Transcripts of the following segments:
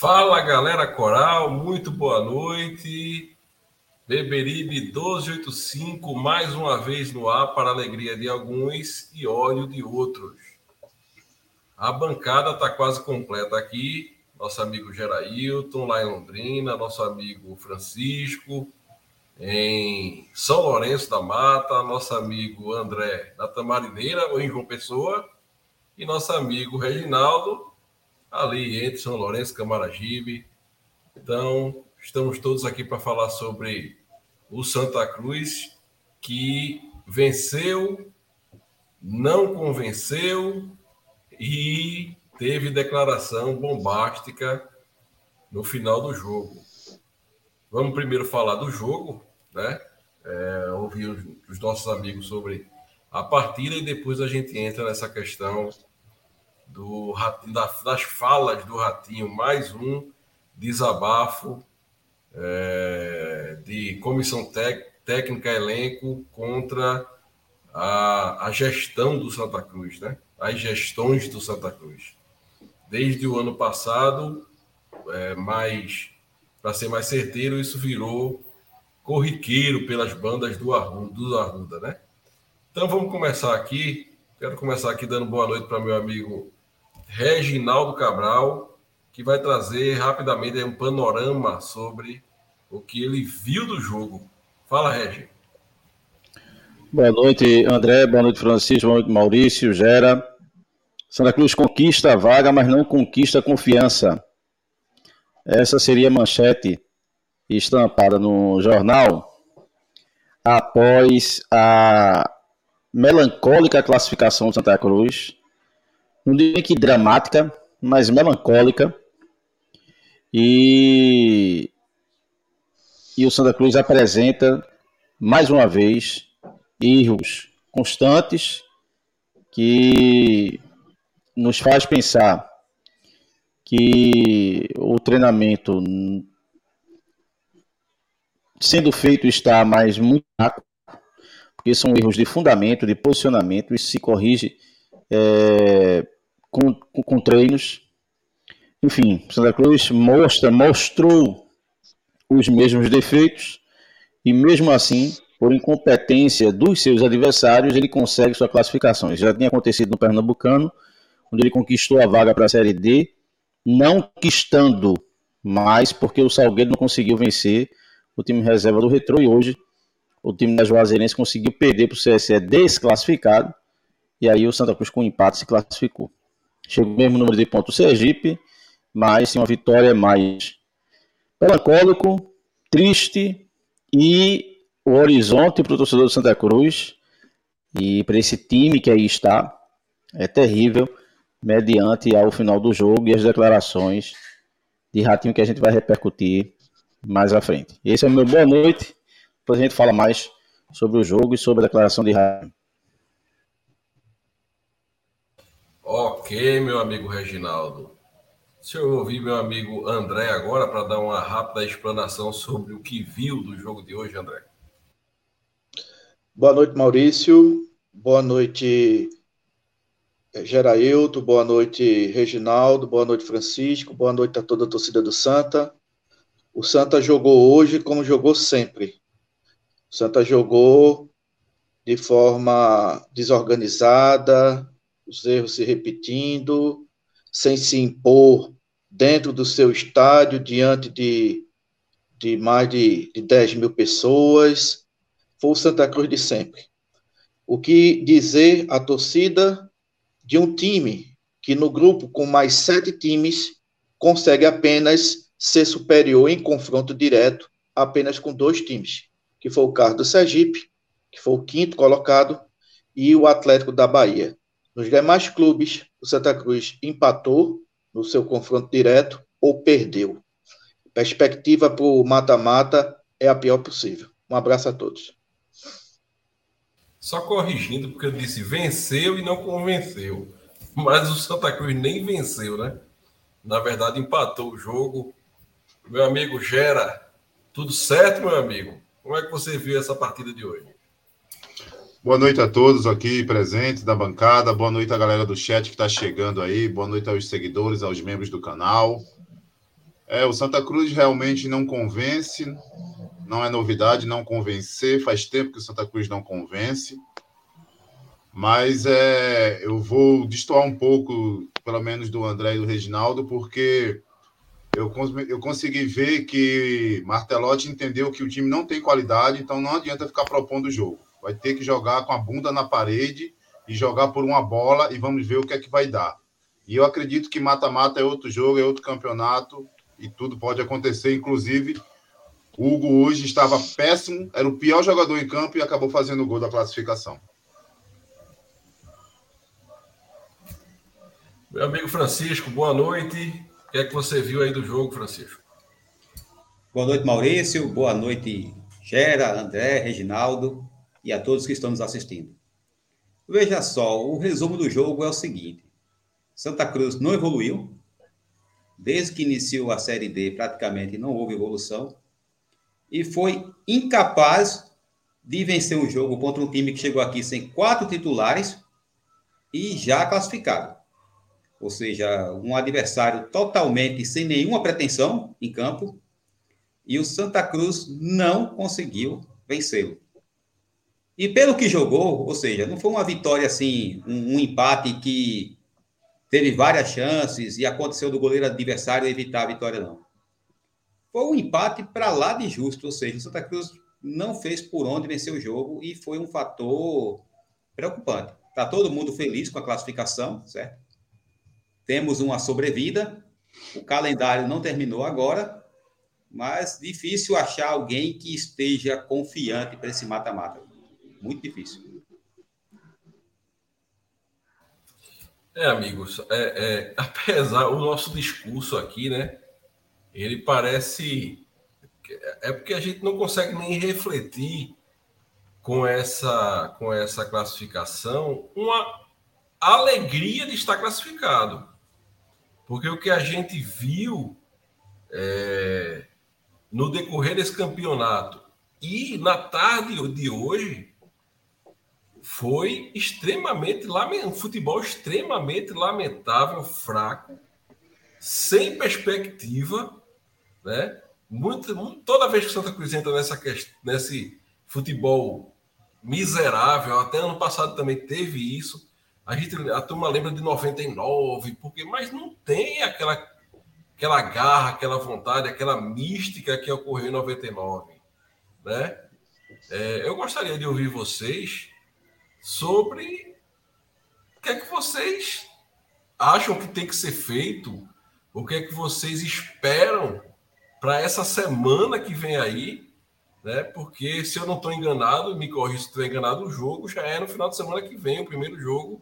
Fala galera coral, muito boa noite. Beberibe 1285, mais uma vez no ar para alegria de alguns e ódio de outros. A bancada está quase completa aqui. Nosso amigo Gerailton, lá em Londrina, nosso amigo Francisco, em São Lourenço da Mata, nosso amigo André da Tamarineira, ou em João Pessoa, e nosso amigo Reginaldo, ali entre São Lourenço Camaragibe. Então, estamos todos aqui para falar sobre o Santa Cruz, que venceu, não convenceu e teve declaração bombástica no final do jogo. Vamos primeiro falar do jogo, né? É, ouvir os, os nossos amigos sobre a partida e depois a gente entra nessa questão do das falas do Ratinho, mais um desabafo é, de comissão técnica elenco contra a, a gestão do Santa Cruz, né? As gestões do Santa Cruz. Desde o ano passado, é, mais para ser mais certeiro, isso virou corriqueiro pelas bandas do Arruda, do Arruda, né? Então vamos começar aqui. Quero começar aqui dando boa noite para meu amigo Reginaldo Cabral, que vai trazer rapidamente um panorama sobre o que ele viu do jogo. Fala, Regi. Boa noite, André. Boa noite, Francisco. Boa noite, Maurício, Gera. Santa Cruz conquista a vaga, mas não conquista a confiança. Essa seria a manchete estampada no jornal após a melancólica classificação do Santa Cruz não diria que dramática, mas melancólica. E, e o Santa Cruz apresenta, mais uma vez, erros constantes que nos faz pensar que o treinamento sendo feito está mais muito porque são erros de fundamento, de posicionamento, isso se corrige é, com, com, com treinos. Enfim, Santa Cruz mostra, mostrou os mesmos defeitos e mesmo assim, por incompetência dos seus adversários, ele consegue sua classificação. Isso já tinha acontecido no Pernambucano, onde ele conquistou a vaga para a Série D, não conquistando mais porque o Salgueiro não conseguiu vencer o time reserva do Retro e hoje o time da Juazeirense conseguiu perder para o CSE desclassificado e aí o Santa Cruz com empate se classificou. Chegou o mesmo número de pontos Sergipe, mas sim uma vitória mais melancólico, triste e o horizonte para o torcedor do Santa Cruz e para esse time que aí está é terrível mediante ao final do jogo e as declarações de Ratinho que a gente vai repercutir mais à frente. Esse é o meu boa noite. Depois a gente fala mais sobre o jogo e sobre a declaração de Ratinho. Ok, meu amigo Reginaldo. Deixa eu ouvir meu amigo André agora para dar uma rápida explanação sobre o que viu do jogo de hoje, André. Boa noite, Maurício. Boa noite, Gerailto. Boa noite, Reginaldo. Boa noite, Francisco. Boa noite a toda a torcida do Santa. O Santa jogou hoje como jogou sempre. O Santa jogou de forma desorganizada, os erros se repetindo, sem se impor dentro do seu estádio, diante de, de mais de, de 10 mil pessoas. Foi o Santa Cruz de sempre. O que dizer a torcida de um time que no grupo com mais sete times consegue apenas ser superior em confronto direto apenas com dois times, que foi o caso do Sergipe, que foi o quinto colocado, e o Atlético da Bahia. Nos demais clubes, o Santa Cruz empatou no seu confronto direto ou perdeu. Perspectiva para o mata-mata é a pior possível. Um abraço a todos. Só corrigindo, porque eu disse venceu e não convenceu. Mas o Santa Cruz nem venceu, né? Na verdade, empatou o jogo. Meu amigo Gera, tudo certo, meu amigo? Como é que você viu essa partida de hoje? Boa noite a todos aqui presentes da bancada. Boa noite à galera do chat que está chegando aí. Boa noite aos seguidores, aos membros do canal. É, o Santa Cruz realmente não convence, não é novidade não convencer. Faz tempo que o Santa Cruz não convence. Mas é, eu vou destoar um pouco, pelo menos, do André e do Reginaldo, porque eu, eu consegui ver que Martelotti entendeu que o time não tem qualidade, então não adianta ficar propondo o jogo. Vai ter que jogar com a bunda na parede e jogar por uma bola e vamos ver o que é que vai dar. E eu acredito que mata-mata é outro jogo, é outro campeonato e tudo pode acontecer. Inclusive, o Hugo hoje estava péssimo, era o pior jogador em campo e acabou fazendo o gol da classificação. Meu amigo Francisco, boa noite. O que é que você viu aí do jogo, Francisco? Boa noite, Maurício. Boa noite, Gera, André, Reginaldo e a todos que estão nos assistindo. Veja só, o resumo do jogo é o seguinte: Santa Cruz não evoluiu. Desde que iniciou a Série D, praticamente não houve evolução. E foi incapaz de vencer um jogo contra um time que chegou aqui sem quatro titulares e já classificado ou seja, um adversário totalmente sem nenhuma pretensão em campo, e o Santa Cruz não conseguiu vencê-lo. E pelo que jogou, ou seja, não foi uma vitória assim, um, um empate que teve várias chances e aconteceu do goleiro adversário evitar a vitória, não. Foi um empate para lá de justo, ou seja, o Santa Cruz não fez por onde vencer o jogo e foi um fator preocupante. Está todo mundo feliz com a classificação, certo? temos uma sobrevida. O calendário não terminou agora, mas difícil achar alguém que esteja confiante para esse mata-mata. Muito difícil. É, amigos, é, é, apesar o nosso discurso aqui, né? Ele parece é porque a gente não consegue nem refletir com essa com essa classificação uma alegria de estar classificado. Porque o que a gente viu é, no decorrer desse campeonato e na tarde de hoje foi extremamente lamentável, um futebol extremamente lamentável, fraco, sem perspectiva, né? Muito, toda vez que Santa Cruz entra nessa nesse futebol miserável, até ano passado também teve isso, a gente a turma lembra de 99, porque mas não tem aquela aquela garra, aquela vontade, aquela mística que ocorreu em 99, né? É, eu gostaria de ouvir vocês sobre o que é que vocês acham que tem que ser feito, o que é que vocês esperam para essa semana que vem aí, né? Porque se eu não estou enganado, me corrija se estou enganado, o jogo já é no final de semana que vem, o primeiro jogo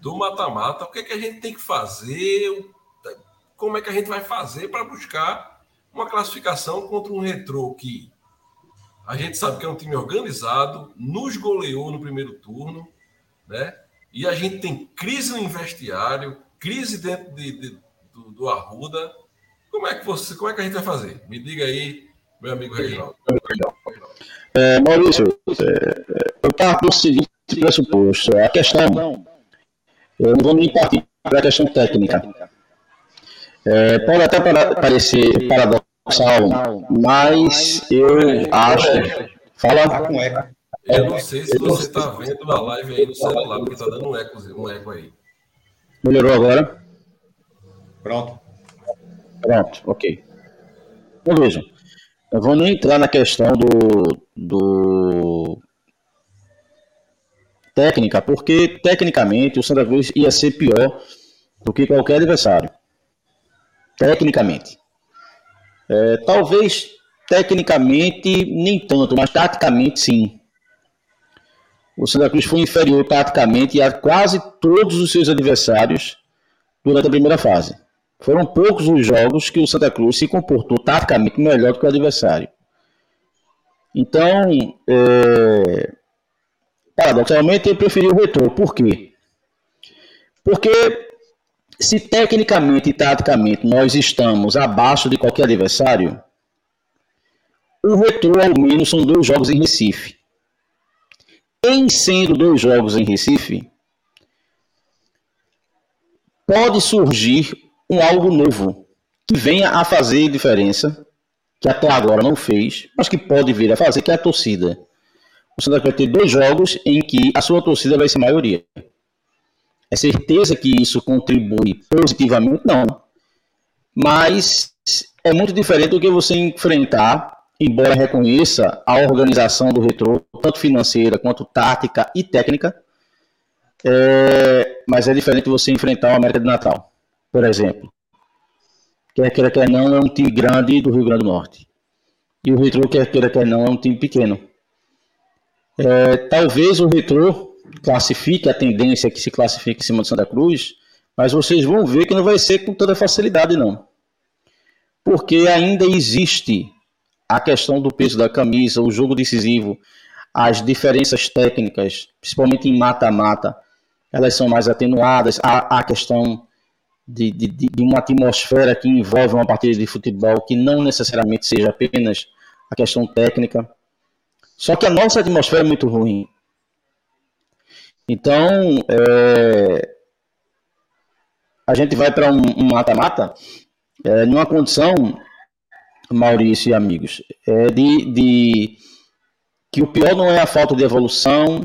do mata-mata, o que é que a gente tem que fazer, como é que a gente vai fazer para buscar uma classificação contra um retrô que a gente sabe que é um time organizado, nos goleou no primeiro turno, né? E a gente tem crise no investiário, crise dentro de, de, do, do, Arruda. Como é que você, como é que a gente vai fazer? Me diga aí, meu amigo Reginaldo. É, Maurício, é, eu estava com o seguinte pressuposto. A questão eu não vou me partir para a questão técnica. É, pode até parecer paradoxal, mas eu acho. Fala. Tá Eu não sei se você está vendo a live aí no celular, porque está dando um eco, um eco aí. Melhorou agora? Pronto. Pronto, ok. Então vejam, eu vou nem entrar na questão do, do técnica, porque tecnicamente o Santa Cruz ia ser pior do que qualquer adversário. Tecnicamente. É, talvez tecnicamente nem tanto, mas taticamente sim. O Santa Cruz foi inferior taticamente a quase todos os seus adversários durante a primeira fase. Foram poucos os jogos que o Santa Cruz se comportou taticamente melhor que o adversário. Então, é, paradoxalmente, eu preferi o retrô. Por quê? Porque se tecnicamente e taticamente nós estamos abaixo de qualquer adversário, o retrô ao menos são dois jogos em Recife. Em sendo dois jogos em Recife, pode surgir um algo novo que venha a fazer diferença, que até agora não fez, mas que pode vir a fazer, que é a torcida. O Santa vai ter dois jogos em que a sua torcida vai ser maioria. É certeza que isso contribui positivamente? Não. Mas é muito diferente do que você enfrentar, embora reconheça a organização do retrô, tanto financeira quanto tática e técnica, é, mas é diferente você enfrentar o América de Natal por exemplo. Quer queira, quer não, é um time grande do Rio Grande do Norte. E o Retro, quer queira, quer não, é um time pequeno. É, talvez o Retro classifique a tendência que se classifique em cima do Santa Cruz, mas vocês vão ver que não vai ser com toda facilidade, não. Porque ainda existe a questão do peso da camisa, o jogo decisivo, as diferenças técnicas, principalmente em mata-mata, elas são mais atenuadas. A, a questão de, de, de, uma atmosfera que envolve uma partida de futebol que não necessariamente seja apenas a questão técnica. Só que a nossa atmosfera é muito ruim. Então, é, a gente vai para um mata-mata um é, numa condição, Maurício e amigos, é de, de que o pior não é a falta de evolução,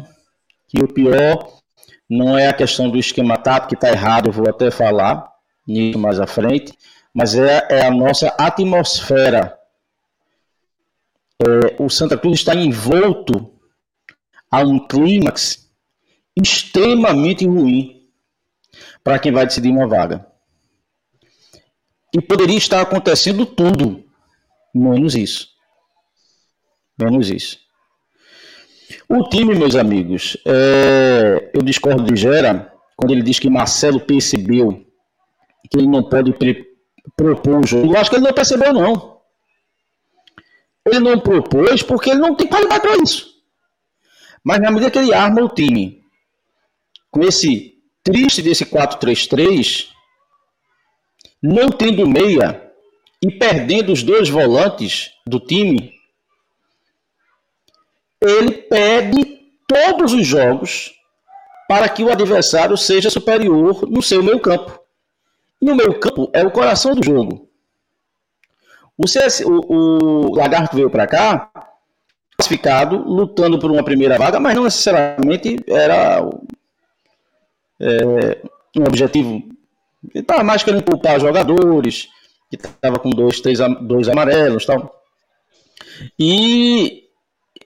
que o pior não é a questão do esquema tático que está errado, eu vou até falar nisso mais à frente, mas é, é a nossa atmosfera. É, o Santa Cruz está envolto a um clímax extremamente ruim para quem vai decidir uma vaga. E poderia estar acontecendo tudo, menos isso. Menos isso. O time, meus amigos, é, eu discordo de Gera quando ele diz que Marcelo percebeu que ele não pode propor o jogo. Eu acho que ele não percebeu, não. Ele não propôs porque ele não tem qualidade para isso. Mas na medida que ele arma o time com esse triste desse 4-3-3, não tendo meia e perdendo os dois volantes do time, ele pede todos os jogos para que o adversário seja superior no seu meio campo. E o meio campo é o coração do jogo. O, CS, o, o Lagarto veio para cá classificado, lutando por uma primeira vaga, mas não necessariamente era é, um objetivo. Ele estava mais querendo poupar jogadores, que estava com dois, três, dois amarelos tal. E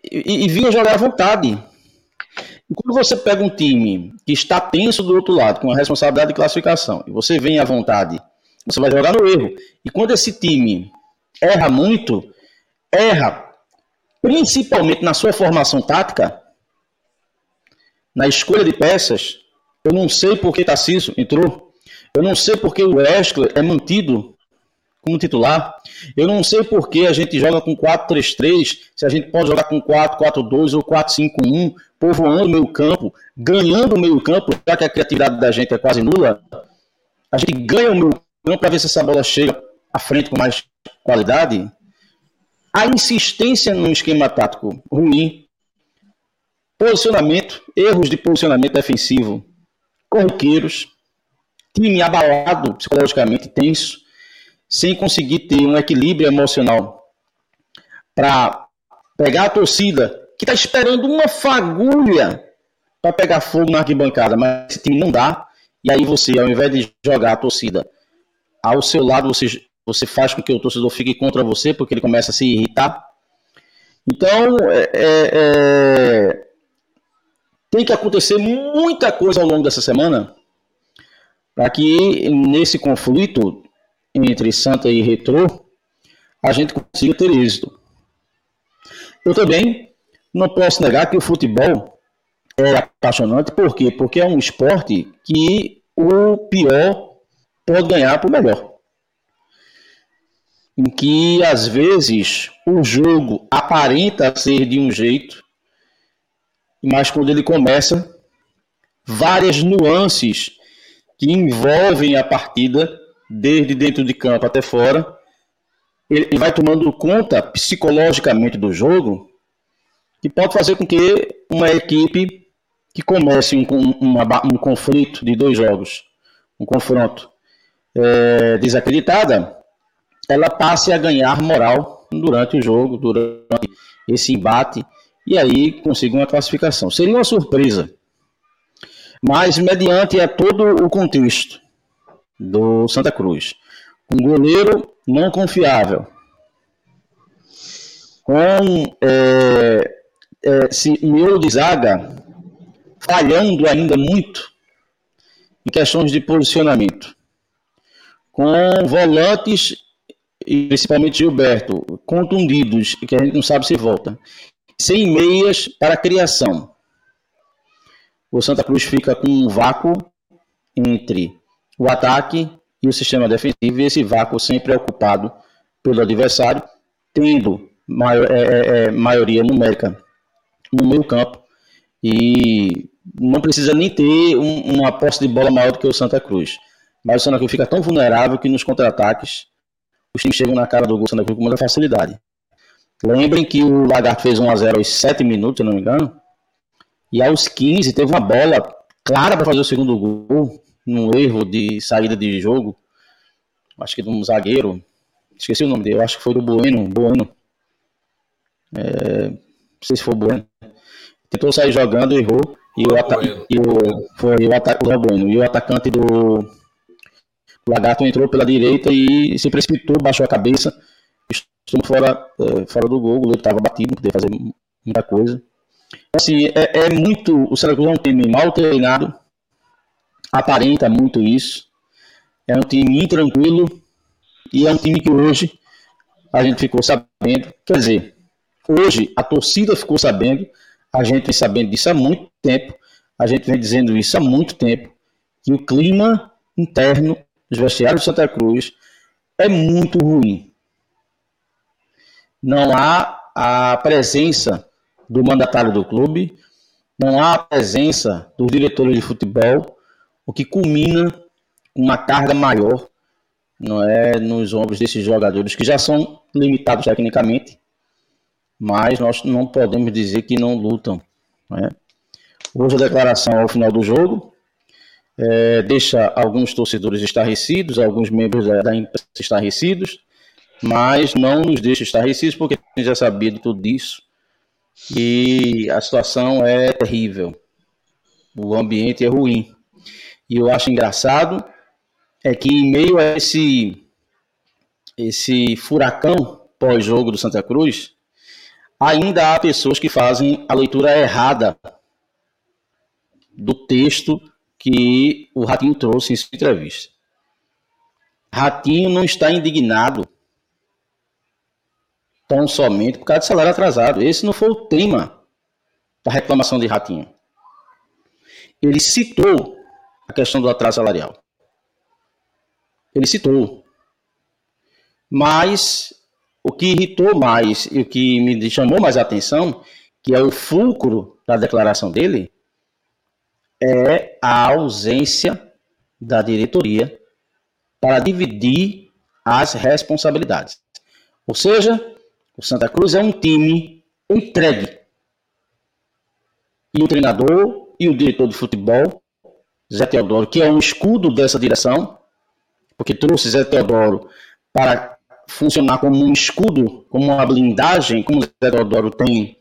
e, e vinha jogar à vontade. E quando você pega um time que está tenso do outro lado, com a responsabilidade de classificação, e você vem à vontade, você vai jogar no erro. E quando esse time erra muito, erra principalmente na sua formação tática, na escolha de peças. Eu não sei por que Tarcísio entrou. Eu não sei por que o Wesley é mantido como titular. Eu não sei por que a gente joga com 4-3-3, se a gente pode jogar com 4-4-2 ou 4-5-1, povoando o meio campo, ganhando o meio campo, já que a criatividade da gente é quase nula. A gente ganha o meio campo para ver se essa bola chega à frente com mais qualidade. A insistência no esquema tático ruim, posicionamento, erros de posicionamento defensivo corriqueiros, time abalado psicologicamente tenso, sem conseguir ter um equilíbrio emocional para pegar a torcida que está esperando uma fagulha para pegar fogo na arquibancada, mas esse time não dá. E aí você, ao invés de jogar a torcida ao seu lado, você, você faz com que o torcedor fique contra você, porque ele começa a se irritar. Então, é, é, é tem que acontecer muita coisa ao longo dessa semana para que nesse conflito entre Santa e Retrô a gente consiga ter êxito. Eu também não posso negar que o futebol é apaixonante, por quê? Porque é um esporte que o pior pode ganhar para o melhor. Em que, às vezes, o jogo aparenta ser de um jeito, mas quando ele começa, várias nuances que envolvem a partida, desde dentro de campo até fora, ele vai tomando conta psicologicamente do jogo, que pode fazer com que uma equipe que comece um, uma, um conflito de dois jogos, um confronto é, desacreditada, ela passe a ganhar moral durante o jogo, durante esse embate, e aí consiga uma classificação. Seria uma surpresa, mas mediante todo o contexto do Santa Cruz, um goleiro não confiável, com é, é, se meu de zaga falhando ainda muito em questões de posicionamento, com volantes e principalmente Gilberto contundidos, que a gente não sabe se volta, sem meias para criação. O Santa Cruz fica com um vácuo entre o ataque e o sistema defensivo, e esse vácuo sempre é ocupado pelo adversário, tendo maior, é, é, é maioria numérica no meio campo e não precisa nem ter um, uma posse de bola maior do que o Santa Cruz. Mas o Santa Cruz fica tão vulnerável que nos contra-ataques os times chegam na cara do gol do Santa Cruz com muita facilidade. Lembrem que o Lagarto fez 1x0 aos 7 minutos, se não me engano. E aos 15 teve uma bola clara para fazer o segundo gol, num erro de saída de jogo. Acho que de um zagueiro. Esqueci o nome dele, acho que foi do Bueno. Bueno. É, não sei se foi o Bueno. Tentou sair jogando, errou. E o, e o, foi o, ataque, o Bueno. E o atacante do, o Lagarto entrou pela direita e se precipitou, baixou a cabeça. Estou fora, é, fora do gol. O goleiro estava batido, não podia fazer muita coisa. Assim, é, é muito. O Santa Cruz é um time mal treinado, aparenta muito isso. É um time intranquilo e é um time que hoje a gente ficou sabendo. Quer dizer, hoje a torcida ficou sabendo a gente vem sabendo disso há muito tempo, a gente vem dizendo isso há muito tempo, que o clima interno dos vestiários de Santa Cruz é muito ruim. Não há a presença do mandatário do clube, não há a presença dos diretores de futebol, o que culmina uma carga maior não é nos ombros desses jogadores que já são limitados tecnicamente mas nós não podemos dizer que não lutam. Né? Hoje a declaração ao final do jogo é, deixa alguns torcedores estarrecidos, alguns membros da, da imprensa estarrecidos, mas não nos deixa estarrecidos porque a gente já sabia de tudo isso e a situação é terrível, o ambiente é ruim. E eu acho engraçado é que em meio a esse, esse furacão pós-jogo do Santa Cruz, ainda há pessoas que fazem a leitura errada do texto que o Ratinho trouxe em sua entrevista. Ratinho não está indignado tão somente por causa de salário atrasado. Esse não foi o tema da reclamação de Ratinho. Ele citou a questão do atraso salarial. Ele citou. Mas o que irritou mais e o que me chamou mais a atenção, que é o fulcro da declaração dele, é a ausência da diretoria para dividir as responsabilidades. Ou seja, o Santa Cruz é um time entregue. E o treinador e o diretor de futebol, Zé Teodoro, que é um escudo dessa direção, porque trouxe Zé Teodoro para funcionar como um escudo, como uma blindagem, como Zé Teodoro tem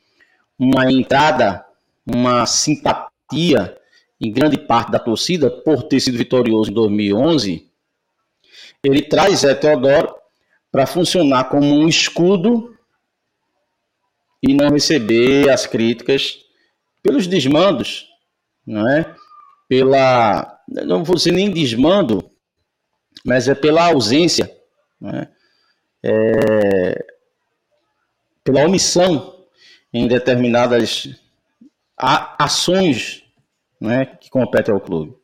uma entrada, uma simpatia em grande parte da torcida por ter sido vitorioso em 2011, ele traz Zé Teodoro para funcionar como um escudo e não receber as críticas pelos desmandos, não é? Pela, não vou dizer nem desmando, mas é pela ausência, é? É, pela omissão em determinadas ações né, que competem ao clube.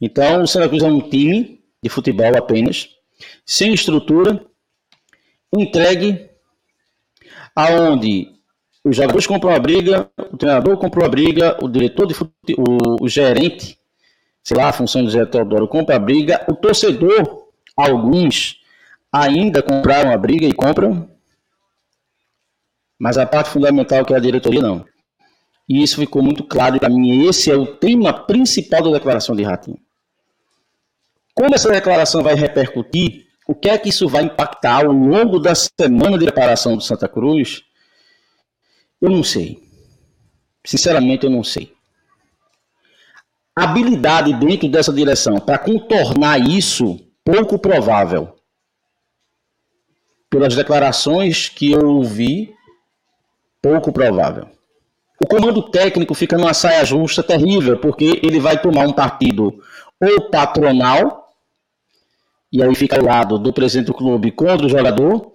Então, o Santa Cruz é um time de futebol apenas, sem estrutura, entregue, aonde os jogadores compram a briga, o treinador comprou a briga, o diretor de futebol, o, o gerente, sei lá, a função do Zé Teodoro compra a briga, o torcedor, alguns ainda compraram a briga e compram, mas a parte fundamental que é a diretoria não. E isso ficou muito claro para mim. Esse é o tema principal da declaração de Ratinho. Como essa declaração vai repercutir? O que é que isso vai impactar ao longo da semana de preparação do Santa Cruz? Eu não sei. Sinceramente, eu não sei. Habilidade dentro dessa direção para contornar isso, pouco provável. Pelas declarações que eu ouvi, pouco provável. O comando técnico fica numa saia justa terrível, porque ele vai tomar um partido ou patronal, e aí fica ao lado do presidente do clube contra o jogador,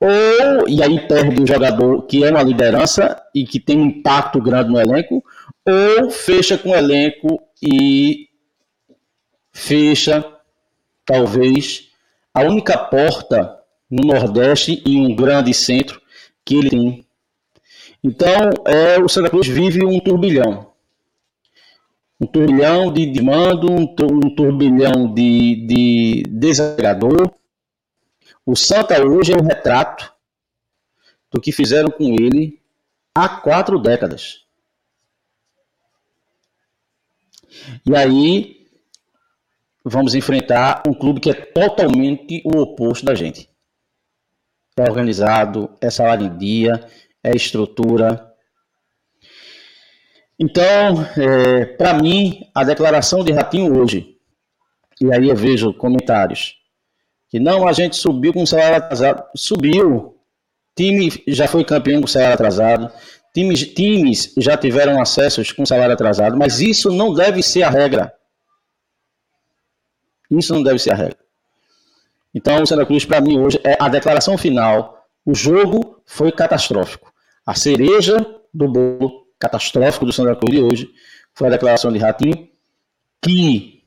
ou, e aí perde o jogador que é uma liderança e que tem um impacto grande no elenco, ou fecha com o elenco e fecha, talvez, a única porta no Nordeste e um grande centro que ele tem então, é, o Santa Cruz vive um turbilhão. Um turbilhão de demanda, um, um turbilhão de, de. O Santa hoje é um retrato do que fizeram com ele há quatro décadas. E aí vamos enfrentar um clube que é totalmente o oposto da gente. É organizado, é salário em dia, é estrutura. Então, é, para mim, a declaração de Ratinho hoje, e aí eu vejo comentários, que não, a gente subiu com salário atrasado. Subiu. Time já foi campeão com salário atrasado. Times, times já tiveram acessos com salário atrasado, mas isso não deve ser a regra. Isso não deve ser a regra. Então, o Santa Cruz, para mim, hoje, é a declaração final. O jogo foi catastrófico. A cereja do bolo catastrófico do Santa Cruz de hoje foi a declaração de Ratinho, que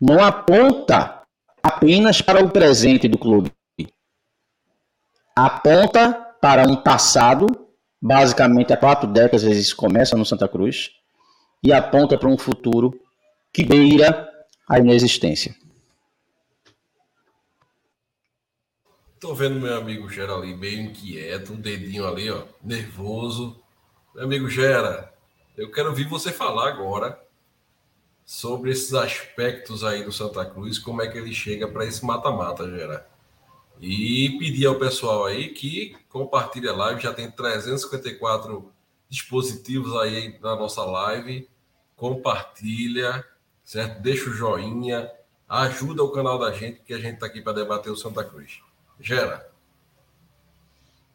não aponta apenas para o presente do clube, aponta para um passado, basicamente há quatro décadas isso começa no Santa Cruz, e aponta para um futuro que beira a inexistência. Tô vendo meu amigo Gera ali meio inquieto, um dedinho ali, ó, nervoso. Meu amigo Gera, eu quero ouvir você falar agora sobre esses aspectos aí do Santa Cruz, como é que ele chega para esse mata-mata, Gera. E pedir ao pessoal aí que compartilhe a live, já tem 354 dispositivos aí na nossa live. Compartilha, certo? Deixa o joinha, ajuda o canal da gente, que a gente está aqui para debater o Santa Cruz. Gera.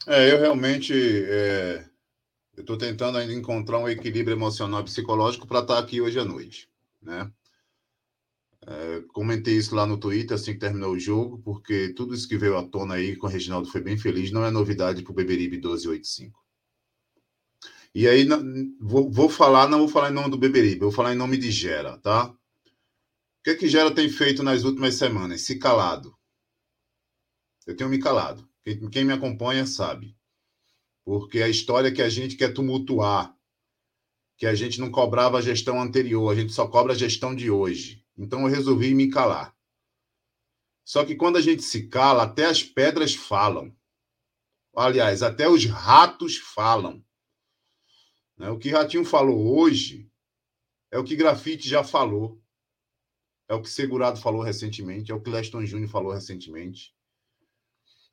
É, eu realmente é, estou tentando ainda encontrar um equilíbrio emocional e psicológico para estar tá aqui hoje à noite, né? É, comentei isso lá no Twitter assim que terminou o jogo, porque tudo isso que veio à tona aí com o Reginaldo foi bem feliz, não é novidade para o Beberibe 1285. E aí, vou, vou, falar, não vou falar em nome do Beberibe, vou falar em nome de Gera, tá? O que é que Gera tem feito nas últimas semanas? Se calado. Eu tenho me calado. Quem, quem me acompanha sabe. Porque a história que a gente quer tumultuar, que a gente não cobrava a gestão anterior, a gente só cobra a gestão de hoje. Então eu resolvi me calar. Só que quando a gente se cala, até as pedras falam. Aliás, até os ratos falam. Né? O que Ratinho falou hoje é o que Grafite já falou. É o que Segurado falou recentemente, é o que Leston Júnior falou recentemente.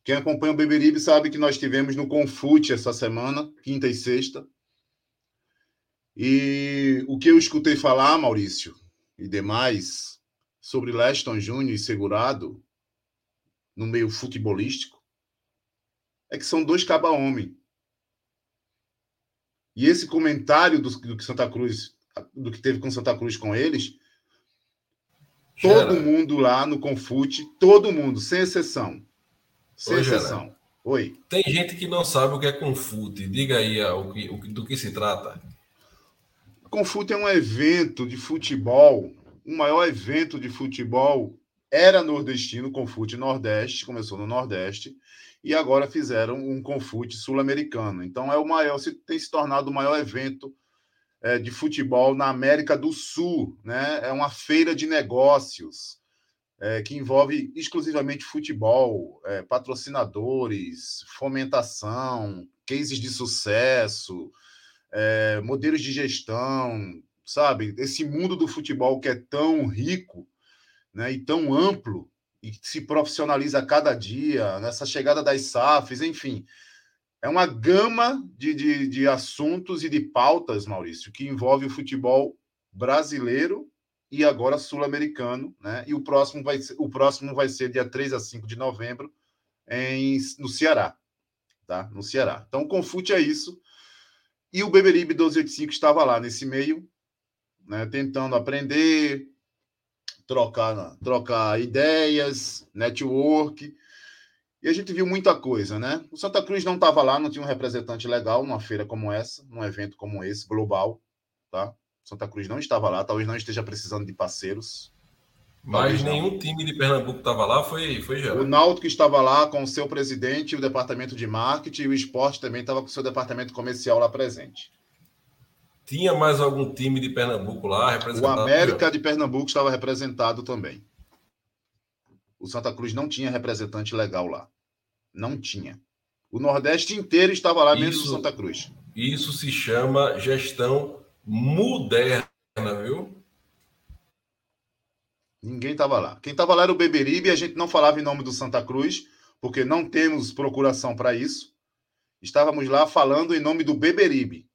Quem acompanha o Beberibe sabe que nós tivemos no Confute essa semana, quinta e sexta. E o que eu escutei falar, Maurício, e demais, sobre Leston Júnior e Segurado, no meio futebolístico, é que são dois caba-homem. E esse comentário do, do, que Santa Cruz, do que teve com Santa Cruz com eles, todo mundo lá no Confute, todo mundo, sem exceção. Sem Oi, exceção. Oi. Tem gente que não sabe o que é Confute. Diga aí o que, o, do que se trata. Confute é um evento de futebol, o maior evento de futebol era nordestino, Confute Nordeste, começou no Nordeste, e agora fizeram um Confute sul-americano. Então é o maior, tem se tornado o maior evento é, de futebol na América do Sul, né? É uma feira de negócios é, que envolve exclusivamente futebol, é, patrocinadores, fomentação, cases de sucesso, é, modelos de gestão, sabe? Esse mundo do futebol que é tão rico, né? E tão amplo e se profissionaliza a cada dia, nessa chegada das SAFs, enfim. É uma gama de, de, de assuntos e de pautas, Maurício, que envolve o futebol brasileiro e agora sul-americano, né? E o próximo vai ser, o próximo vai ser dia 3 a 5 de novembro em, no Ceará, tá? No Ceará. Então, Confute é isso. E o Beberibe 1285 estava lá nesse meio, né, tentando aprender, trocar, trocar ideias, network. E a gente viu muita coisa, né? O Santa Cruz não estava lá, não tinha um representante legal numa feira como essa, num evento como esse, global, tá? Santa Cruz não estava lá, talvez não esteja precisando de parceiros. Mas nenhum time de Pernambuco estava lá, foi, foi geral. O Náutico estava lá com o seu presidente, o departamento de marketing, e o esporte também estava com o seu departamento comercial lá presente. Tinha mais algum time de Pernambuco lá representado? O América de Pernambuco estava representado também. O Santa Cruz não tinha representante legal lá. Não tinha. O Nordeste inteiro estava lá, menos o Santa Cruz. Isso se chama gestão moderna, viu? Ninguém estava lá. Quem estava lá era o Beberibe e a gente não falava em nome do Santa Cruz, porque não temos procuração para isso. Estávamos lá falando em nome do Beberibe.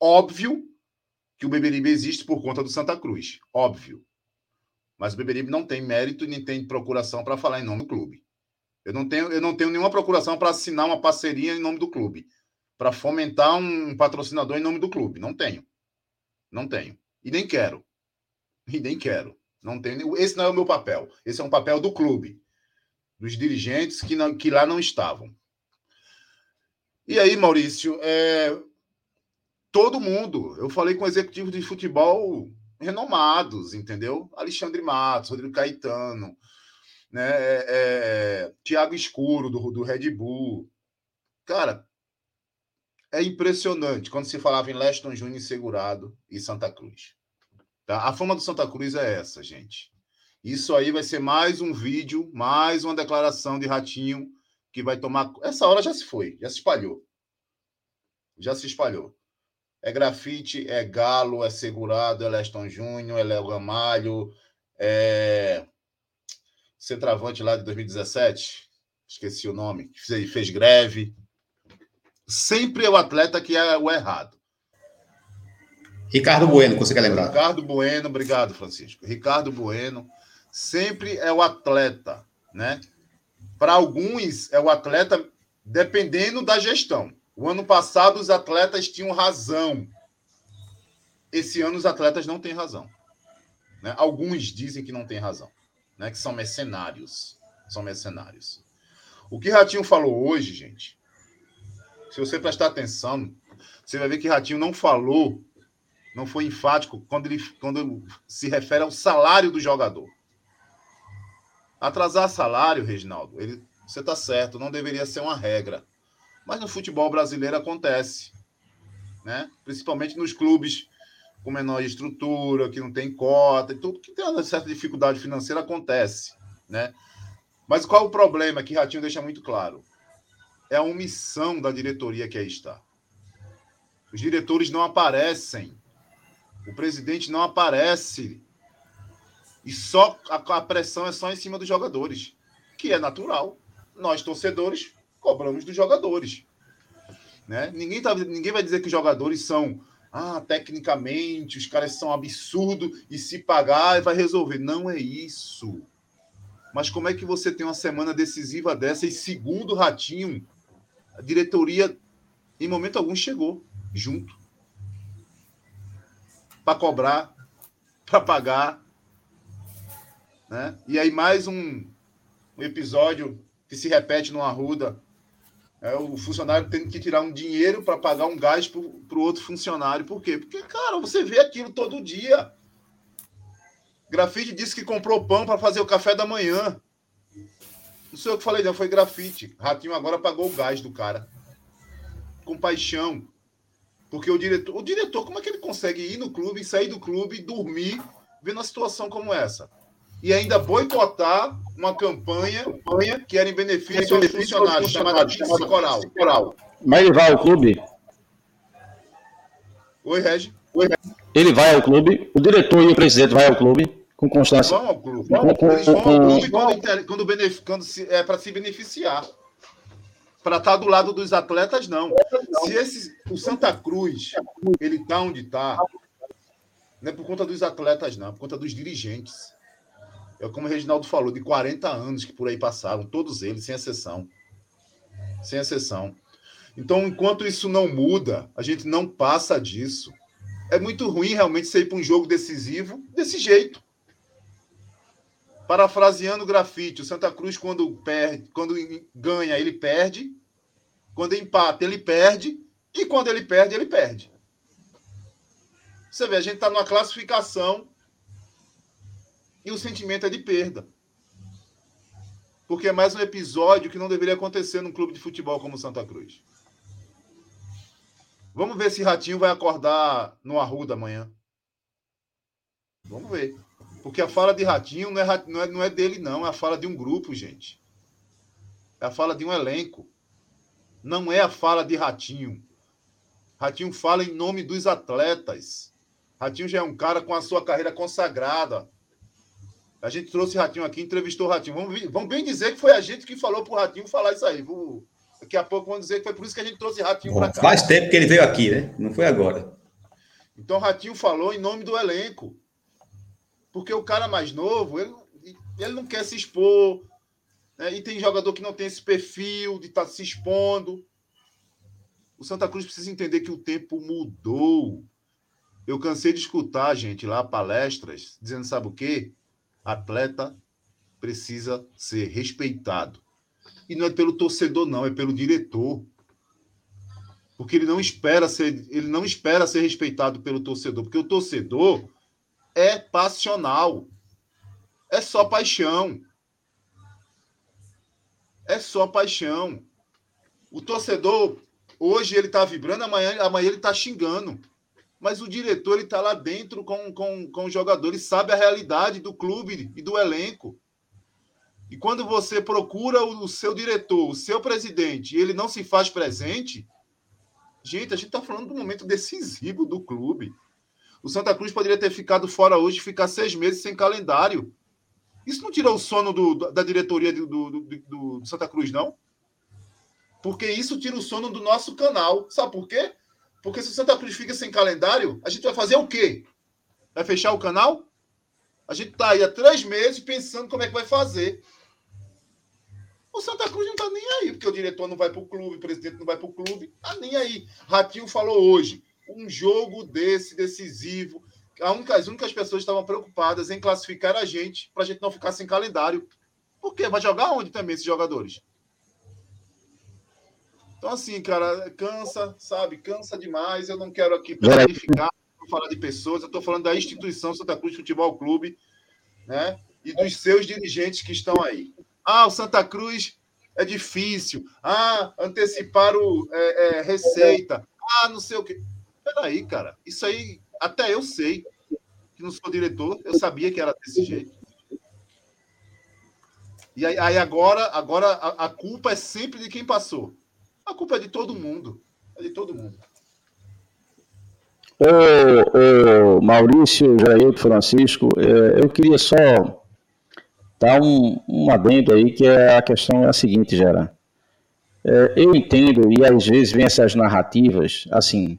Óbvio que o Beberibe existe por conta do Santa Cruz. Óbvio. Mas o Beberibe não tem mérito nem tem procuração para falar em nome do clube. Eu não tenho, eu não tenho nenhuma procuração para assinar uma parceria em nome do clube. Para fomentar um patrocinador em nome do clube. Não tenho. Não tenho. E nem quero. E nem quero. Não tenho. Esse não é o meu papel. Esse é um papel do clube. Dos dirigentes que, não, que lá não estavam. E aí, Maurício, é, todo mundo. Eu falei com executivos de futebol renomados, entendeu? Alexandre Matos, Rodrigo Caetano, né? É, é, Tiago Escuro, do, do Red Bull. Cara, é impressionante quando se falava em Leston Júnior segurado e Santa Cruz. Tá? A fama do Santa Cruz é essa, gente. Isso aí vai ser mais um vídeo, mais uma declaração de Ratinho que vai tomar. Essa hora já se foi, já se espalhou. Já se espalhou. É grafite, é Galo, é Segurado, é Leston Júnior, é Léo Gamalho, é centroavante lá de 2017, esqueci o nome, fez, fez greve. Sempre é o atleta que é o errado. Ricardo Bueno, você quer lembrar? Ricardo Bueno, obrigado, Francisco. Ricardo Bueno sempre é o atleta, né? Para alguns é o atleta dependendo da gestão. O ano passado os atletas tinham razão. Esse ano os atletas não têm razão. Né? Alguns dizem que não têm razão, né? que são mercenários. São mercenários. O que Ratinho falou hoje, gente, se você prestar atenção, você vai ver que Ratinho não falou, não foi enfático quando ele quando se refere ao salário do jogador. Atrasar salário, Reginaldo, ele, você está certo, não deveria ser uma regra. Mas no futebol brasileiro acontece, né? Principalmente nos clubes com menor estrutura, que não tem cota, e tudo que tem uma certa dificuldade financeira acontece, né? Mas qual o problema que Ratinho deixa muito claro? É a omissão da diretoria que aí está. Os diretores não aparecem. O presidente não aparece. E só a, a pressão é só em cima dos jogadores, que é natural nós torcedores cobramos dos jogadores. Né? Ninguém, tá, ninguém vai dizer que os jogadores são ah, tecnicamente, os caras são absurdos e se pagar vai resolver. Não é isso. Mas como é que você tem uma semana decisiva dessa e segundo Ratinho, a diretoria em momento algum chegou junto para cobrar, para pagar, né? E aí mais um, um episódio que se repete no Arruda é o funcionário tendo que tirar um dinheiro para pagar um gás para o outro funcionário. Por quê? Porque, cara, você vê aquilo todo dia. Grafite disse que comprou pão para fazer o café da manhã. Não sei o que falei, não, foi grafite. Ratinho agora pagou o gás do cara. Com paixão. Porque o diretor, o diretor, como é que ele consegue ir no clube, sair do clube, dormir, vendo uma situação como essa? e ainda boicotar uma campanha, campanha que era em benefício aos funcionários, chamada Pizza Coral. Coral. Mas ele vai ao clube? Oi, Regi. Ele vai ao clube, o diretor e o presidente vai ao clube com constância. Vão ao clube. Vão, com, eles vão ao clube quando, quando, quando se, é para se beneficiar. Para estar tá do lado dos atletas, não. Se esse, o Santa Cruz ele está onde está, não é por conta dos atletas, não, é por conta dos dirigentes. É como o Reginaldo falou, de 40 anos que por aí passaram, todos eles, sem exceção. Sem exceção. Então, enquanto isso não muda, a gente não passa disso. É muito ruim realmente você ir para um jogo decisivo desse jeito. Parafraseando o grafite, o Santa Cruz, quando perde, quando ganha, ele perde. Quando empata, ele perde. E quando ele perde, ele perde. Você vê, a gente está numa classificação e o sentimento é de perda. Porque é mais um episódio que não deveria acontecer num clube de futebol como Santa Cruz. Vamos ver se Ratinho vai acordar no Arruda amanhã. Vamos ver. Porque a fala de Ratinho não é, não, é, não é dele, não. É a fala de um grupo, gente. É a fala de um elenco. Não é a fala de Ratinho. Ratinho fala em nome dos atletas. Ratinho já é um cara com a sua carreira consagrada. A gente trouxe Ratinho aqui, entrevistou o Ratinho. Vamos, vamos bem dizer que foi a gente que falou pro Ratinho falar isso aí. Vou, daqui a pouco vamos dizer que foi por isso que a gente trouxe Ratinho para cá. Faz tempo que ele veio aqui, né? Não foi agora. Então Ratinho falou em nome do elenco. Porque o cara mais novo, ele, ele não quer se expor. Né? E tem jogador que não tem esse perfil de estar tá se expondo. O Santa Cruz precisa entender que o tempo mudou. Eu cansei de escutar, gente, lá palestras, dizendo, sabe o quê? Atleta precisa ser respeitado. E não é pelo torcedor, não, é pelo diretor. Porque ele não espera ser, ele não espera ser respeitado pelo torcedor, porque o torcedor é passional. É só paixão. É só paixão. O torcedor, hoje ele está vibrando, amanhã, amanhã ele está xingando mas o diretor ele está lá dentro com, com, com os jogadores, sabe a realidade do clube e do elenco. E quando você procura o, seu diretor, o seu presidente, e ele não se faz presente, gente, a gente está falando do momento decisivo do clube. O Santa Cruz poderia ter ficado fora hoje, ficar seis meses sem calendário. Isso não tirou o sono do, da diretoria do, do, do, do Santa Cruz, não? Porque isso tira o sono do nosso canal. Sabe por quê? Porque se o Santa Cruz fica sem calendário, a gente vai fazer o quê? Vai fechar o canal? A gente está aí há três meses pensando como é que vai fazer. O Santa Cruz não está nem aí, porque o diretor não vai para o clube, o presidente não vai para o clube. Está nem aí. Ratinho falou hoje, um jogo desse, decisivo. A única, as únicas pessoas estavam preocupadas em classificar a gente, para a gente não ficar sem calendário. Por quê? Vai jogar onde também esses jogadores? Então, assim, cara, cansa, sabe? Cansa demais. Eu não quero aqui planificar, falar de pessoas. Eu estou falando da instituição Santa Cruz Futebol Clube, né? E dos seus dirigentes que estão aí. Ah, o Santa Cruz é difícil. Ah, antecipar o é, é, receita. Ah, não sei o quê. Peraí, cara. Isso aí, até eu sei. Que não sou diretor, eu sabia que era desse jeito. E aí, aí agora, agora a, a culpa é sempre de quem passou. A culpa é de todo mundo. É de todo mundo. Ô, ô Maurício, Jair Francisco, é, eu queria só tá um, um adendo aí que é a questão é a seguinte, Gera. É, eu entendo, e às vezes vem essas narrativas, assim,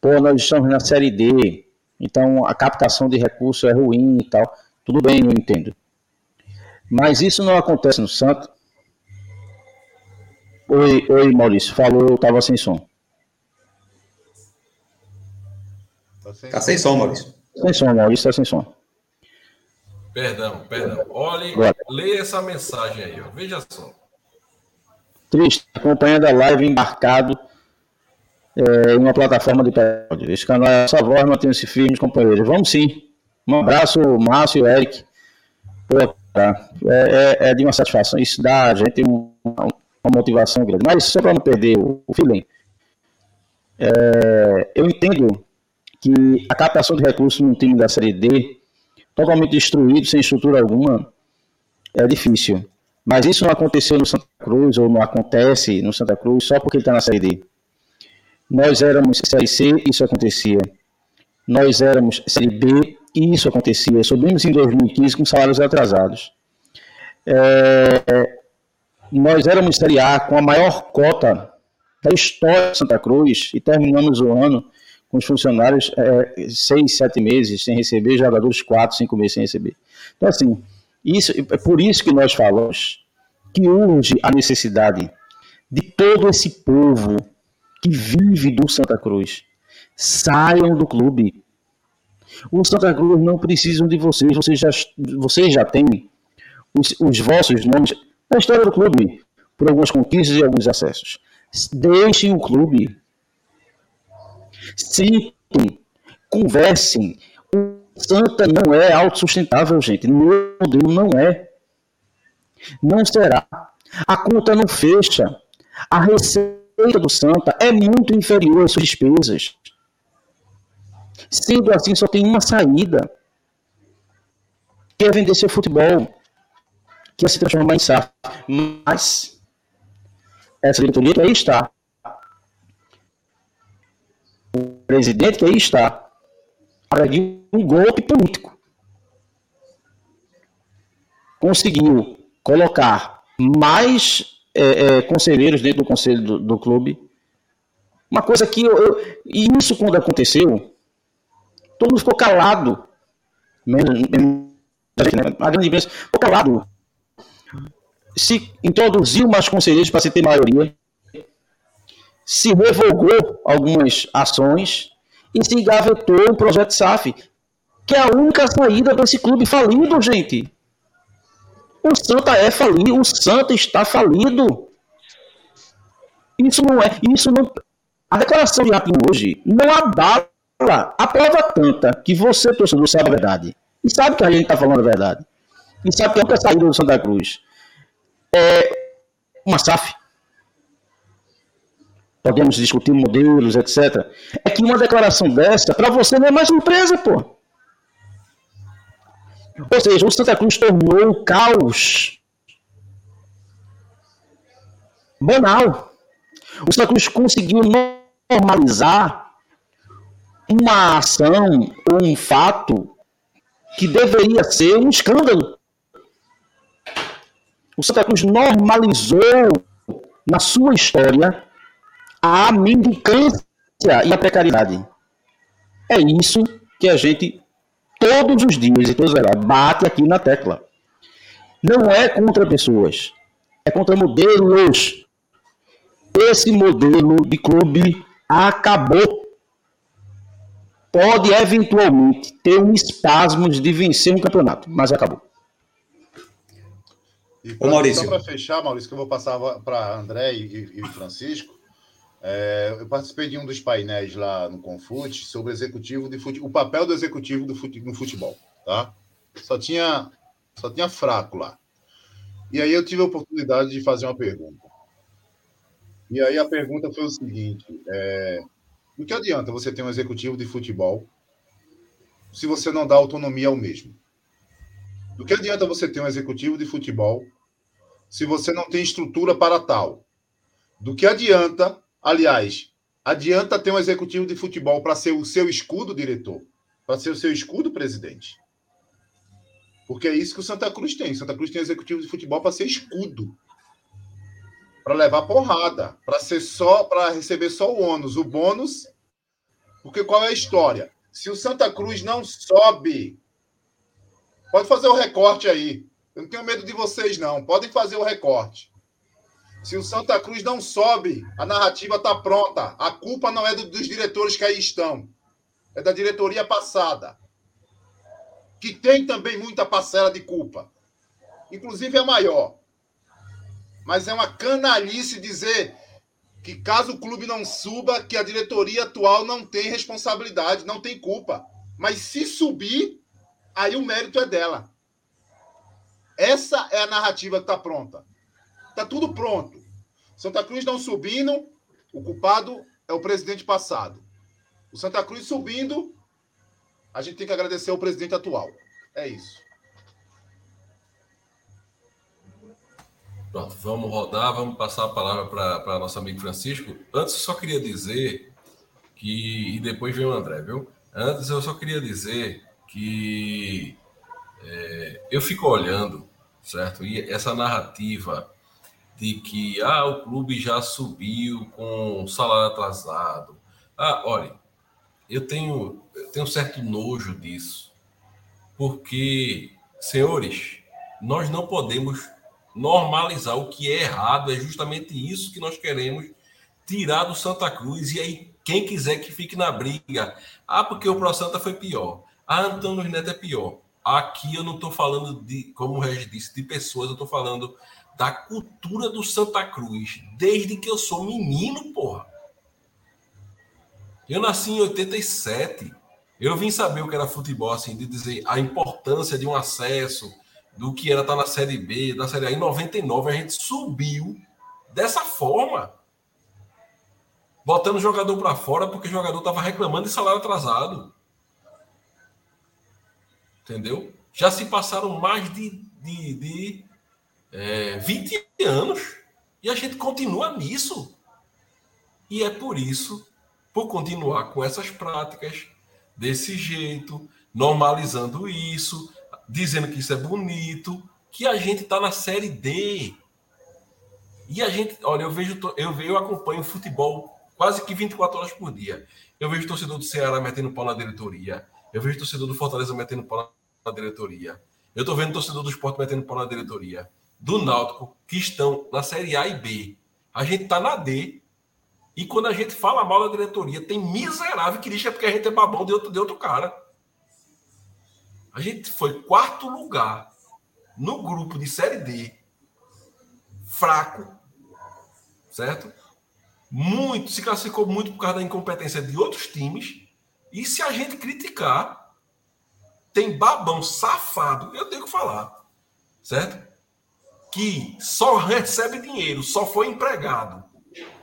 pô, nós estamos na série D, então a captação de recursos é ruim e tal. Tudo bem, eu entendo. Mas isso não acontece no Santo. Oi, oi Maurício, falou, eu estava sem som. Tá sem, tá sem som, Maurício. Sem som, Maurício, está sem som. Perdão, perdão. Olhe, leia essa mensagem aí, ó. veja só. Triste, acompanhando a live embarcado é, uma plataforma de petróleo. Esse canal é essa voz, mantenha-se firmes, companheiros. Vamos sim. Um abraço, Márcio e Eric. Tá. é, é, é, de uma satisfação. Isso dá a gente uma, uma motivação grande. Mas só para não perder o, o feeling, é, eu entendo que a captação de recursos num time da Série D, totalmente destruído, sem estrutura alguma, é difícil. Mas isso não aconteceu no Santa Cruz, ou não acontece no Santa Cruz, só porque ele está na Série D. Nós éramos Série C, isso acontecia. Nós éramos Série B, e isso acontecia. Subimos em 2015 com salários atrasados. É, nós éramos Série A com a maior cota da história de Santa Cruz e terminamos o ano com os funcionários é, seis, sete meses sem receber, jogadores quatro, cinco meses sem receber. Então, assim, isso, é por isso que nós falamos que urge a necessidade de todo esse povo que vive do Santa Cruz. Saiam do clube. O Santa Cruz não precisam de vocês. Vocês já, vocês já têm os, os vossos nomes na história do clube, por algumas conquistas e alguns acessos. Deixem o clube. Sentem, conversem. O Santa não é autossustentável, gente. Meu modelo não é. Não será. A conta não fecha. A receita receita do Santa é muito inferior às suas despesas. Sendo assim, só tem uma saída, que é vender seu futebol, que é se transformar em SAF. Mas essa diretoria que aí está, o presidente que aí está, de um golpe político. Conseguiu colocar mais é, é, conselheiros dentro do conselho do, do clube. Uma coisa que eu, eu, E isso quando aconteceu, todo mundo ficou calado. Menos, menos, né? A grande imprensa ficou calado. Se introduziu mais conselheiros para se ter maioria. Se revogou algumas ações e se engavetou o projeto SAF, que é a única saída desse clube falido, gente. O Santa é falido, o Santa está falido. Isso não é, isso não. A declaração de Rapinho hoje não abala a prova tanta que você, torcedor, sabe a verdade. E sabe que a gente está falando a verdade. E sabe que é a única saída do Santa Cruz é uma SAF. Podemos discutir modelos, etc. É que uma declaração dessa, para você, não é mais surpresa, pô. Ou seja, o Santa Cruz tornou o caos banal. O Santa Cruz conseguiu normalizar uma ação ou um fato que deveria ser um escândalo. O Santa Cruz normalizou na sua história a mendicância e a precariedade. É isso que a gente todos os dias e todos os horas, bate aqui na tecla. Não é contra pessoas, é contra modelos. Esse modelo de clube acabou. Pode eventualmente ter um espasmo de vencer um campeonato, mas acabou. E pra, Ô, Maurício. Só para fechar, Maurício, que eu vou passar para André e, e Francisco. É, eu participei de um dos painéis lá no Confute sobre executivo de fute, o papel do executivo do fute, no futebol, tá? Só tinha só tinha fraco lá. E aí eu tive a oportunidade de fazer uma pergunta. E aí a pergunta foi o seguinte: é, do que adianta você ter um executivo de futebol se você não dá autonomia ao mesmo? Do que adianta você ter um executivo de futebol se você não tem estrutura para tal? Do que adianta Aliás, adianta ter um executivo de futebol para ser o seu escudo diretor, para ser o seu escudo presidente. Porque é isso que o Santa Cruz tem. Santa Cruz tem executivo de futebol para ser escudo. Para levar porrada, para ser só para receber só o ônus, o bônus. Porque qual é a história? Se o Santa Cruz não sobe, pode fazer o recorte aí. Eu não tenho medo de vocês não. Podem fazer o recorte. Se o Santa Cruz não sobe, a narrativa está pronta. A culpa não é do, dos diretores que aí estão. É da diretoria passada que tem também muita parcela de culpa. Inclusive é maior. Mas é uma canalice dizer que caso o clube não suba, que a diretoria atual não tem responsabilidade, não tem culpa. Mas se subir, aí o mérito é dela. Essa é a narrativa que está pronta. Está tudo pronto. Santa Cruz não subindo, o culpado é o presidente passado. O Santa Cruz subindo, a gente tem que agradecer ao presidente atual. É isso. Pronto, vamos rodar, vamos passar a palavra para nosso amigo Francisco. Antes, eu só queria dizer que. E depois vem o André, viu? Antes, eu só queria dizer que é, eu fico olhando, certo? E essa narrativa de que ah, o clube já subiu com salário atrasado. Ah, olha, eu tenho, eu tenho um certo nojo disso, porque, senhores, nós não podemos normalizar o que é errado, é justamente isso que nós queremos tirar do Santa Cruz, e aí quem quiser que fique na briga. Ah, porque o Pro Santa foi pior. Ah, Antônio Neto é pior. Aqui eu não estou falando de, como o Regis disse, de pessoas, eu estou falando da cultura do Santa Cruz, desde que eu sou menino, porra. Eu nasci em 87. Eu vim saber o que era futebol, assim, de dizer a importância de um acesso, do que era estar na Série B, da Série A. Em 99 a gente subiu dessa forma. Botando jogador para fora porque o jogador estava reclamando de salário atrasado. Entendeu? Já se passaram mais de, de, de é, 20 anos e a gente continua nisso. E é por isso por continuar com essas práticas desse jeito, normalizando isso, dizendo que isso é bonito, que a gente está na série D. E a gente, olha, eu vejo, eu, eu acompanho futebol quase que 24 horas por dia. Eu vejo torcedor do Ceará metendo pau na diretoria. Eu vejo torcedor do Fortaleza metendo pau na diretoria. Eu estou vendo torcedor do esporte metendo pau na diretoria. Do Náutico, que estão na série A e B. A gente está na D e quando a gente fala mal da diretoria, tem miserável que que é porque a gente é babão de outro, de outro cara. A gente foi quarto lugar no grupo de Série D. Fraco. Certo? Muito, se classificou muito por causa da incompetência de outros times. E se a gente criticar, tem babão safado, eu tenho que falar. Certo? Que só recebe dinheiro, só foi empregado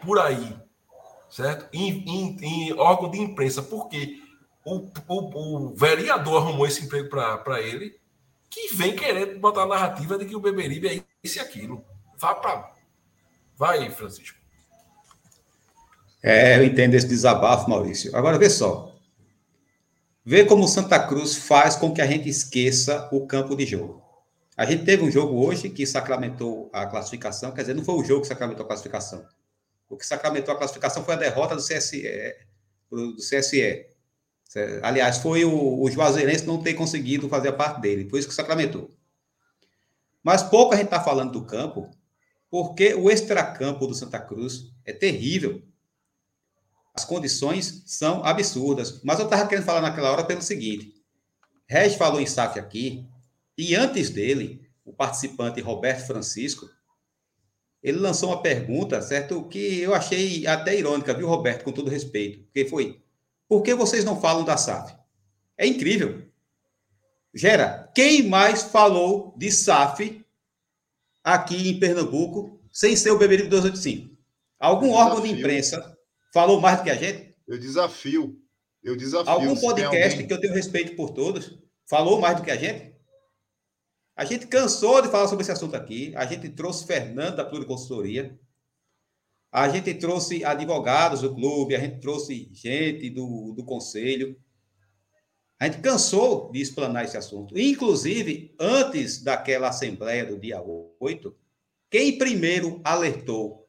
por aí certo? Em, em, em órgão de imprensa, porque o, o, o vereador arrumou esse emprego para ele, que vem querer botar a narrativa de que o Beberibe é isso e aquilo. Vá para. Vai, Francisco. É, eu entendo esse desabafo, Maurício. Agora, vê só. Vê como Santa Cruz faz com que a gente esqueça o campo de jogo. A gente teve um jogo hoje que sacramentou a classificação, quer dizer, não foi o jogo que sacramentou a classificação. O que sacramentou a classificação foi a derrota do CSE. Do CSE. Aliás, foi o, o Juazeirense não ter conseguido fazer a parte dele. Foi isso que sacramentou. Mas pouco a gente está falando do campo, porque o extracampo do Santa Cruz é terrível. As condições são absurdas. Mas eu estava querendo falar naquela hora pelo seguinte: Regis falou em SAF aqui, e antes dele, o participante Roberto Francisco ele lançou uma pergunta, certo? Que eu achei até irônica, viu, Roberto, com todo respeito. Que foi: por que vocês não falam da SAF? É incrível. Gera, quem mais falou de SAF aqui em Pernambuco sem ser o Beberibe 285? Algum órgão de imprensa falou mais do que a gente? Eu desafio. Eu desafio. Algum podcast alguém... que eu tenho respeito por todos falou mais do que a gente? A gente cansou de falar sobre esse assunto aqui. A gente trouxe Fernando da Pluriconsultoria. A gente trouxe advogados do clube. A gente trouxe gente do, do conselho. A gente cansou de explanar esse assunto. Inclusive, antes daquela assembleia do dia 8, quem primeiro alertou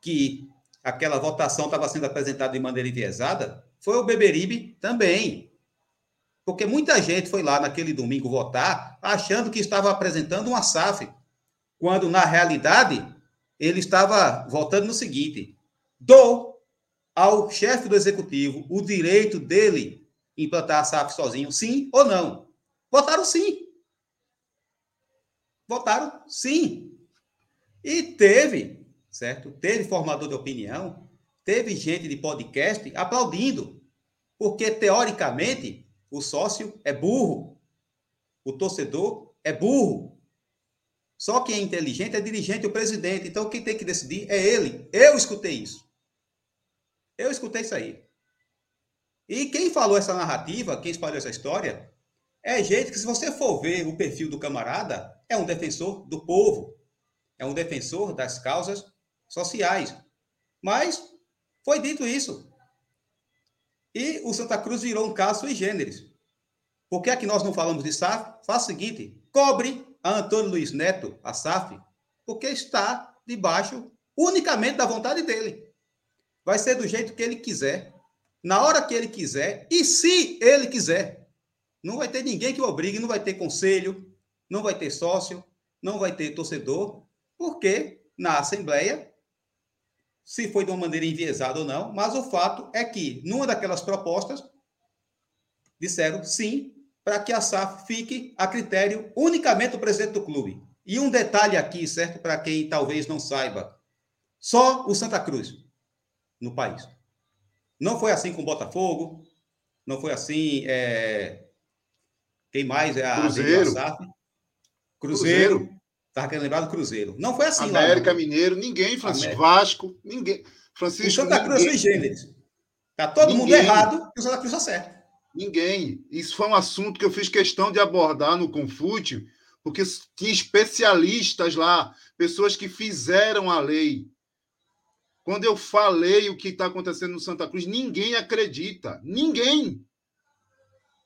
que aquela votação estava sendo apresentada de maneira enviesada foi o Beberibe também. Porque muita gente foi lá naquele domingo votar achando que estava apresentando uma SAF, quando na realidade ele estava votando no seguinte: dou ao chefe do executivo o direito dele implantar a SAF sozinho, sim ou não? Votaram sim. Votaram sim. E teve, certo? Teve formador de opinião, teve gente de podcast aplaudindo, porque teoricamente o sócio é burro, o torcedor é burro. Só quem é inteligente é dirigente, o presidente. Então quem tem que decidir é ele. Eu escutei isso. Eu escutei isso aí. E quem falou essa narrativa, quem espalhou essa história, é gente que, se você for ver o perfil do camarada, é um defensor do povo, é um defensor das causas sociais. Mas foi dito isso. E o Santa Cruz virou um caso sui generis. Por que é que nós não falamos de SAF? Faz o seguinte: cobre a Antônio Luiz Neto, a SAF, porque está debaixo unicamente da vontade dele. Vai ser do jeito que ele quiser na hora que ele quiser e se ele quiser. Não vai ter ninguém que o obrigue, não vai ter conselho, não vai ter sócio, não vai ter torcedor, porque na Assembleia, se foi de uma maneira enviesada ou não, mas o fato é que, numa daquelas propostas, disseram sim para que a SAF fique a critério unicamente do presidente do clube. E um detalhe aqui, certo, para quem talvez não saiba: só o Santa Cruz no país. Não foi assim com o Botafogo, não foi assim. É... Quem mais é a Cruzeiro. Cruzeiro. Cruzeiro. Estava querendo lembrar do Cruzeiro. Não foi assim América, lá. Mineiro, ninguém, Francisco. América. Vasco, ninguém. Francisco. O Santa Cruz ninguém. foi gêneros. Tá todo mundo Ninguém. errado e o Santa Cruz está certo. Ninguém. Isso foi um assunto que eu fiz questão de abordar no Confute, porque tinha especialistas lá, pessoas que fizeram a lei. Quando eu falei o que está acontecendo no Santa Cruz, ninguém acredita. Ninguém.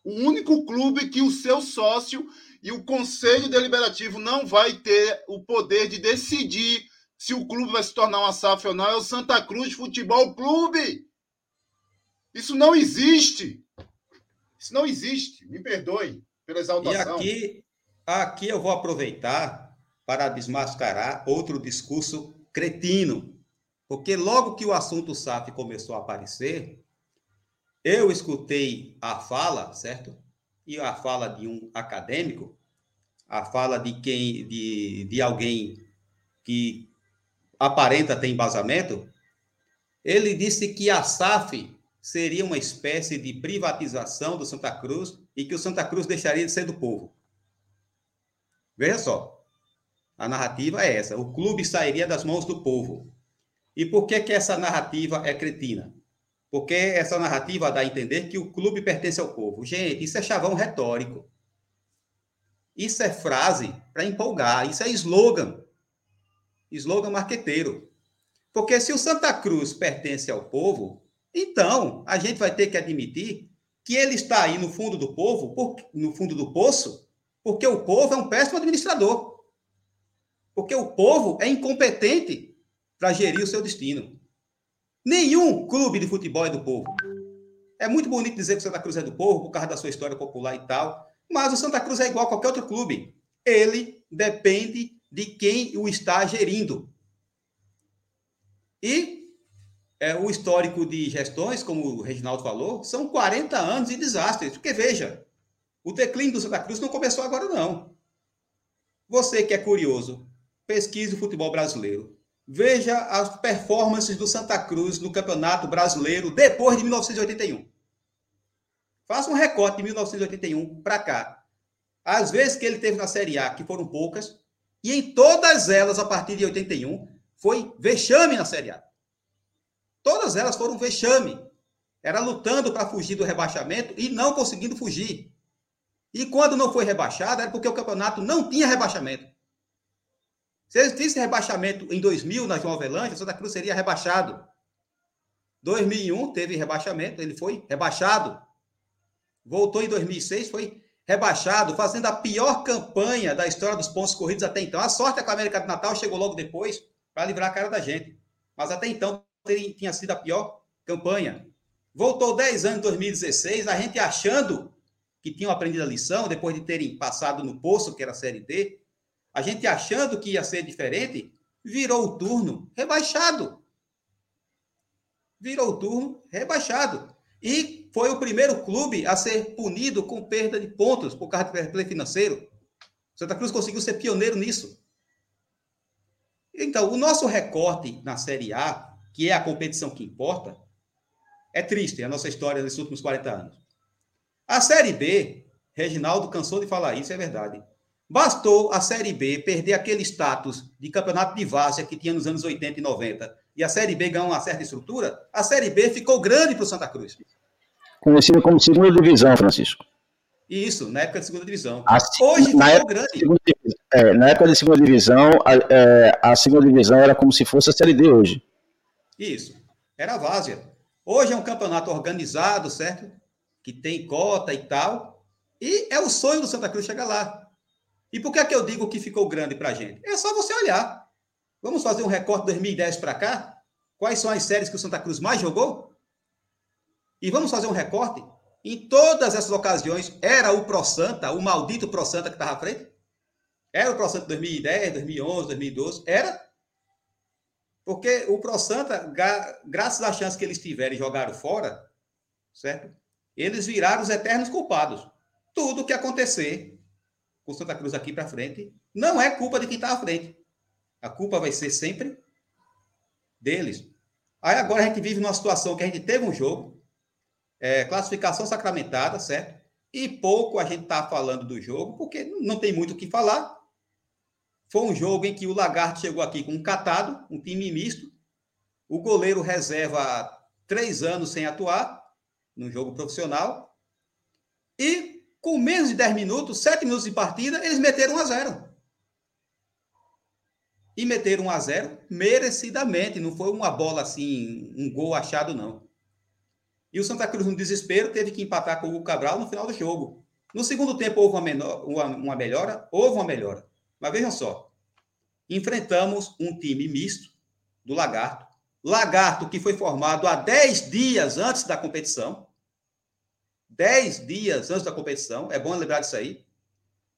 O único clube que o seu sócio e o conselho deliberativo não vai ter o poder de decidir se o clube vai se tornar uma SAF ou não é o Santa Cruz Futebol Clube. Isso não existe. Isso não existe. Me perdoe pela E exaltação. aqui, aqui eu vou aproveitar para desmascarar outro discurso cretino. Porque logo que o assunto SAF começou a aparecer, eu escutei a fala, certo? E a fala de um acadêmico, a fala de quem, de, de alguém que aparenta ter embasamento, ele disse que a SAF seria uma espécie de privatização do Santa Cruz e que o Santa Cruz deixaria de ser do povo. Veja só, a narrativa é essa: o clube sairia das mãos do povo. E por que, que essa narrativa é cretina? Porque essa narrativa dá a entender que o clube pertence ao povo. Gente, isso é chavão retórico. Isso é frase para empolgar, isso é slogan. Slogan marqueteiro. Porque se o Santa Cruz pertence ao povo, então a gente vai ter que admitir que ele está aí no fundo do povo, no fundo do poço, porque o povo é um péssimo administrador. Porque o povo é incompetente para gerir o seu destino. Nenhum clube de futebol é do povo. É muito bonito dizer que o Santa Cruz é do povo por causa da sua história popular e tal, mas o Santa Cruz é igual a qualquer outro clube. Ele depende de quem o está gerindo. E é, o histórico de gestões, como o Reginaldo falou, são 40 anos de desastres. Porque, veja, o declínio do Santa Cruz não começou agora, não. Você que é curioso, pesquise o futebol brasileiro. Veja as performances do Santa Cruz no Campeonato Brasileiro depois de 1981. Faça um recorte de 1981 para cá. As vezes que ele teve na Série A, que foram poucas, e em todas elas, a partir de 81, foi vexame na Série A. Todas elas foram vexame. Era lutando para fugir do rebaixamento e não conseguindo fugir. E quando não foi rebaixado, era porque o campeonato não tinha rebaixamento. Se existisse rebaixamento em 2000 na João Avelange, o Santa Cruz seria rebaixado. 2001 teve rebaixamento, ele foi rebaixado. Voltou em 2006, foi rebaixado, fazendo a pior campanha da história dos pontos corridos até então. A sorte é que a América do Natal chegou logo depois para livrar a cara da gente. Mas até então tinha sido a pior campanha. Voltou 10 anos em 2016, a gente achando que tinham aprendido a lição, depois de terem passado no poço, que era a Série D, a gente achando que ia ser diferente, virou o turno rebaixado. Virou o turno rebaixado. E foi o primeiro clube a ser punido com perda de pontos por causa do play financeiro. Santa Cruz conseguiu ser pioneiro nisso. Então, o nosso recorte na Série A, que é a competição que importa, é triste, a nossa história nesses últimos 40 anos. A Série B, Reginaldo cansou de falar isso, é verdade. Bastou a Série B perder aquele status de campeonato de várzea que tinha nos anos 80 e 90 e a Série B ganhou uma certa estrutura, a Série B ficou grande para o Santa Cruz. Conhecido como segunda divisão, Francisco. Isso, na época de segunda divisão. A, Hoje na ficou grande. Segunda, é, na época de segunda divisão, a, é, a, segunda divisão era como se fosse a Série D hoje. Isso, era a várzea. Hoje é um campeonato organizado, certo? Que tem cota e tal. E é o sonho do Santa Cruz chegar lá. E por que é que eu digo que ficou grande para a gente? É só você olhar. Vamos fazer um recorte de 2010 para cá? Quais são as séries que o Santa Cruz mais jogou? E vamos fazer um recorte? Em todas essas ocasiões, era o Pro Santa, o maldito Pro Santa que estava à frente? Era o Pro Santa 2010, 2011, 2012? Era? Porque o Pro Santa, graças à chance que eles tiveram e jogaram fora, certo? Eles viraram os eternos culpados. Tudo que acontecer com Santa Cruz aqui para frente não é culpa de quem está à frente. A culpa vai ser sempre deles. Aí agora a gente vive numa situação que a gente teve um jogo, é, classificação sacramentada, certo? E pouco a gente está falando do jogo, porque não tem muito o que falar. Foi um jogo em que o Lagarto chegou aqui com um catado, um time misto. O goleiro reserva três anos sem atuar no jogo profissional. E com menos de 10 minutos, 7 minutos de partida, eles meteram 1 a 0. E meteram 1 a 0 merecidamente, não foi uma bola assim, um gol achado não. E o Santa Cruz no desespero teve que empatar com o Cabral no final do jogo. No segundo tempo houve uma, menor, uma, uma melhora, houve uma melhora. Mas vejam só, enfrentamos um time misto do Lagarto. Lagarto que foi formado há 10 dias antes da competição. 10 dias antes da competição, é bom lembrar disso aí.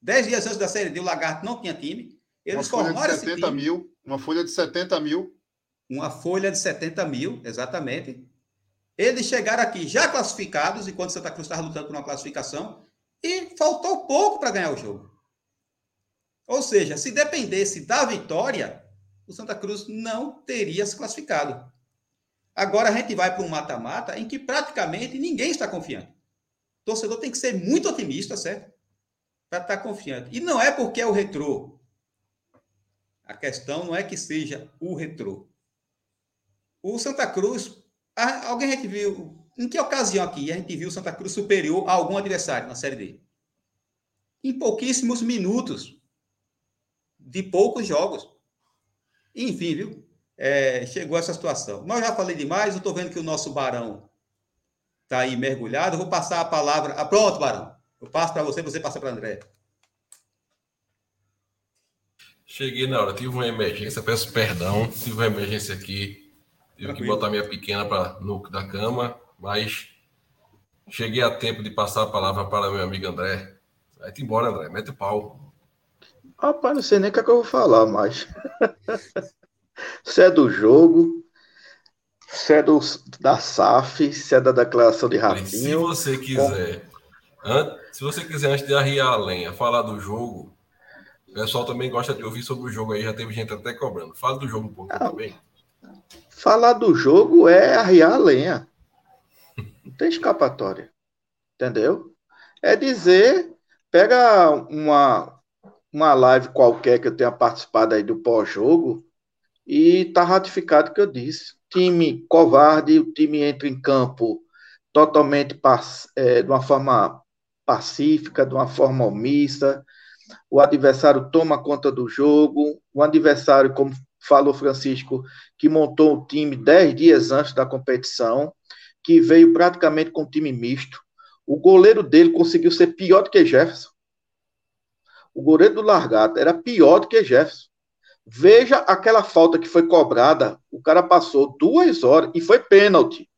10 dias antes da Série D, o Lagarto não tinha time. Eles uma folha de 70 mil. Uma folha de 70 mil. Uma folha de 70 mil, exatamente. Eles chegaram aqui já classificados, enquanto Santa Cruz estava lutando por uma classificação, e faltou pouco para ganhar o jogo. Ou seja, se dependesse da vitória, o Santa Cruz não teria se classificado. Agora a gente vai para um mata-mata em que praticamente ninguém está confiante. Torcedor tem que ser muito otimista, certo? Para estar confiante. E não é porque é o retrô. A questão não é que seja o retrô. O Santa Cruz, alguém a gente viu, em que ocasião aqui a gente viu o Santa Cruz superior a algum adversário na Série D? Em pouquíssimos minutos de poucos jogos. Enfim, viu? É, chegou essa situação. Mas eu já falei demais, eu estou vendo que o nosso Barão está aí mergulhado. Eu vou passar a palavra. Ah, pronto, Barão. Eu passo para você, você passa para André. Cheguei na hora, tive uma emergência, peço perdão, tive uma emergência aqui, tive Tranquilo. que botar minha pequena para no da cama, mas cheguei a tempo de passar a palavra para meu amigo André. Vai-te embora, André, mete o pau. Rapaz, não sei nem o que, é que eu vou falar mais. se é do jogo, se é do, da SAF, se é da declaração de Rafinha. Se você quiser, an... se você quiser, antes de arriar a lenha, falar do jogo, o pessoal também gosta de ouvir sobre o jogo aí, já teve gente até cobrando. Fala do jogo um pouco não, também. Falar do jogo é arriar a lenha. Não tem escapatória. Entendeu? É dizer, pega uma, uma live qualquer que eu tenha participado aí do pós-jogo e tá ratificado o que eu disse. Time covarde, o time entra em campo totalmente é, de uma forma pacífica, de uma forma omissa. O adversário toma conta do jogo. O adversário, como falou Francisco, que montou o time dez dias antes da competição, que veio praticamente com time misto. O goleiro dele conseguiu ser pior do que Jefferson. O goleiro do Largata era pior do que Jefferson. Veja aquela falta que foi cobrada. O cara passou duas horas e foi pênalti.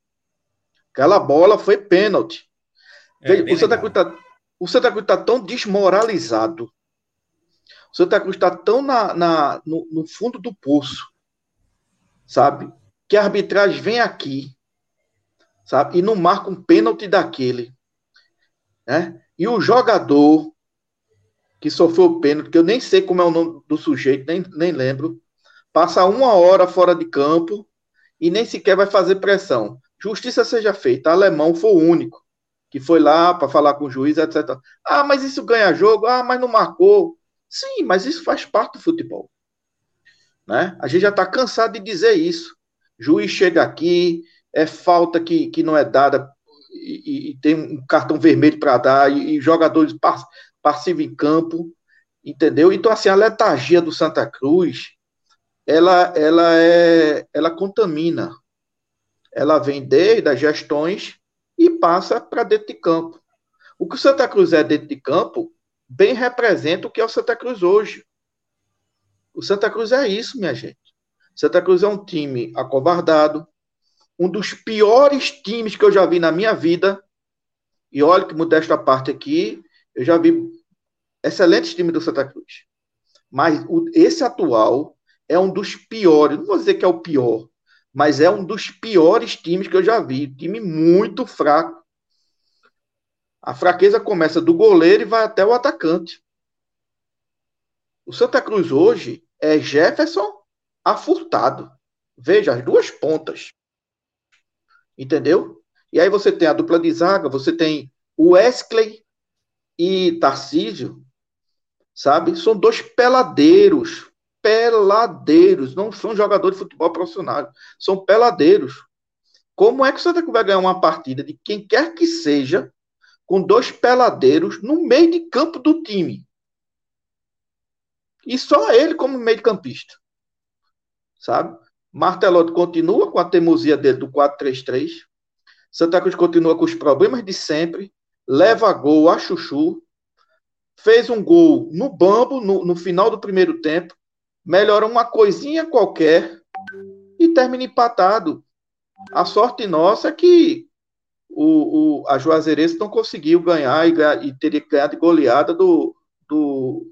Aquela bola foi pênalti. É, o, Santa Cruz tá, o Santa Cruz está tão desmoralizado. O Santa Cruz está tão na, na no, no, fundo do poço, sabe? Que a arbitragem vem aqui, sabe? E não marca um pênalti daquele. Né? E o jogador que sofreu o pênalti, que eu nem sei como é o nome do sujeito, nem, nem lembro, passa uma hora fora de campo e nem sequer vai fazer pressão. Justiça seja feita. Alemão foi o único que foi lá para falar com o juiz, etc. Ah, mas isso ganha jogo. Ah, mas não marcou. Sim, mas isso faz parte do futebol. Né? A gente já está cansado de dizer isso. Juiz chega aqui, é falta que, que não é dada e, e tem um cartão vermelho para dar e, e jogadores passivo em campo, entendeu? Então, assim, a letargia do Santa Cruz, ela, ela, é, ela contamina. Ela vem desde as gestões e passa para dentro de campo. O que o Santa Cruz é dentro de campo, bem representa o que é o Santa Cruz hoje. O Santa Cruz é isso, minha gente. Santa Cruz é um time acovardado, um dos piores times que eu já vi na minha vida. E olha que modesta parte aqui, eu já vi excelentes times do Santa Cruz. Mas o, esse atual é um dos piores, não vou dizer que é o pior, mas é um dos piores times que eu já vi. Time muito fraco. A fraqueza começa do goleiro e vai até o atacante. O Santa Cruz hoje é Jefferson afurtado. Veja, as duas pontas. Entendeu? E aí você tem a dupla de zaga, você tem o Wesley e Tarcísio, sabe? São dois peladeiros. Peladeiros. Não são jogadores de futebol profissional. São peladeiros. Como é que o Santa Cruz vai ganhar uma partida de quem quer que seja com dois peladeiros no meio de campo do time? E só ele como meio campista. Sabe? Martelotti continua com a teimosia dele do 4-3-3. Santa Cruz continua com os problemas de sempre. Leva gol a chuchu fez um gol no bambo no, no final do primeiro tempo, melhora uma coisinha qualquer e termina empatado. A sorte nossa é que o, o, a Juazeirense não conseguiu ganhar e, e teria ganhar de goleada do, do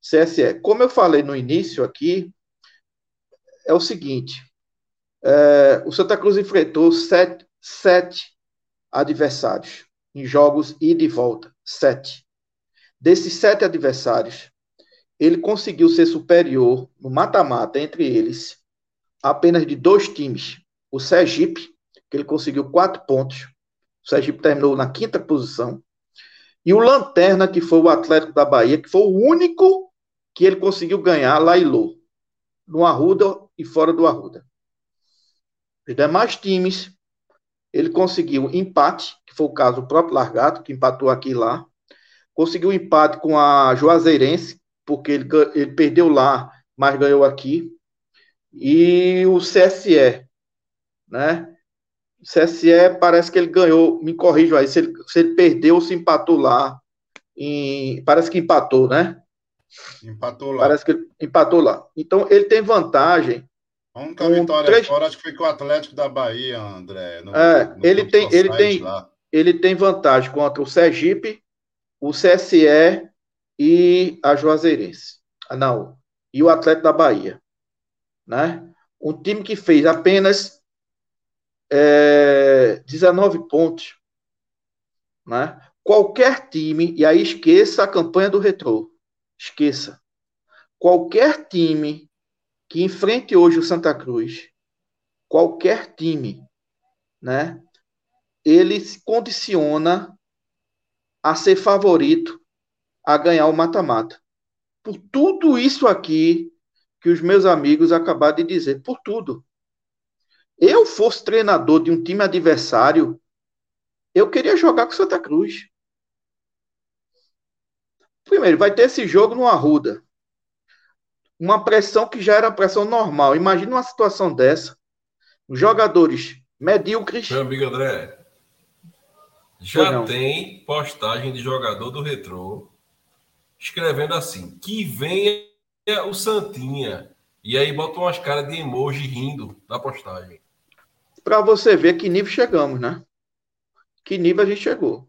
CSE. Como eu falei no início aqui, é o seguinte: é, o Santa Cruz enfrentou sete, sete adversários em jogos ida e volta. Sete. Desses sete adversários, ele conseguiu ser superior no mata-mata entre eles apenas de dois times. O Sergipe, que ele conseguiu quatro pontos. O Sergipe terminou na quinta posição. E o Lanterna, que foi o Atlético da Bahia, que foi o único que ele conseguiu ganhar lá e Lô, no Arruda e fora do Arruda. Os demais times, ele conseguiu empate, que foi o caso do próprio Largato, que empatou aqui e lá conseguiu um empate com a Juazeirense, porque ele, ele perdeu lá, mas ganhou aqui. E o CSE, né? O CSE parece que ele ganhou, me corrijo aí, se ele, se ele perdeu ou se empatou lá. Em, parece que empatou, né? Empatou lá. Parece que ele empatou lá. Então ele tem vantagem. A única vitória três... fora, acho que foi com o Atlético da Bahia, André. No, é, no ele, tem, ele, tem, ele tem vantagem contra o Sergipe, o CSE e a Juazeirense. Ah, não, e o Atlético da Bahia. Né? Um time que fez apenas é, 19 pontos. Né? Qualquer time, e aí esqueça a campanha do Retrô. Esqueça. Qualquer time que enfrente hoje o Santa Cruz, qualquer time, né? Ele se condiciona a ser favorito a ganhar o mata-mata. Por tudo isso aqui que os meus amigos acabaram de dizer, por tudo. Eu fosse treinador de um time adversário, eu queria jogar com Santa Cruz. Primeiro, vai ter esse jogo no Arruda. Uma pressão que já era pressão normal. Imagina uma situação dessa. Jogadores medíocres. Meu amigo André, Já tem postagem de jogador do Retrô escrevendo assim: que venha o Santinha. E aí bota umas caras de emoji rindo na postagem. Para você ver que nível chegamos, né? Que nível a gente chegou.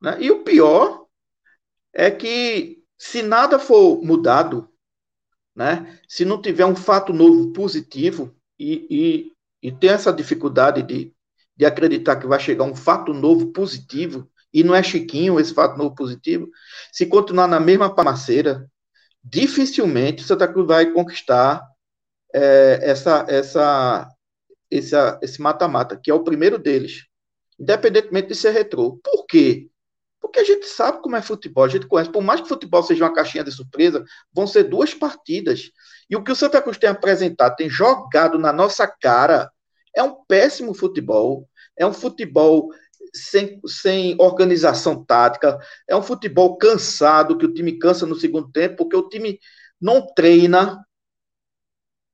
Né? E o pior é que se nada for mudado, né? Se não tiver um fato novo positivo e, e, e tem essa dificuldade de, de acreditar que vai chegar um fato novo positivo, e não é Chiquinho esse fato novo positivo, se continuar na mesma parceira, dificilmente o Santa Cruz vai conquistar é, essa, essa, essa, esse mata-mata, que é o primeiro deles, independentemente de ser retrô. Por quê? Porque a gente sabe como é futebol, a gente conhece. Por mais que futebol seja uma caixinha de surpresa, vão ser duas partidas. E o que o Santa Cruz tem apresentado, tem jogado na nossa cara, é um péssimo futebol. É um futebol sem, sem organização tática, é um futebol cansado, que o time cansa no segundo tempo, porque o time não treina.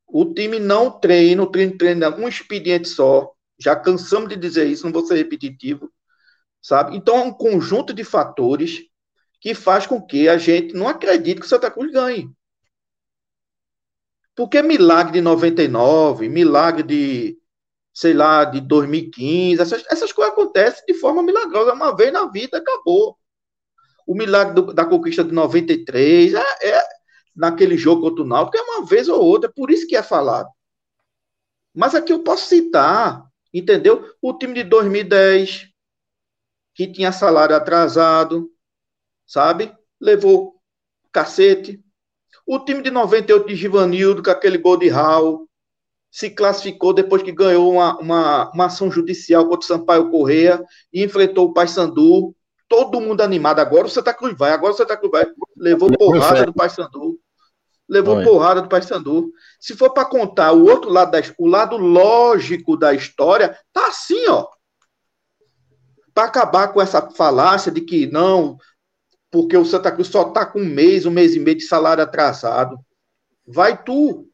O time não treina, o time treina um expediente só. Já cansamos de dizer isso, não vou ser repetitivo, sabe? Então é um conjunto de fatores que faz com que a gente não acredite que o Santa Cruz ganhe. Porque milagre de 99, milagre de sei lá, de 2015, essas, essas coisas acontecem de forma milagrosa, uma vez na vida, acabou. O milagre do, da conquista de 93 é, é naquele jogo contra o Náutico, é uma vez ou outra, é por isso que é falado. Mas aqui eu posso citar, entendeu? O time de 2010, que tinha salário atrasado, sabe? Levou cacete. O time de 98 de Givanildo, com aquele gol de Raul, se classificou depois que ganhou uma, uma, uma ação judicial contra o Sampaio Correia e enfrentou o Paysandu. Todo mundo animado. Agora o Santa Cruz vai, agora o Santa Cruz vai. Levou porrada do Paysandu. Levou Oi. porrada do Paysandu. Se for para contar o outro lado, da, o lado lógico da história, tá assim, ó. Para acabar com essa falácia de que não, porque o Santa Cruz só tá com um mês, um mês e meio de salário atrasado. Vai tu,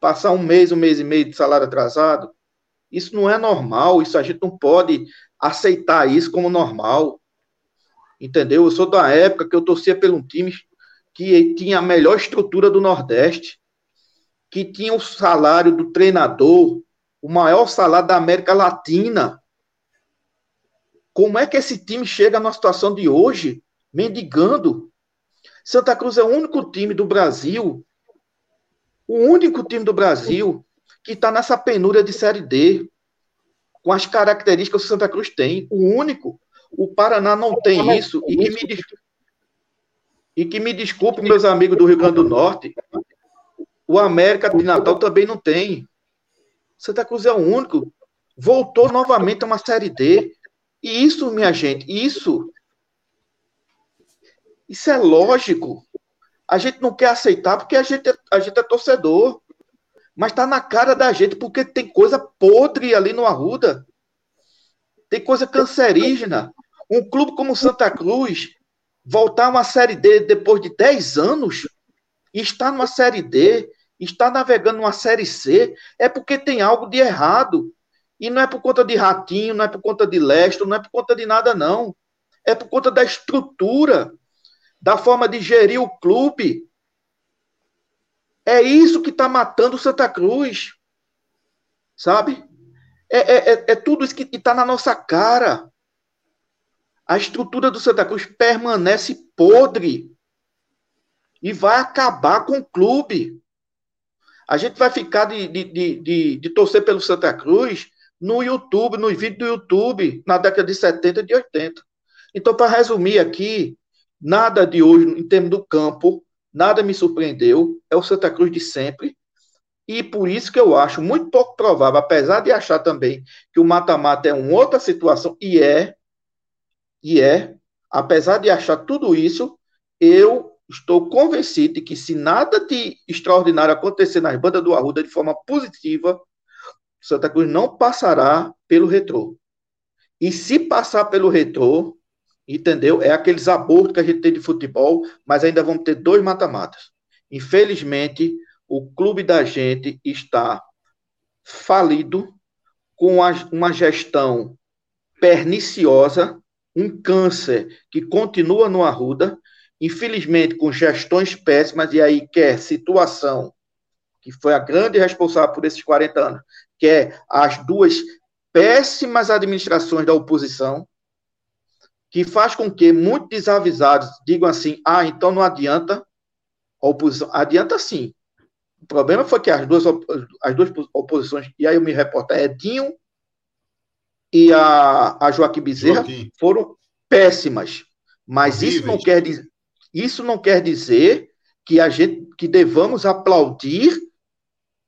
passar um mês, um mês e meio de salário atrasado, isso não é normal, isso a gente não pode aceitar isso como normal. Entendeu? Eu sou da época que eu torcia pelo time que tinha a melhor estrutura do Nordeste, que tinha o salário do treinador, o maior salário da América Latina. Como é que esse time chega na situação de hoje, mendigando? Santa Cruz é o único time do Brasil o único time do Brasil que está nessa penúria de Série D, com as características que o Santa Cruz tem. O único. O Paraná não tem isso. E que me, e que me desculpe, meus amigos do Rio Grande do Norte, o América de Natal também não tem. Santa Cruz é o único. Voltou novamente a uma Série D. E isso, minha gente, isso. Isso é lógico a gente não quer aceitar porque a gente, é, a gente é torcedor. Mas está na cara da gente porque tem coisa podre ali no Arruda. Tem coisa cancerígena. Um clube como Santa Cruz voltar a uma Série D depois de 10 anos e estar numa Série D, estar navegando numa Série C, é porque tem algo de errado. E não é por conta de Ratinho, não é por conta de Leste, não é por conta de nada, não. É por conta da estrutura da forma de gerir o clube. É isso que está matando o Santa Cruz. Sabe? É, é, é, é tudo isso que está na nossa cara. A estrutura do Santa Cruz permanece podre. E vai acabar com o clube. A gente vai ficar de, de, de, de, de torcer pelo Santa Cruz no YouTube, nos vídeos do YouTube, na década de 70 e de 80. Então, para resumir aqui, Nada de hoje, em termos do campo, nada me surpreendeu. É o Santa Cruz de sempre. E por isso que eu acho muito pouco provável, apesar de achar também que o mata-mata é uma outra situação, e é, e é, apesar de achar tudo isso, eu estou convencido de que se nada de extraordinário acontecer nas bandas do Arruda de forma positiva, Santa Cruz não passará pelo retrô. E se passar pelo retrô, entendeu? É aqueles abortos que a gente tem de futebol, mas ainda vamos ter dois mata-matas. Infelizmente, o clube da gente está falido, com uma gestão perniciosa, um câncer que continua no Arruda, infelizmente com gestões péssimas, e aí quer situação que foi a grande responsável por esses 40 anos, que é as duas péssimas administrações da oposição, que faz com que muitos desavisados digam assim: ah, então não adianta a oposição. Adianta sim. O problema foi que as duas, as duas oposições, e aí eu me reporto, é Edinho e a, a Joaquim Bezerra Joaquim. foram péssimas. Mas isso não, quer, isso não quer dizer que a gente que devamos aplaudir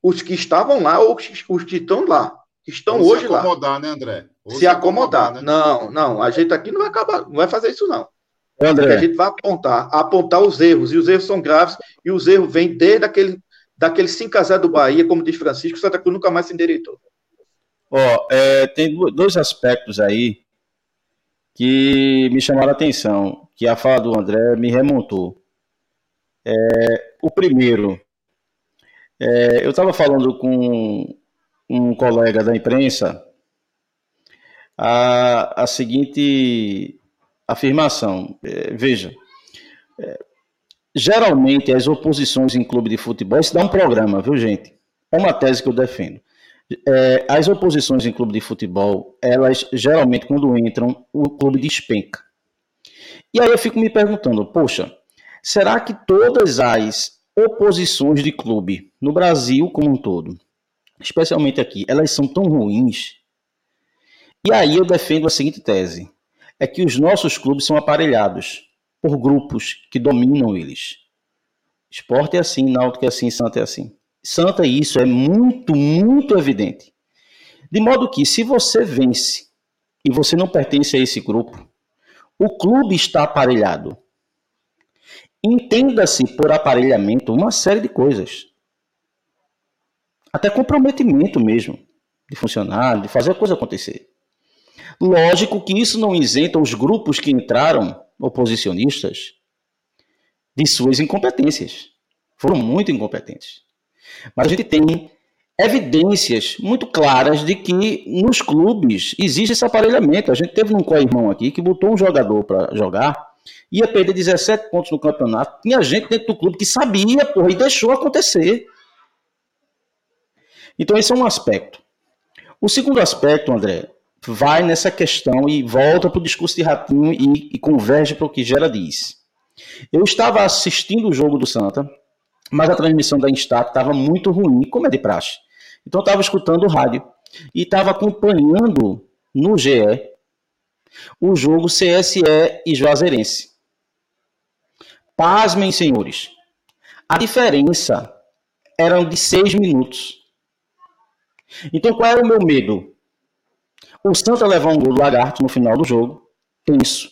os que estavam lá ou os que estão lá, que estão ou hoje lá. Se acomodar, lá. né, André? Ou se, acomodar. acomodar né? Não, não, a gente aqui não vai acabar, não vai fazer isso não. André. A gente vai apontar, apontar os erros, e os erros são graves, e os erros vêm desde aquele, daquele 5x0 do Bahia, como diz Francisco, o Santa Cruz nunca mais se endireitou. Ó, é, tem dois aspectos aí que me chamaram a atenção, que a fala do André me remontou. É, o primeiro, é, eu estava falando com um colega da imprensa a, a seguinte afirmação. É, veja, é, geralmente as oposições em clube de futebol, isso dá um programa, viu gente? É uma tese que eu defendo. É, as oposições em clube de futebol, elas geralmente quando entram, o clube despenca. E aí eu fico me perguntando, poxa, será que todas as oposições de clube no Brasil como um todo, especialmente aqui, elas são tão ruins. E aí eu defendo a seguinte tese: é que os nossos clubes são aparelhados por grupos que dominam eles. Esporte é assim, Náutico é assim, Santa é assim. Santa isso é muito, muito evidente. De modo que se você vence e você não pertence a esse grupo, o clube está aparelhado. Entenda-se por aparelhamento uma série de coisas. Até comprometimento mesmo de funcionário, de fazer a coisa acontecer. Lógico que isso não isenta os grupos que entraram, oposicionistas, de suas incompetências. Foram muito incompetentes. Mas a gente tem evidências muito claras de que nos clubes existe esse aparelhamento. A gente teve um co-irmão aqui que botou um jogador para jogar ia perder 17 pontos no campeonato. Tinha gente dentro do clube que sabia, porra, e deixou acontecer. Então, esse é um aspecto. O segundo aspecto, André, vai nessa questão e volta para o discurso de Ratinho e, e converge para o que Gera diz. Eu estava assistindo o jogo do Santa, mas a transmissão da Instat estava muito ruim, como é de praxe. Então, eu estava escutando o rádio e estava acompanhando no GE o jogo CSE e Juazeirense. Pasmem, senhores. A diferença era de seis minutos. Então, qual era o meu medo? O Santa levar um gol do Lagarto no final do jogo. Isso.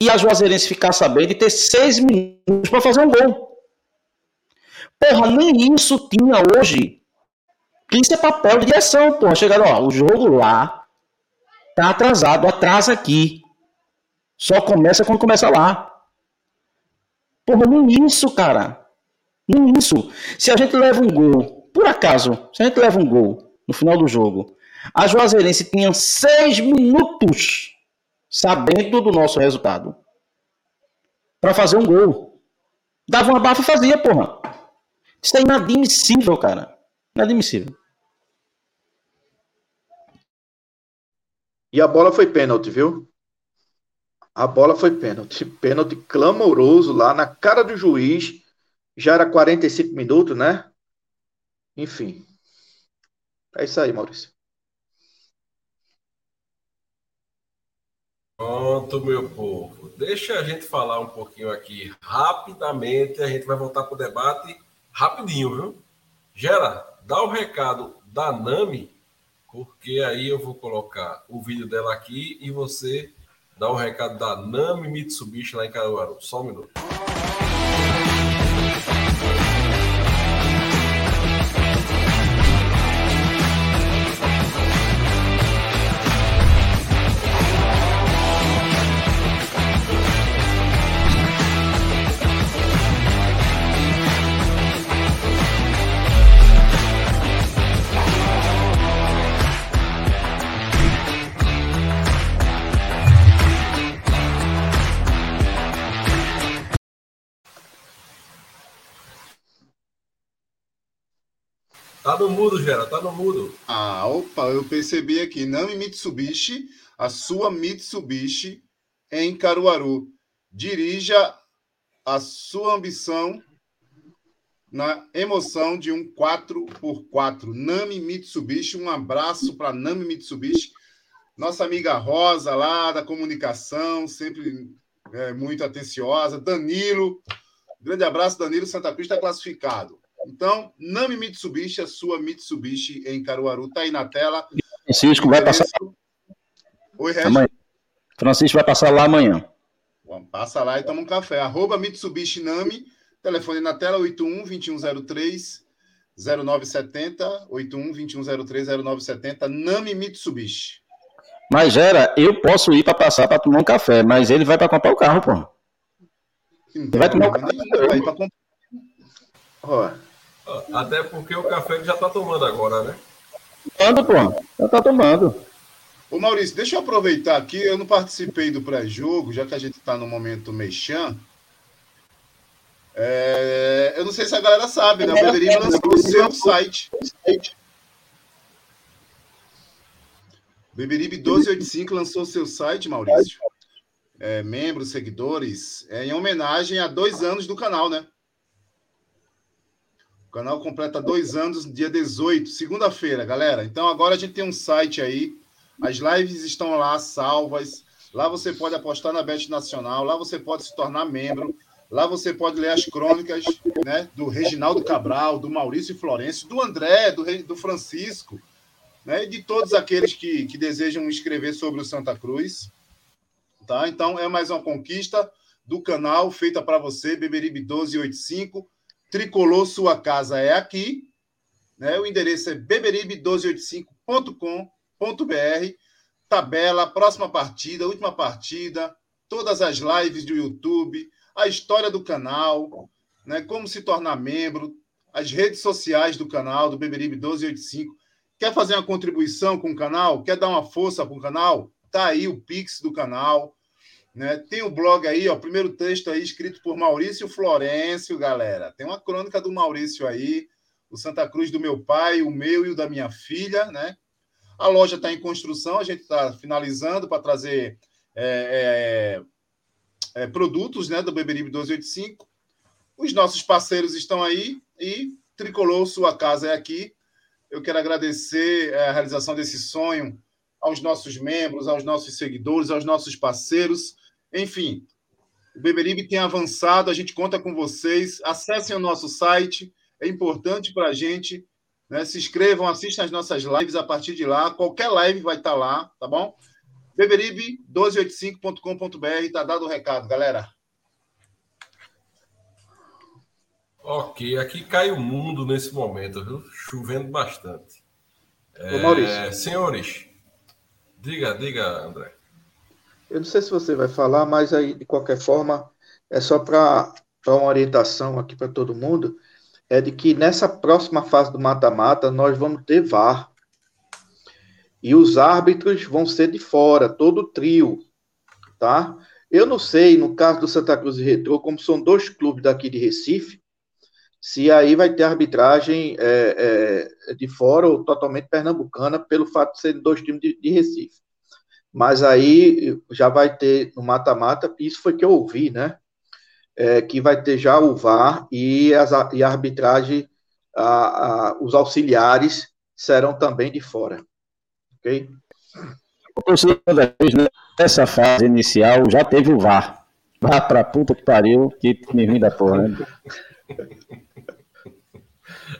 E a Juazeirense ficar sabendo de ter seis minutos para fazer um gol. Porra, nem isso tinha hoje. Isso é papel de direção, porra. Chegaram, ó, o jogo lá Tá atrasado, atrasa aqui. Só começa quando começa lá. Porra, nem isso, cara. Nem isso. Se a gente leva um gol, por acaso, se a gente leva um gol no final do jogo, a Juazeirense tinha seis minutos sabendo do nosso resultado para fazer um gol. Dava uma bafa e fazia, porra. Isso é inadmissível, cara. Inadmissível. E a bola foi pênalti, viu? A bola foi pênalti. Pênalti clamoroso lá na cara do juiz. Já era 45 minutos, né? Enfim. É isso aí, Maurício. Pronto, meu povo. Deixa a gente falar um pouquinho aqui rapidamente. A gente vai voltar para o debate rapidinho, viu? Gera, dá o recado da Nami porque aí eu vou colocar o vídeo dela aqui e você dá o recado da Nami Mitsubishi lá em Caruaru. Só um minuto. Tá no mudo, Gera, tá no mudo. Ah, opa, eu percebi aqui. Nami Mitsubishi, a sua Mitsubishi em Caruaru. Dirija a sua ambição na emoção de um 4x4. Nami Mitsubishi, um abraço para Nami Mitsubishi, nossa amiga Rosa lá da comunicação, sempre é, muito atenciosa. Danilo, grande abraço, Danilo Santa Cruz está classificado. Então, Nami Mitsubishi, a sua Mitsubishi em Caruaru, está aí na tela. Francisco vai passar. Oi, Regis. Francisco vai passar lá amanhã. Passa lá e toma um café. Arroba Mitsubishi Nami, telefone na tela 81 2103 0970, 81 2103 0970, Nami Mitsubishi. Mas era, eu posso ir para passar para tomar um café, mas ele vai para comprar o carro, pô. Ele vai tomar o café. Vai para comprar. Até porque o café ele já está tomando agora, né? Tomando, pô. Já está tomando. Ô Maurício, deixa eu aproveitar aqui, eu não participei do pré-jogo, já que a gente está no momento mexan. É... Eu não sei se a galera sabe, né? O Beberibe lançou o seu site. Beberibe 1285 lançou seu site, Maurício. É, membros, seguidores, é, em homenagem a dois anos do canal, né? O canal completa dois anos, dia 18, segunda-feira, galera. Então agora a gente tem um site aí. As lives estão lá salvas. Lá você pode apostar na Bet Nacional. Lá você pode se tornar membro. Lá você pode ler as crônicas né, do Reginaldo Cabral, do Maurício Florencio, do André, do, do Francisco, né, e de todos aqueles que, que desejam escrever sobre o Santa Cruz. Tá? Então é mais uma conquista do canal feita para você, Beberibe 1285 Tricolor Sua Casa é aqui. Né? O endereço é beberibe1285.com.br. Tabela, próxima partida, última partida, todas as lives do YouTube, a história do canal, né? como se tornar membro, as redes sociais do canal, do Beberibe 1285. Quer fazer uma contribuição com o canal? Quer dar uma força para o canal? Tá aí o Pix do canal. Né? Tem o blog aí, ó, o primeiro texto aí escrito por Maurício Florencio, galera. Tem uma crônica do Maurício aí, o Santa Cruz do meu pai, o meu e o da minha filha, né? A loja está em construção, a gente está finalizando para trazer é, é, é, produtos né, do Beberibe 1285. Os nossos parceiros estão aí e Tricolor Sua Casa é aqui. Eu quero agradecer é, a realização desse sonho aos nossos membros, aos nossos seguidores, aos nossos parceiros. Enfim, o Beberibe tem avançado, a gente conta com vocês. Acessem o nosso site, é importante para a gente. Né? Se inscrevam, assistam as nossas lives a partir de lá. Qualquer live vai estar tá lá, tá bom? Beberibe1285.com.br, está dado o recado, galera. Ok, aqui cai o mundo nesse momento, viu? Chovendo bastante. Ô, Maurício. É, senhores, diga, diga, André. Eu não sei se você vai falar, mas aí, de qualquer forma, é só para uma orientação aqui para todo mundo, é de que nessa próxima fase do mata-mata nós vamos ter VAR. E os árbitros vão ser de fora, todo trio, tá? Eu não sei, no caso do Santa Cruz e Retrô, como são dois clubes daqui de Recife, se aí vai ter arbitragem é, é, de fora ou totalmente pernambucana, pelo fato de serem dois times de, de Recife. Mas aí já vai ter no mata-mata, isso foi que eu ouvi, né? É, que vai ter já o VAR e, as, e a arbitragem, a, a, os auxiliares serão também de fora. Ok? Nessa fase inicial já teve o VAR. Vá pra puta que pariu, que me ruim da porra, né?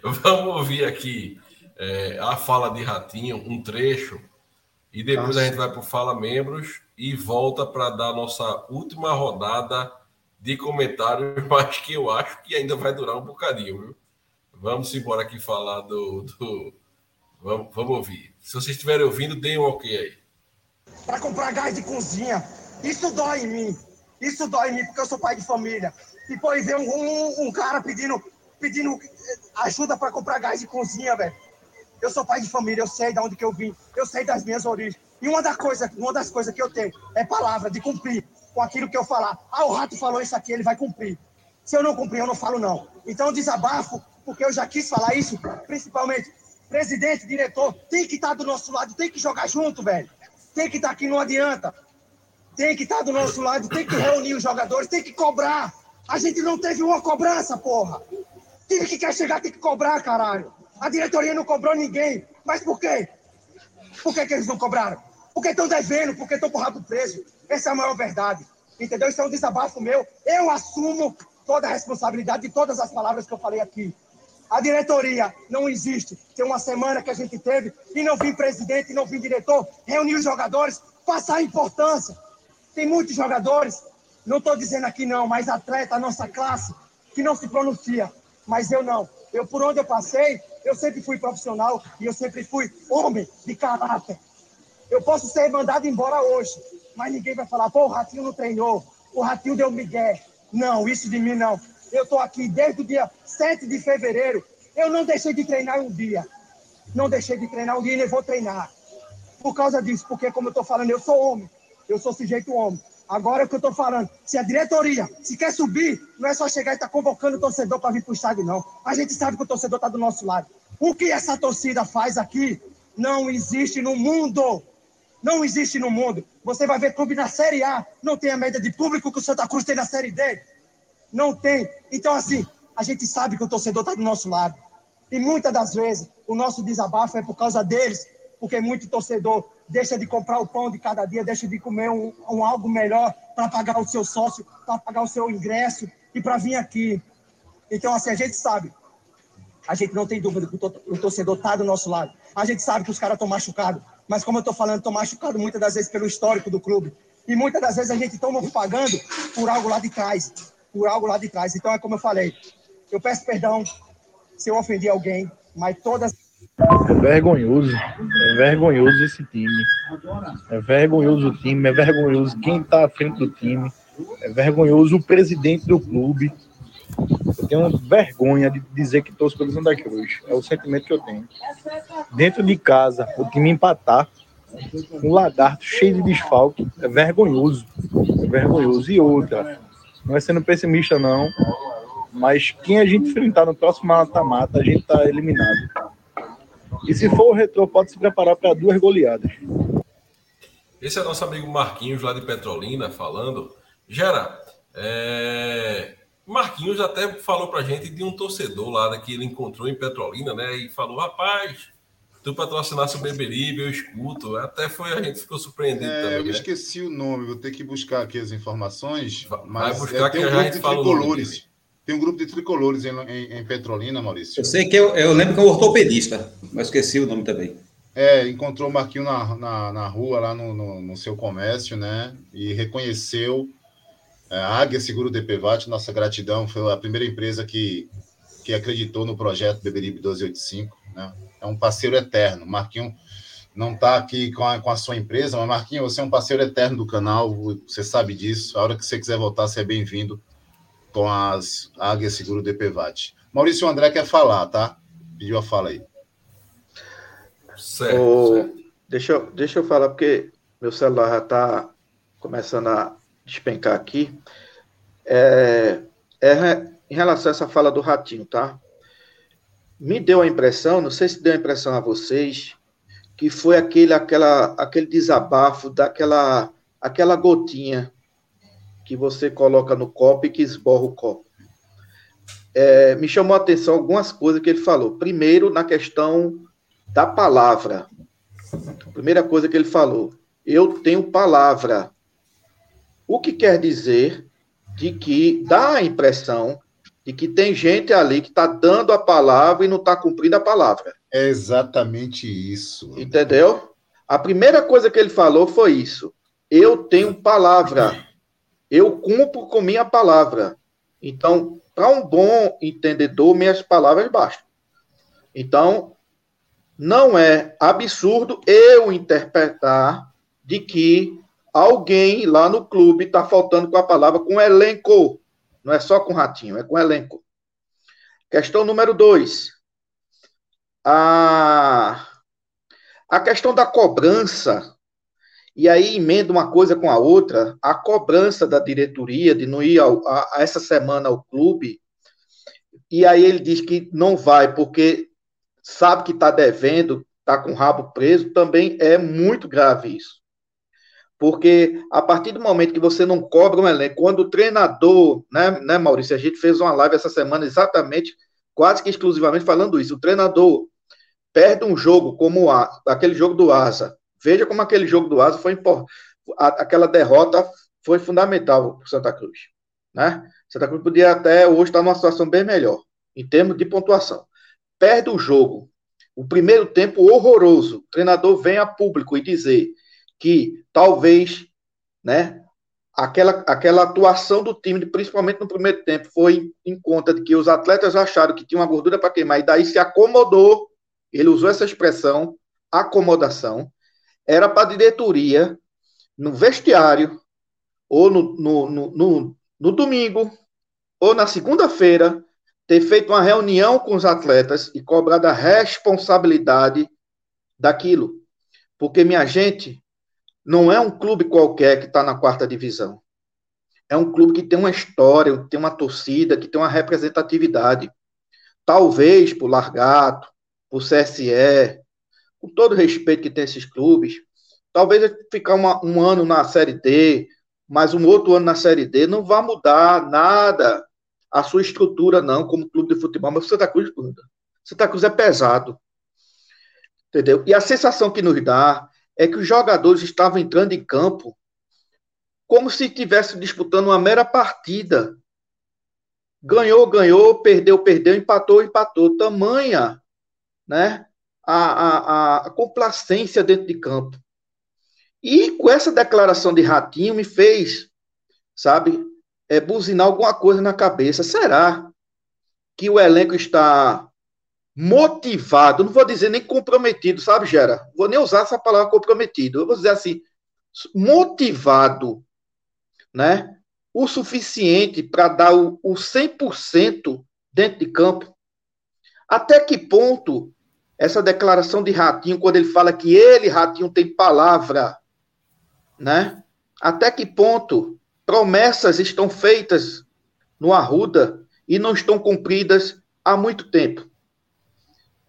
Vamos ouvir aqui é, a fala de Ratinho, um trecho e depois Nossa. a gente vai para o Fala Membros e volta para dar a nossa última rodada de comentários, mas que eu acho que ainda vai durar um bocadinho, viu? Vamos embora aqui falar do. do... Vamos, vamos ouvir. Se vocês estiverem ouvindo, deem um ok aí. Para comprar gás de cozinha, isso dói em mim. Isso dói em mim, porque eu sou pai de família. E depois vem um, um, um cara pedindo, pedindo ajuda para comprar gás de cozinha, velho. Eu sou pai de família, eu sei de onde que eu vim, eu sei das minhas origens. E uma, da coisa, uma das coisas que eu tenho é palavra de cumprir com aquilo que eu falar. Ah, o rato falou isso aqui, ele vai cumprir. Se eu não cumprir, eu não falo não. Então, desabafo porque eu já quis falar isso, principalmente presidente, diretor, tem que estar do nosso lado, tem que jogar junto, velho. Tem que estar aqui, não adianta. Tem que estar do nosso lado, tem que reunir os jogadores, tem que cobrar. A gente não teve uma cobrança, porra. Time que quer chegar tem que cobrar, caralho. A diretoria não cobrou ninguém. Mas por quê? Por que, que eles não cobraram? Porque estão devendo, porque estão com o rabo preso. Essa é a maior verdade. Entendeu? Isso é um desabafo meu. Eu assumo toda a responsabilidade de todas as palavras que eu falei aqui. A diretoria não existe. Tem uma semana que a gente teve e não vim presidente, não vim diretor, reunir os jogadores, passar a importância. Tem muitos jogadores, não estou dizendo aqui não, mas atleta, nossa classe, que não se pronuncia. Mas eu não. Eu, por onde eu passei, eu sempre fui profissional e eu sempre fui homem de caráter. Eu posso ser mandado embora hoje, mas ninguém vai falar, pô, o Ratinho não treinou, o Ratinho deu migué. Não, isso de mim não. Eu estou aqui desde o dia 7 de fevereiro. Eu não deixei de treinar um dia. Não deixei de treinar um dia e nem vou treinar. Por causa disso, porque como eu estou falando, eu sou homem. Eu sou sujeito homem. Agora é o que eu estou falando. Se a diretoria, se quer subir, não é só chegar e estar tá convocando o torcedor para vir para o estádio, não. A gente sabe que o torcedor está do nosso lado. O que essa torcida faz aqui não existe no mundo. Não existe no mundo. Você vai ver clube na Série A, não tem a média de público que o Santa Cruz tem na Série D. Não tem. Então, assim, a gente sabe que o torcedor está do nosso lado. E muitas das vezes o nosso desabafo é por causa deles, porque muito torcedor deixa de comprar o pão de cada dia, deixa de comer um, um algo melhor para pagar o seu sócio, para pagar o seu ingresso e para vir aqui. Então, assim, a gente sabe. A gente não tem dúvida que o torcedor está do nosso lado. A gente sabe que os caras estão machucados. Mas, como eu estou falando, estão machucados muitas das vezes pelo histórico do clube. E muitas das vezes a gente está pagando por algo lá de trás por algo lá de trás. Então é como eu falei, eu peço perdão se eu ofendi alguém, mas todas. É vergonhoso, é vergonhoso esse time. É vergonhoso o time, é vergonhoso quem está à frente do time, é vergonhoso o presidente do clube. Eu tenho vergonha de dizer que torço pelo Santa Cruz. É o sentimento que eu tenho. Dentro de casa, o time empatar, um lagarto cheio de desfalque, é vergonhoso. É vergonhoso. E outra, não é sendo pessimista, não. Mas quem a gente enfrentar no próximo mata-mata, a gente tá eliminado. E se for o retrô, pode se preparar para duas goleadas. Esse é nosso amigo Marquinhos, lá de Petrolina, falando. Gera, é... Marquinhos até falou pra gente de um torcedor lá que ele encontrou em Petrolina, né? E falou: rapaz, tu patrocinasse o Beberibe, eu escuto. Até foi, a gente ficou surpreendido é, também. Eu né? esqueci o nome, vou ter que buscar aqui as informações. Vai mas buscar é, tem um grupo a gente de tricolores. Tem um grupo de tricolores em, em, em Petrolina, Maurício. Eu sei que eu, eu lembro que é um ortopedista, mas esqueci o nome também. É, encontrou o Marquinho na, na, na rua, lá no, no, no, seu comércio, né? E reconheceu a Águia Seguro DPVAT, nossa gratidão, foi a primeira empresa que, que acreditou no projeto Beberibe 1285, né? É um parceiro eterno. Marquinho não está aqui com a, com a sua empresa, mas Marquinho, você é um parceiro eterno do canal, você sabe disso. A hora que você quiser voltar, você é bem-vindo com as Águia Seguro DPVAT. Maurício André quer falar, tá? Pediu a fala aí. Certo, certo. Deixa, eu, deixa eu falar, porque meu celular já está começando a despencar aqui. É, é, em relação a essa fala do Ratinho, tá? Me deu a impressão, não sei se deu a impressão a vocês, que foi aquele, aquela, aquele desabafo daquela aquela gotinha que você coloca no copo e que esborra o copo. É, me chamou a atenção algumas coisas que ele falou. Primeiro, na questão da palavra. Primeira coisa que ele falou, eu tenho palavra. O que quer dizer de que dá a impressão de que tem gente ali que está dando a palavra e não está cumprindo a palavra. É exatamente isso. Entendeu? A primeira coisa que ele falou foi isso. Eu tenho palavra. Eu cumpro com minha palavra. Então, para um bom entendedor, minhas palavras bastam. Então, não é absurdo eu interpretar de que alguém lá no clube está faltando com a palavra com elenco. Não é só com ratinho, é com elenco. Questão número dois. A, a questão da cobrança. E aí emenda uma coisa com a outra. A cobrança da diretoria de não ir ao, a, a essa semana ao clube e aí ele diz que não vai porque sabe que está devendo, está com o rabo preso, também é muito grave isso. Porque a partir do momento que você não cobra um elenco, quando o treinador, né, né, Maurício? A gente fez uma live essa semana exatamente, quase que exclusivamente falando isso. O treinador perde um jogo como a, aquele jogo do Asa. Veja como aquele jogo do Asa foi importante. Aquela derrota foi fundamental para o Santa Cruz. Né? Santa Cruz podia até hoje estar numa situação bem melhor, em termos de pontuação. Perde o jogo. O primeiro tempo horroroso. O treinador vem a público e dizer que talvez, né, aquela, aquela atuação do time, principalmente no primeiro tempo, foi em, conta de que os atletas acharam que tinha uma gordura para queimar e daí se acomodou. Ele usou essa expressão, acomodação. Era para a diretoria, no vestiário, ou no, no, no, no, no domingo, ou na segunda-feira, ter feito uma reunião com os atletas e cobrado a responsabilidade daquilo. Porque, minha gente, não é um clube qualquer que está na quarta divisão. É um clube que tem uma história, que tem uma torcida, que tem uma representatividade. Talvez por Largato, por CSE, com todo o respeito que tem esses clubes, talvez ficar uma, um ano na Série D, mais um outro ano na Série D, não vai mudar nada a sua estrutura, não, como clube de futebol. Mas o Santa Cruz. Santa Cruz é pesado. Entendeu? E a sensação que nos dá é que os jogadores estavam entrando em campo como se estivessem disputando uma mera partida. Ganhou, ganhou, perdeu, perdeu, empatou, empatou. Tamanha né, a, a, a complacência dentro de campo. E com essa declaração de Ratinho me fez, sabe, é, buzinar alguma coisa na cabeça. Será que o elenco está motivado, não vou dizer nem comprometido, sabe, Gera? Vou nem usar essa palavra comprometido. Eu vou dizer assim, motivado, né? O suficiente para dar o, o 100% dentro de campo. Até que ponto essa declaração de Ratinho, quando ele fala que ele, Ratinho, tem palavra, né? Até que ponto promessas estão feitas no Arruda e não estão cumpridas há muito tempo?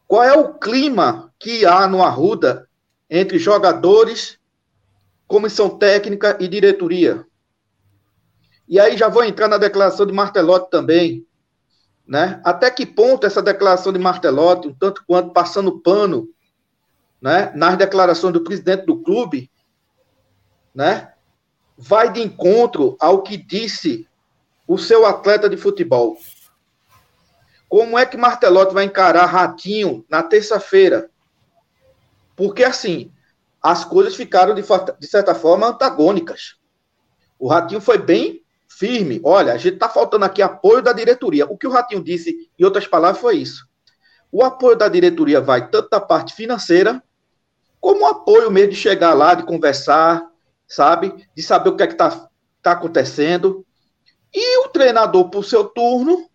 Qual é o clima que há no Arruda entre jogadores, comissão técnica e diretoria? E aí já vou entrar na declaração de Martelotti também. Né? Até que ponto essa declaração de Martelotti, um tanto quanto passando pano né, nas declarações do presidente do clube, né, vai de encontro ao que disse o seu atleta de futebol. Como é que Martelotti vai encarar Ratinho na terça-feira? Porque, assim, as coisas ficaram, de, de certa forma, antagônicas. O Ratinho foi bem firme. Olha, a gente está faltando aqui apoio da diretoria. O que o Ratinho disse, em outras palavras, foi isso. O apoio da diretoria vai tanto da parte financeira, como o apoio mesmo de chegar lá, de conversar, sabe? De saber o que é que está tá acontecendo. E o treinador, por seu turno,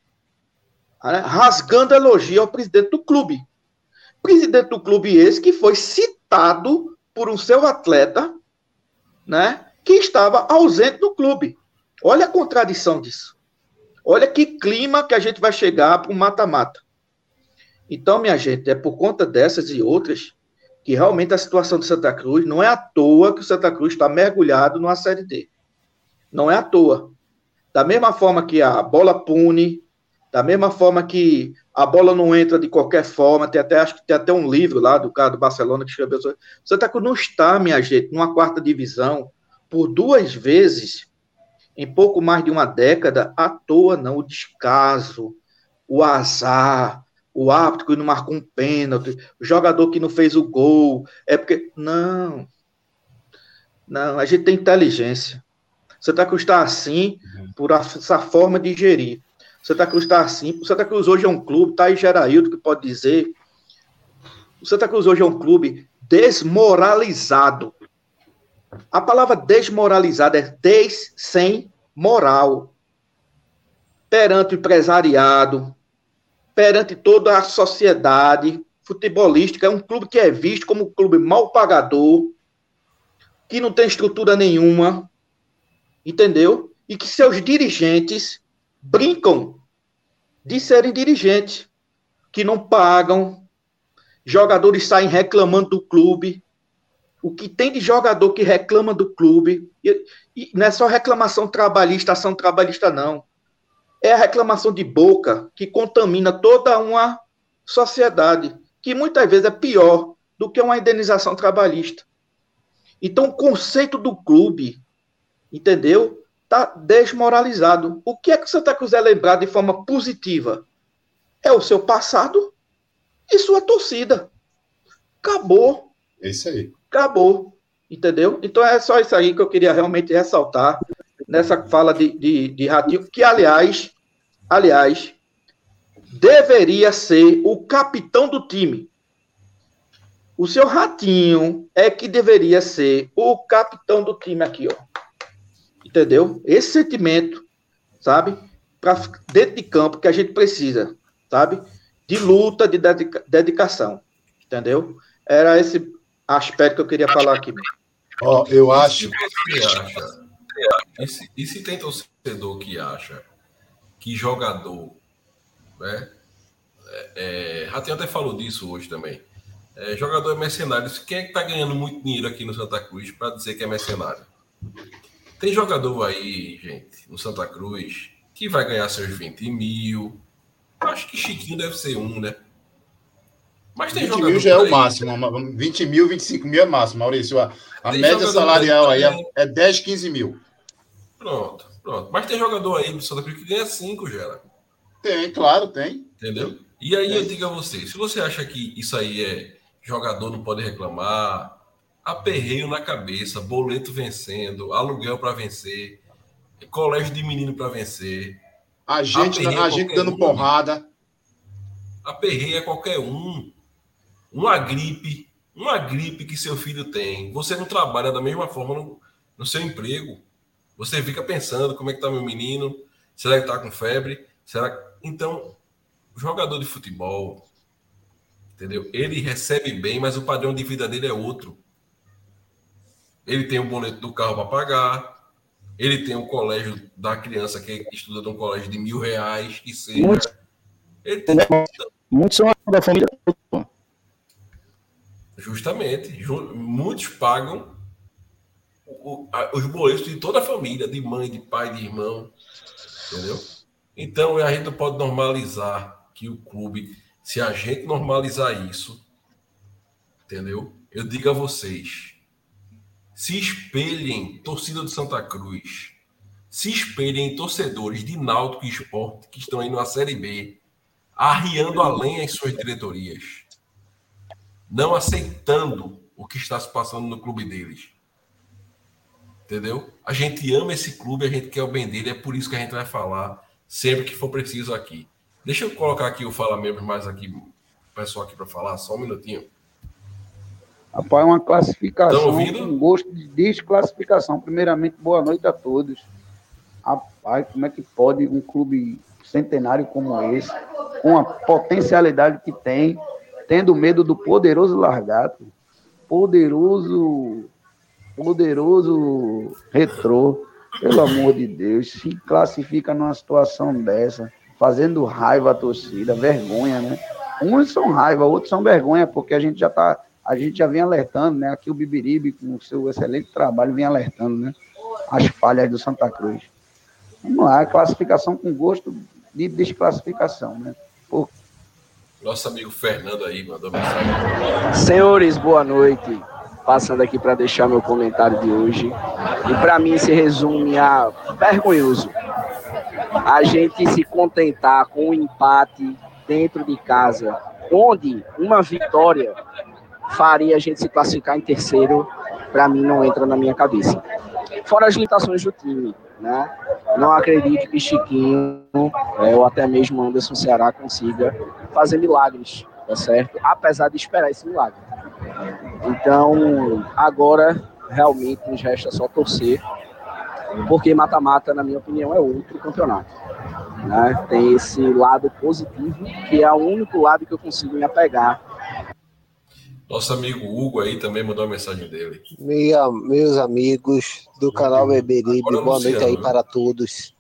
né, rasgando elogio ao presidente do clube. Presidente do clube esse que foi citado por um seu atleta, né, que estava ausente do clube. Olha a contradição disso. Olha que clima que a gente vai chegar para o mata-mata. Então, minha gente, é por conta dessas e outras que realmente a situação do Santa Cruz não é à toa que o Santa Cruz está mergulhado numa Série D. Não é à toa. Da mesma forma que a bola pune, da mesma forma que a bola não entra de qualquer forma, tem até, acho que tem até um livro lá do cara do Barcelona que escreveu sobre. O Santa Cruz não está, minha gente, numa quarta divisão por duas vezes em pouco mais de uma década à toa, não. O descaso, o azar, o árbitro que não marcou um pênalti, o jogador que não fez o gol. É porque. Não. Não, a gente tem inteligência. Você Santa Cruz está assim por essa forma de gerir. Santa Cruz está assim. O Santa Cruz hoje é um clube, tá aí Geraildo que pode dizer. O Santa Cruz hoje é um clube desmoralizado. A palavra desmoralizado é des sem moral. Perante o empresariado, perante toda a sociedade futebolística, é um clube que é visto como um clube mal pagador, que não tem estrutura nenhuma, entendeu? E que seus dirigentes brincam de serem dirigentes, que não pagam, jogadores saem reclamando do clube. O que tem de jogador que reclama do clube, e, e não é só reclamação trabalhista, ação trabalhista, não. É a reclamação de boca que contamina toda uma sociedade, que muitas vezes é pior do que uma indenização trabalhista. Então, o conceito do clube, entendeu? Está desmoralizado. O que é que o Santa Cruz é lembrar de forma positiva? É o seu passado e sua torcida. Acabou. É isso aí. Acabou. Entendeu? Então é só isso aí que eu queria realmente ressaltar nessa fala de, de, de Ratinho, que, aliás, aliás, deveria ser o capitão do time. O seu Ratinho é que deveria ser o capitão do time aqui, ó. Entendeu? Esse sentimento, sabe? Para dentro de campo que a gente precisa, sabe? De luta, de dedica dedicação. Entendeu? Era esse aspecto que eu queria falar aqui. Ó, eu acho. E se, acha, e, se, e se tem torcedor que acha que jogador, né? É, é, Ratinho até falou disso hoje também. É, jogador é mercenário. Quem é que tá ganhando muito dinheiro aqui no Santa Cruz para dizer que é mercenário? Tem jogador aí, gente, no Santa Cruz, que vai ganhar seus 20 mil. Acho que Chiquinho deve ser um, né? Mas tem 20 mil já é o máximo. 20 mil, 25 mil é máximo, Maurício. A, a média salarial aí é, é 10, 15 mil. Pronto, pronto. Mas tem jogador aí do Santa Cruz que ganha 5, Gera. Tem, claro, tem. Entendeu? E aí eu digo a você, se você acha que isso aí é jogador não pode reclamar, aperreio na cabeça, boleto vencendo, aluguel para vencer, colégio de menino para vencer. A gente, a gente dando um, porrada. Aperreia qualquer um. Uma gripe, uma gripe que seu filho tem. Você não trabalha da mesma forma no, no seu emprego. Você fica pensando como é que tá meu menino, será que tá com febre? Será então jogador de futebol, entendeu? Ele recebe bem, mas o padrão de vida dele é outro. Ele tem o boleto do carro para pagar, ele tem o colégio da criança que estuda num colégio de mil reais, que seja. Muitos, tem... Muitos são da família. Justamente. Muitos pagam os boletos de toda a família, de mãe, de pai, de irmão. Entendeu? Então a gente pode normalizar que o clube, se a gente normalizar isso, entendeu? Eu digo a vocês, se espelhem, torcida do Santa Cruz, se espelhem torcedores de Náutico e Esporte que estão aí na Série B, arriando a lenha em suas diretorias, não aceitando o que está se passando no clube deles. Entendeu? A gente ama esse clube, a gente quer o bem dele, é por isso que a gente vai falar sempre que for preciso aqui. Deixa eu colocar aqui o Fala Membros mais aqui, o pessoal aqui para falar, só um minutinho. Rapaz, uma classificação com gosto de desclassificação. Primeiramente, boa noite a todos. Rapaz, como é que pode um clube centenário como esse, com a potencialidade que tem, tendo medo do poderoso Largato, poderoso, poderoso Retrô, pelo amor de Deus, se classifica numa situação dessa, fazendo raiva à torcida, vergonha, né? Uns são raiva, outros são vergonha, porque a gente já tá a gente já vem alertando, né? Aqui o Bibiribe, com o seu excelente trabalho, vem alertando, né? As falhas do Santa Cruz. Vamos lá, classificação com gosto de desclassificação, né? Por... Nosso amigo Fernando aí mandou mensagem. Senhores, boa noite. Passando aqui para deixar meu comentário de hoje. E para mim se resume a vergonhoso. A gente se contentar com um empate dentro de casa, onde uma vitória faria a gente se classificar em terceiro, para mim não entra na minha cabeça. Fora as limitações do time, né? Não acredito que Chiquinho é, ou até mesmo Anderson Ceará consiga fazer milagres, tá certo? Apesar de esperar esse milagre. Então, agora realmente nos resta só torcer, porque mata-mata, na minha opinião, é outro campeonato. Né? Tem esse lado positivo, que é o único lado que eu consigo me apegar nosso amigo Hugo aí também mandou a mensagem dele. Meia, meus amigos do canal Beberibe, boa noite aí para todos.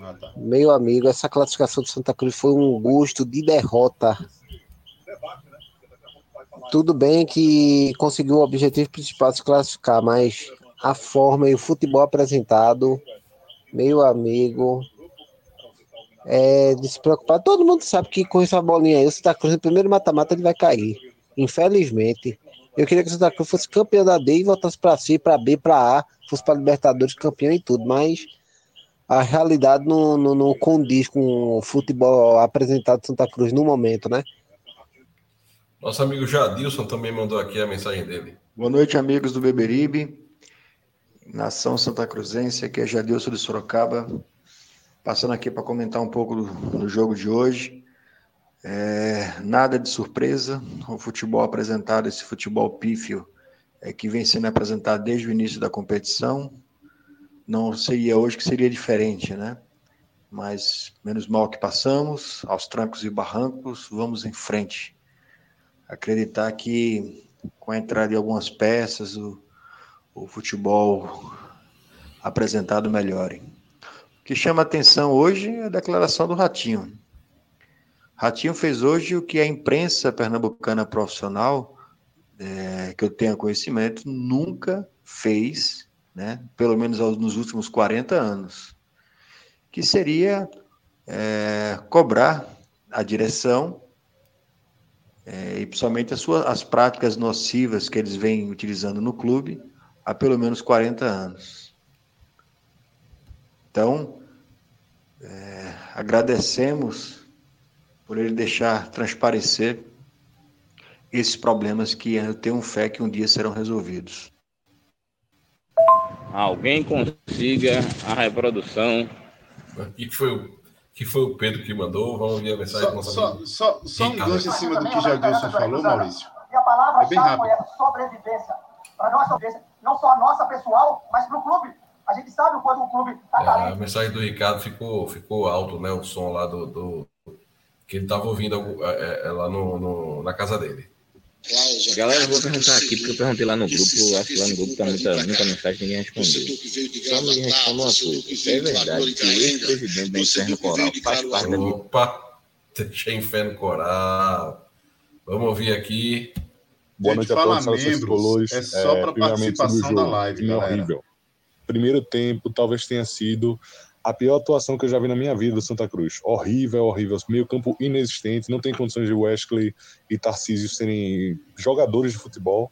Ah, tá. Meu amigo, essa classificação do Santa Cruz foi um gosto de derrota. Tudo bem que conseguiu o objetivo principal de se classificar, mas a forma e o futebol apresentado, meu amigo, é de se preocupar. Todo mundo sabe que com essa bolinha aí, o Santa Cruz no primeiro mata-mata ele vai cair. Infelizmente. Eu queria que o Santa Cruz fosse campeão da D e voltasse para C, para B, para A, fosse para Libertadores campeão e tudo, mas a realidade não, não, não condiz com o futebol apresentado de Santa Cruz no momento, né? Nosso amigo Jadilson também mandou aqui a mensagem dele. Boa noite, amigos do Beberibe. Nação Santa Cruzense, aqui é Jadilson de Sorocaba. Passando aqui para comentar um pouco do, do jogo de hoje. É, nada de surpresa, o futebol apresentado, esse futebol pífio, é que vem sendo apresentado desde o início da competição. Não seria hoje que seria diferente, né? Mas menos mal que passamos, aos trancos e barrancos, vamos em frente. Acreditar que com a entrada de algumas peças, o, o futebol apresentado melhore. O que chama atenção hoje é a declaração do Ratinho. Ratinho fez hoje o que a imprensa pernambucana profissional, é, que eu tenha conhecimento, nunca fez né, pelo menos nos últimos 40 anos, que seria é, cobrar a direção é, e principalmente as, suas, as práticas nocivas que eles vêm utilizando no clube há pelo menos 40 anos. Então, é, agradecemos por ele deixar transparecer esses problemas que eu tenho fé que um dia serão resolvidos alguém consiga a reprodução. que foi o que foi o Pedro que mandou? Vamos ver a mensagem. Só, só, só, só um gancho em cima do que Jadilson falou, Maurício. E a palavra-chave é essa, sobrevivência. Para nós, sobrevivência. Não só a nossa pessoal, mas para o clube. A gente sabe o quanto o clube está é, A mensagem do Ricardo ficou, ficou alto, né? O som lá do. do que ele estava ouvindo é, é, lá no, no, na casa dele. Galera, eu vou perguntar aqui, porque eu perguntei lá no grupo, acho que lá no grupo tá muita, muita mensagem, ninguém respondeu. Só me responda uma coisa. É verdade que o ex-presidente da Inferno Coral faz parte da Opa, deixa Inferno Coral. Vamos ouvir aqui. Boa noite a todos, membros, colores. É só para é, participação da live, galera. horrível. Primeiro tempo talvez tenha sido a pior atuação que eu já vi na minha vida do Santa Cruz. Horrível, horrível. Meio campo inexistente, não tem condições de Wesley e Tarcísio serem jogadores de futebol.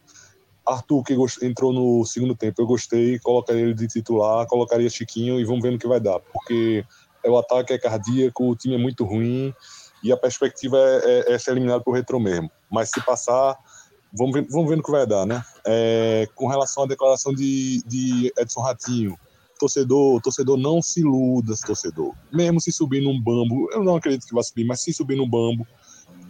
Arthur, que entrou no segundo tempo, eu gostei, colocaria ele de titular, colocaria Chiquinho e vamos ver no que vai dar. Porque é o ataque é cardíaco, o time é muito ruim e a perspectiva é, é, é ser eliminado por retro mesmo. Mas se passar, vamos ver, vamos ver no que vai dar, né? É, com relação à declaração de, de Edson Ratinho, torcedor, torcedor não se iluda, torcedor. Mesmo se subir num bambo, eu não acredito que vai subir, mas se subir num bambo,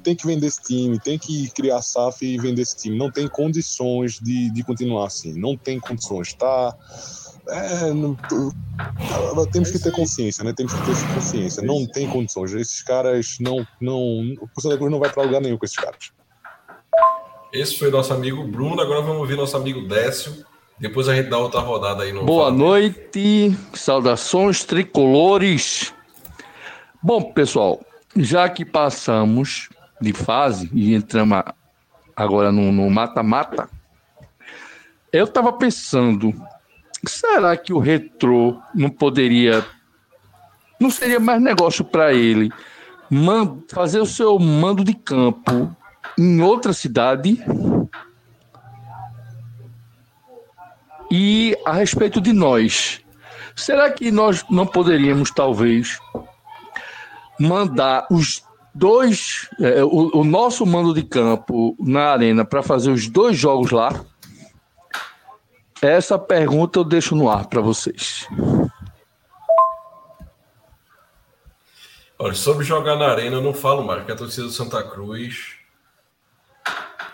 tem que vender esse time, tem que criar SAF e vender esse time. Não tem condições de, de continuar assim. Não tem condições, tá? É, não, temos que ter consciência, né? Temos que ter consciência. Não tem condições. Esses caras não. não o Santa Cruz não vai para lugar nenhum com esses caras. Esse foi nosso amigo Bruno. Agora vamos ouvir nosso amigo Décio depois a gente dá outra rodada aí no. Boa noite, saudações tricolores. Bom, pessoal, já que passamos de fase e entramos agora no mata-mata, eu estava pensando, será que o retrô não poderia, não seria mais negócio para ele fazer o seu mando de campo em outra cidade? E a respeito de nós, será que nós não poderíamos, talvez, mandar os dois, é, o, o, nosso mando de campo na arena para fazer os dois jogos lá? Essa pergunta eu deixo no ar para vocês. Olha, sobre jogar na arena eu não falo mais, porque a torcida do Santa Cruz.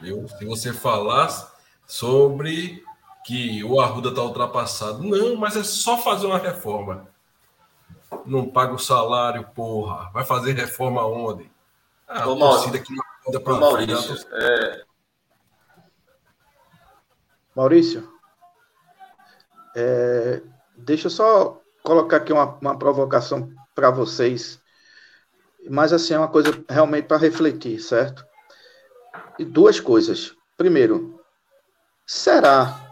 Eu, se você falasse sobre que o Arruda está ultrapassado. Não, mas é só fazer uma reforma. Não paga o salário, porra. Vai fazer reforma onde? Ah, Ô, Maurício, que não pra Maurício, é... Maurício, é... deixa eu só colocar aqui uma, uma provocação para vocês, mas assim é uma coisa realmente para refletir, certo? E duas coisas. Primeiro, será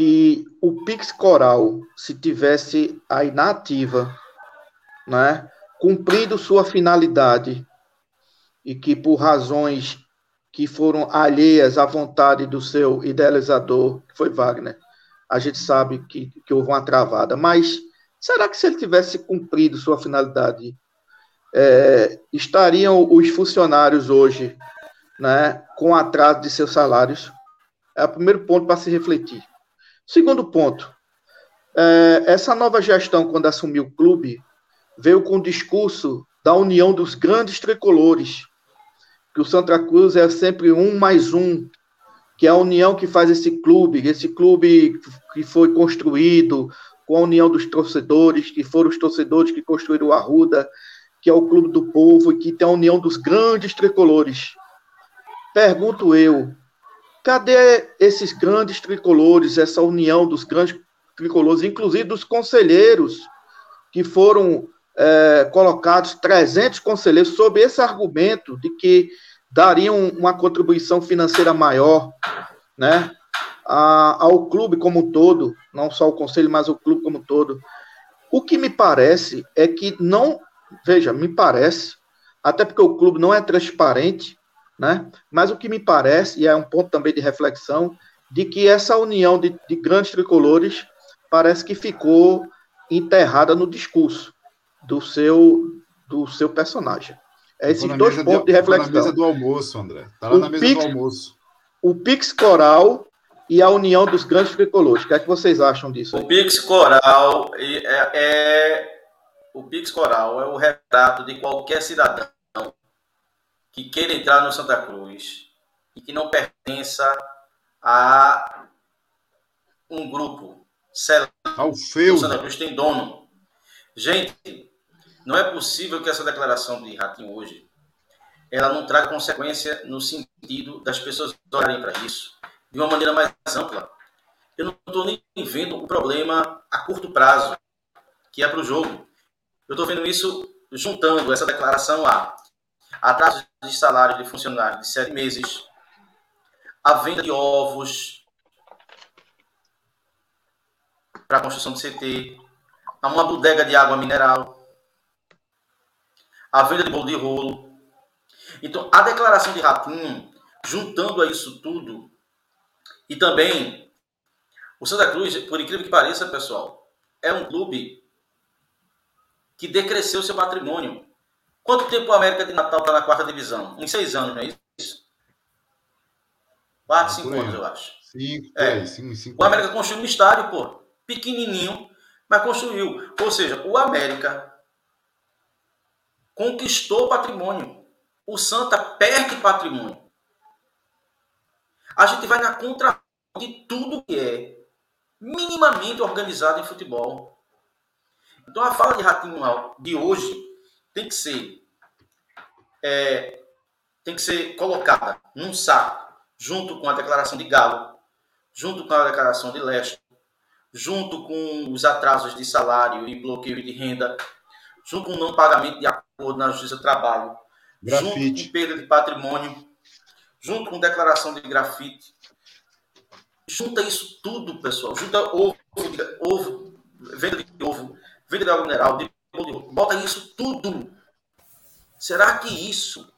que o Pix Coral, se tivesse aí na ativa, né, cumprindo sua finalidade e que por razões que foram alheias à vontade do seu idealizador, que foi Wagner, a gente sabe que, que houve uma travada, mas será que se ele tivesse cumprido sua finalidade, é, estariam os funcionários hoje né, com atraso de seus salários? É o primeiro ponto para se refletir. Segundo ponto, é, essa nova gestão, quando assumiu o clube, veio com o discurso da união dos grandes tricolores, que o Santa Cruz é sempre um mais um, que é a união que faz esse clube, esse clube que foi construído com a união dos torcedores, que foram os torcedores que construíram o Arruda, que é o clube do povo e que tem a união dos grandes tricolores. Pergunto eu, cadê esses grandes tricolores, essa união dos grandes tricolores, inclusive dos conselheiros que foram é, colocados 300 conselheiros sob esse argumento de que dariam uma contribuição financeira maior, né, a, ao clube como um todo, não só o conselho, mas o clube como um todo. O que me parece é que não, veja, me parece, até porque o clube não é transparente, né, mas o que me parece, e é um ponto também de reflexão, de que essa união de, de grandes tricolores parece que ficou enterrada no discurso do seu, do seu personagem. É esses dois pontos de, de reflexão. Tá na mesa do almoço, André. Está lá o na mesa Pix, do almoço. O Pix Coral e a união dos grandes tricolores. O que é que vocês acham disso? Aí? O Pix Coral é, é, o Pix Coral é o retrato de qualquer cidadão que queira entrar no Santa Cruz e que não pertença a um grupo. Ao feudo. O Santa Cruz tem dono. Gente, não é possível que essa declaração de Ratinho hoje ela não traga consequência no sentido das pessoas olharem para isso de uma maneira mais ampla. Eu não estou nem vendo o problema a curto prazo, que é para o jogo. Eu estou vendo isso juntando essa declaração a atraso de salário de funcionário de sete meses, a venda de ovos para a construção de CT, a uma bodega de água mineral, a venda de bolo de rolo. Então, a declaração de Ratinho, juntando a isso tudo, e também o Santa Cruz, por incrível que pareça, pessoal, é um clube que decresceu seu patrimônio. Quanto tempo o América de Natal está na quarta divisão? Em seis anos, não é isso? Quatro, cinco anos, eu acho. Cinco, é. cinco, cinco o América construiu um estádio, pô, pequenininho, mas construiu. Ou seja, o América conquistou patrimônio. O Santa perde patrimônio. A gente vai na contramão de tudo que é minimamente organizado em futebol. Então a fala de Ratinho de hoje tem que ser é, tem que ser colocada num saco junto com a declaração de Galo, junto com a declaração de Leste, junto com os atrasos de salário e bloqueio de renda, junto com o não pagamento de acordo na Justiça do Trabalho, grafite. junto com perda de patrimônio, junto com declaração de grafite. Junta isso tudo, pessoal. Junta ovo, ovo venda de ovo, venda de água mineral, de, bota isso tudo. Será que isso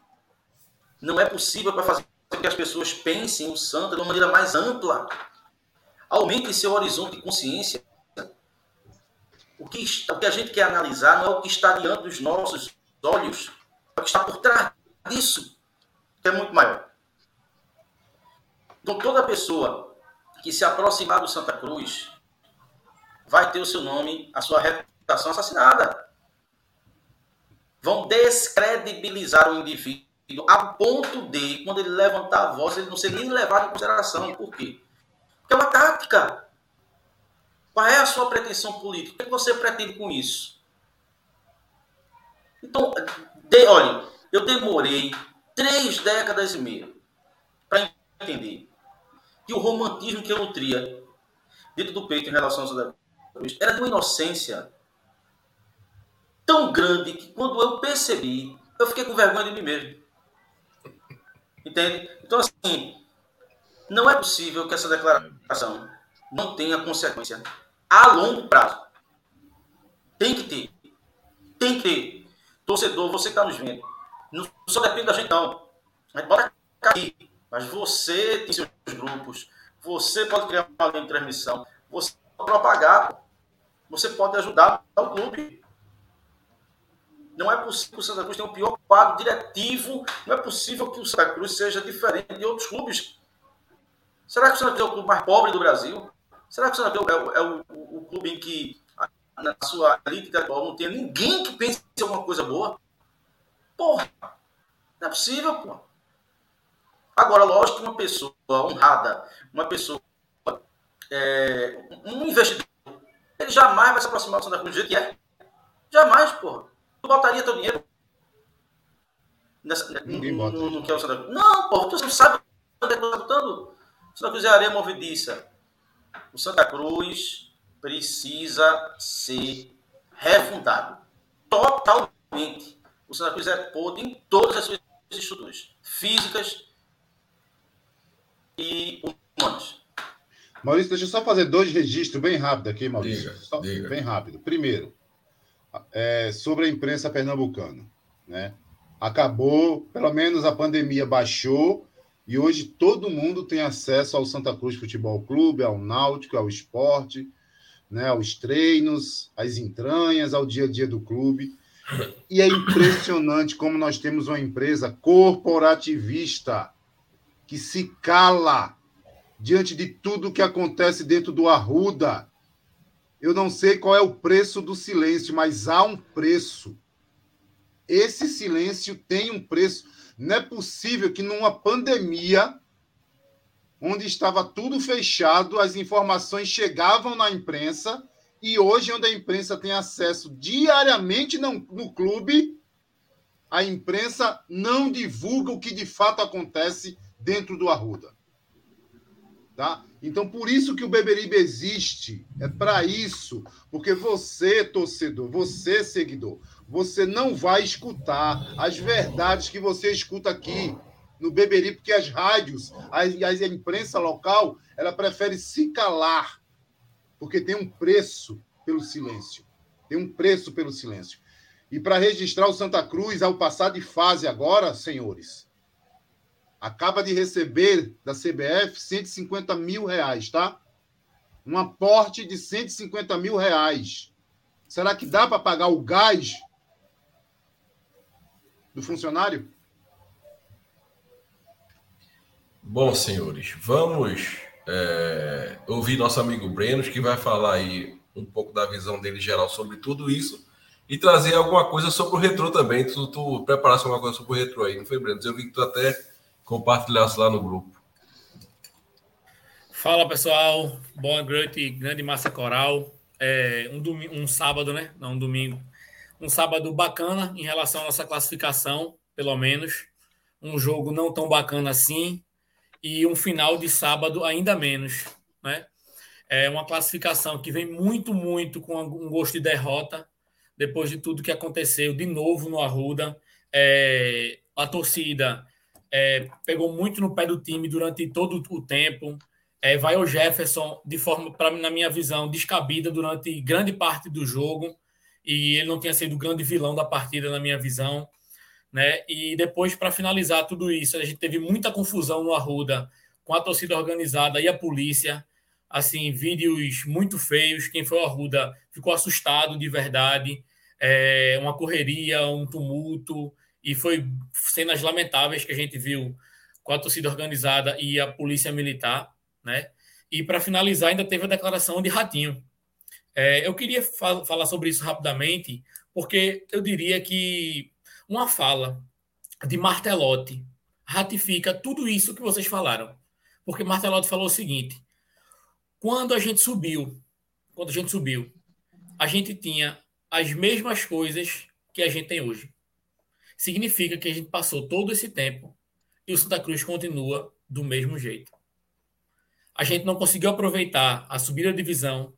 não é possível para fazer com que as pessoas pensem o santo de uma maneira mais ampla? Aumente seu horizonte de consciência. O que, o que a gente quer analisar não é o que está diante dos nossos olhos, é o que está por trás disso, que é muito maior. Então, toda pessoa que se aproximar do Santa Cruz vai ter o seu nome, a sua reputação assassinada. Vão descredibilizar o indivíduo a ponto de, quando ele levantar a voz, ele não ser nem levado em consideração. Por quê? Porque é uma tática. Qual é a sua pretensão política? O que você pretende com isso? Então, de, olha, eu demorei três décadas e meia para entender que o romantismo que eu nutria dentro do peito em relação ao Cruz era de uma inocência tão grande que quando eu percebi, eu fiquei com vergonha de mim mesmo. Entende? Então, assim, não é possível que essa declaração não tenha consequência a longo prazo. Tem que ter. Tem que ter. Torcedor, você que está nos vendo, não só depende da gente, não. A gente pode cair, mas você tem seus grupos, você pode criar uma linha de transmissão, você pode propagar, você pode ajudar o clube. Não é possível que o Santa Cruz tenha um pior quadro diretivo. Não é possível que o Santa Cruz seja diferente de outros clubes. Será que o Santa Cruz é o clube mais pobre do Brasil? Será que o Santa Cruz é, o, é o, o, o clube em que na sua elite intelectual não tem ninguém que pense em alguma coisa boa? Porra! Não é possível, pô. Agora, lógico que uma pessoa honrada, uma pessoa, é, um investidor, ele jamais vai se aproximar do Santa Cruz do jeito que é. Jamais, porra. Tu botaria teu dinheiro nessa, Ninguém no, no, no, que é o Santa Cruz. Não, porra, tu não sabe onde é que tu tá botando. O Santa Cruz é areia movediça. O Santa Cruz precisa ser refundado. Totalmente. O Santa Cruz é podre em todas as suas estruturas. Físicas e humanas. Maurício, deixa eu só fazer dois registros bem rápido aqui, Maurício. Diga, só, diga. Bem rápido. Primeiro, é, sobre a imprensa pernambucana. Né? Acabou, pelo menos a pandemia baixou, e hoje todo mundo tem acesso ao Santa Cruz Futebol Clube, ao Náutico, ao esporte, né, aos treinos, às entranhas, ao dia a dia do clube. E é impressionante como nós temos uma empresa corporativista que se cala diante de tudo que acontece dentro do Arruda. Eu não sei qual é o preço do silêncio, mas há um preço. Esse silêncio tem um preço. Não é possível que numa pandemia onde estava tudo fechado, as informações chegavam na imprensa, e hoje, onde a imprensa tem acesso diariamente no, clube, a imprensa não divulga o que de fato acontece dentro do Arruda. Tá? Então, por isso que o Beberibe existe, é para isso, porque você, torcedor, você, seguidor, você não vai escutar as verdades que você escuta aqui no Beberibe, porque as rádios, a, a imprensa local, ela prefere se calar, porque tem um preço pelo silêncio. Tem um preço pelo silêncio. E para registrar o Santa Cruz ao passar de fase agora, senhores, acaba de receber da CBF 150 mil reais, tá? Um aporte de 150 mil reais. Será que dá para pagar o gás do funcionário? Bom, senhores, vamos é, ouvir nosso amigo Brenos, que vai falar aí um pouco da visão dele geral sobre tudo isso e trazer alguma coisa sobre o retrô também. Tu, tu preparasse alguma coisa sobre o retrô aí, não foi, Brenos? Eu vi que tu até compartilhasse lá no grupo. Fala pessoal, boa noite, grande massa coral. É, um, domingo, um sábado, né? Não, um domingo. Um sábado bacana em relação à nossa classificação, pelo menos. Um jogo não tão bacana assim, e um final de sábado ainda menos, né? É uma classificação que vem muito, muito com um gosto de derrota depois de tudo que aconteceu de novo no Arruda. É, a torcida é, pegou muito no pé do time durante todo o tempo. É, vai o Jefferson de forma, pra, na minha visão, descabida durante grande parte do jogo e ele não tinha sido o grande vilão da partida, na minha visão. Né? E depois, para finalizar tudo isso, a gente teve muita confusão no Arruda com a torcida organizada e a polícia. Assim, vídeos muito feios. Quem foi o Arruda ficou assustado de verdade. É, uma correria, um tumulto. E foi cenas lamentáveis que a gente viu com a torcida organizada e a polícia militar. Né? E para finalizar, ainda teve a declaração de Ratinho. É, eu queria fal falar sobre isso rapidamente, porque eu diria que uma fala de Martelotti ratifica tudo isso que vocês falaram. Porque Martelotti falou o seguinte: quando a gente subiu, quando a gente subiu, a gente tinha as mesmas coisas que a gente tem hoje. Significa que a gente passou todo esse tempo e o Santa Cruz continua do mesmo jeito. A gente não conseguiu aproveitar a subida da divisão,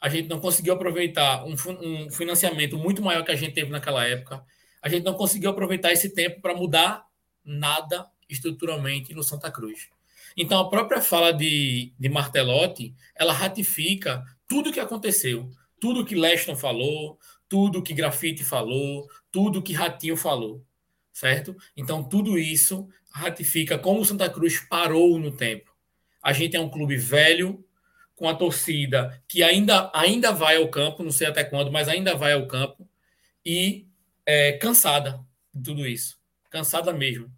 A gente não conseguiu aproveitar um, um financiamento muito maior que a gente teve naquela época. A gente não conseguiu aproveitar esse tempo para mudar nada estruturalmente no Santa Cruz. Então, a própria fala de, de Martelotti, ela ratifica tudo o que aconteceu. Tudo que Leston falou, tudo que Grafite falou, tudo que Ratinho falou, certo? Então, tudo isso ratifica como o Santa Cruz parou no tempo. A gente é um clube velho, com a torcida que ainda, ainda vai ao campo, não sei até quando, mas ainda vai ao campo, e é, cansada de tudo isso. Cansada mesmo.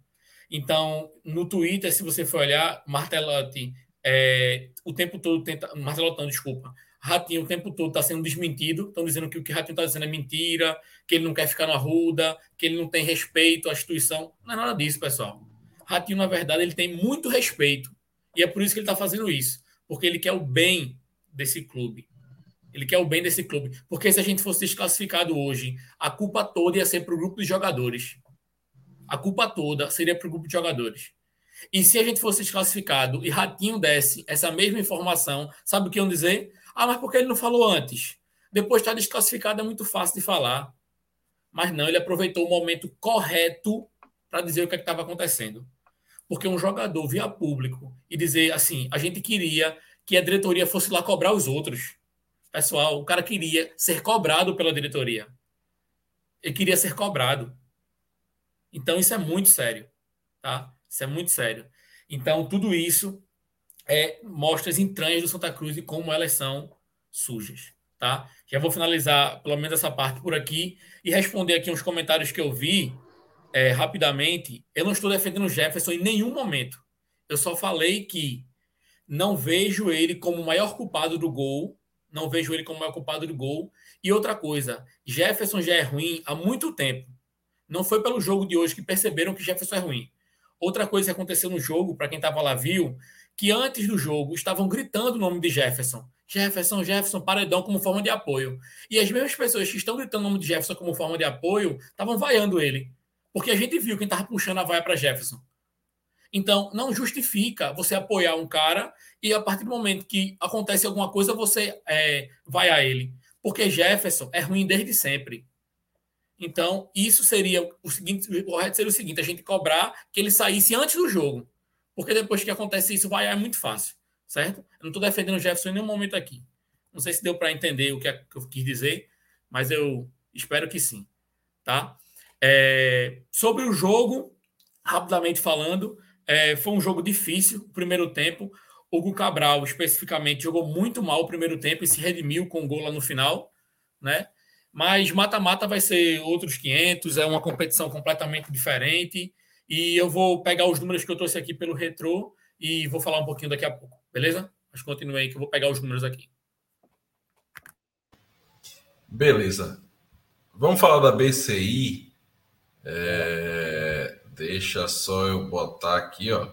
Então, no Twitter, se você for olhar, Martelotti é, o tempo todo tenta. Martelotão, desculpa. Ratinho o tempo todo está sendo desmentido. Estão dizendo que o que Ratinho está dizendo é mentira, que ele não quer ficar na ruda, que ele não tem respeito à instituição. Não é nada disso, pessoal. Ratinho, na verdade, ele tem muito respeito. E é por isso que ele está fazendo isso. Porque ele quer o bem desse clube. Ele quer o bem desse clube. Porque se a gente fosse desclassificado hoje, a culpa toda ia ser para o grupo de jogadores. A culpa toda seria para o grupo de jogadores. E se a gente fosse desclassificado e Ratinho desse essa mesma informação, sabe o que iam dizer? Ah, mas por que ele não falou antes? Depois de estar desclassificado é muito fácil de falar. Mas não, ele aproveitou o momento correto para dizer o que é estava acontecendo. Porque um jogador via público e dizer assim, a gente queria que a diretoria fosse lá cobrar os outros. Pessoal, o cara queria ser cobrado pela diretoria. Ele queria ser cobrado. Então isso é muito sério, tá? Isso é muito sério. Então tudo isso é, mostra as entranhas do Santa Cruz e como elas são sujas, tá? Já vou finalizar pelo menos essa parte por aqui e responder aqui uns comentários que eu vi é, rapidamente. Eu não estou defendendo o Jefferson em nenhum momento. Eu só falei que não vejo ele como o maior culpado do gol. Não vejo ele como o maior culpado do gol. E outra coisa, Jefferson já é ruim há muito tempo. Não foi pelo jogo de hoje que perceberam que Jefferson é ruim. Outra coisa que aconteceu no jogo, para quem estava lá viu, que antes do jogo estavam gritando o nome de Jefferson. Jefferson, Jefferson, paredão como forma de apoio. E as mesmas pessoas que estão gritando o nome de Jefferson como forma de apoio estavam vaiando ele. Porque a gente viu quem estava puxando a vaia para Jefferson. Então, não justifica você apoiar um cara e a partir do momento que acontece alguma coisa, você é, vai a ele. Porque Jefferson é ruim desde sempre. Então, isso seria o seguinte, o correto seria o seguinte, a gente cobrar que ele saísse antes do jogo. Porque depois que acontece isso, vai é muito fácil, certo? Eu não estou defendendo o Jefferson em nenhum momento aqui. Não sei se deu para entender o que, é, que, eu quis dizer, mas eu espero que sim, tá? É, sobre o jogo, rapidamente falando, é, foi um jogo difícil, primeiro tempo. Hugo Cabral, especificamente, jogou muito mal o primeiro tempo e se redimiu com o gol lá no final, né? Mas mata-mata vai ser outros 500, é uma competição completamente diferente. E eu vou pegar os números que eu trouxe aqui pelo Retro e vou falar um pouquinho daqui a pouco, beleza? Mas continue aí que eu vou pegar os números aqui. Beleza. Vamos falar da BCI. É... Deixa só eu botar aqui, ó.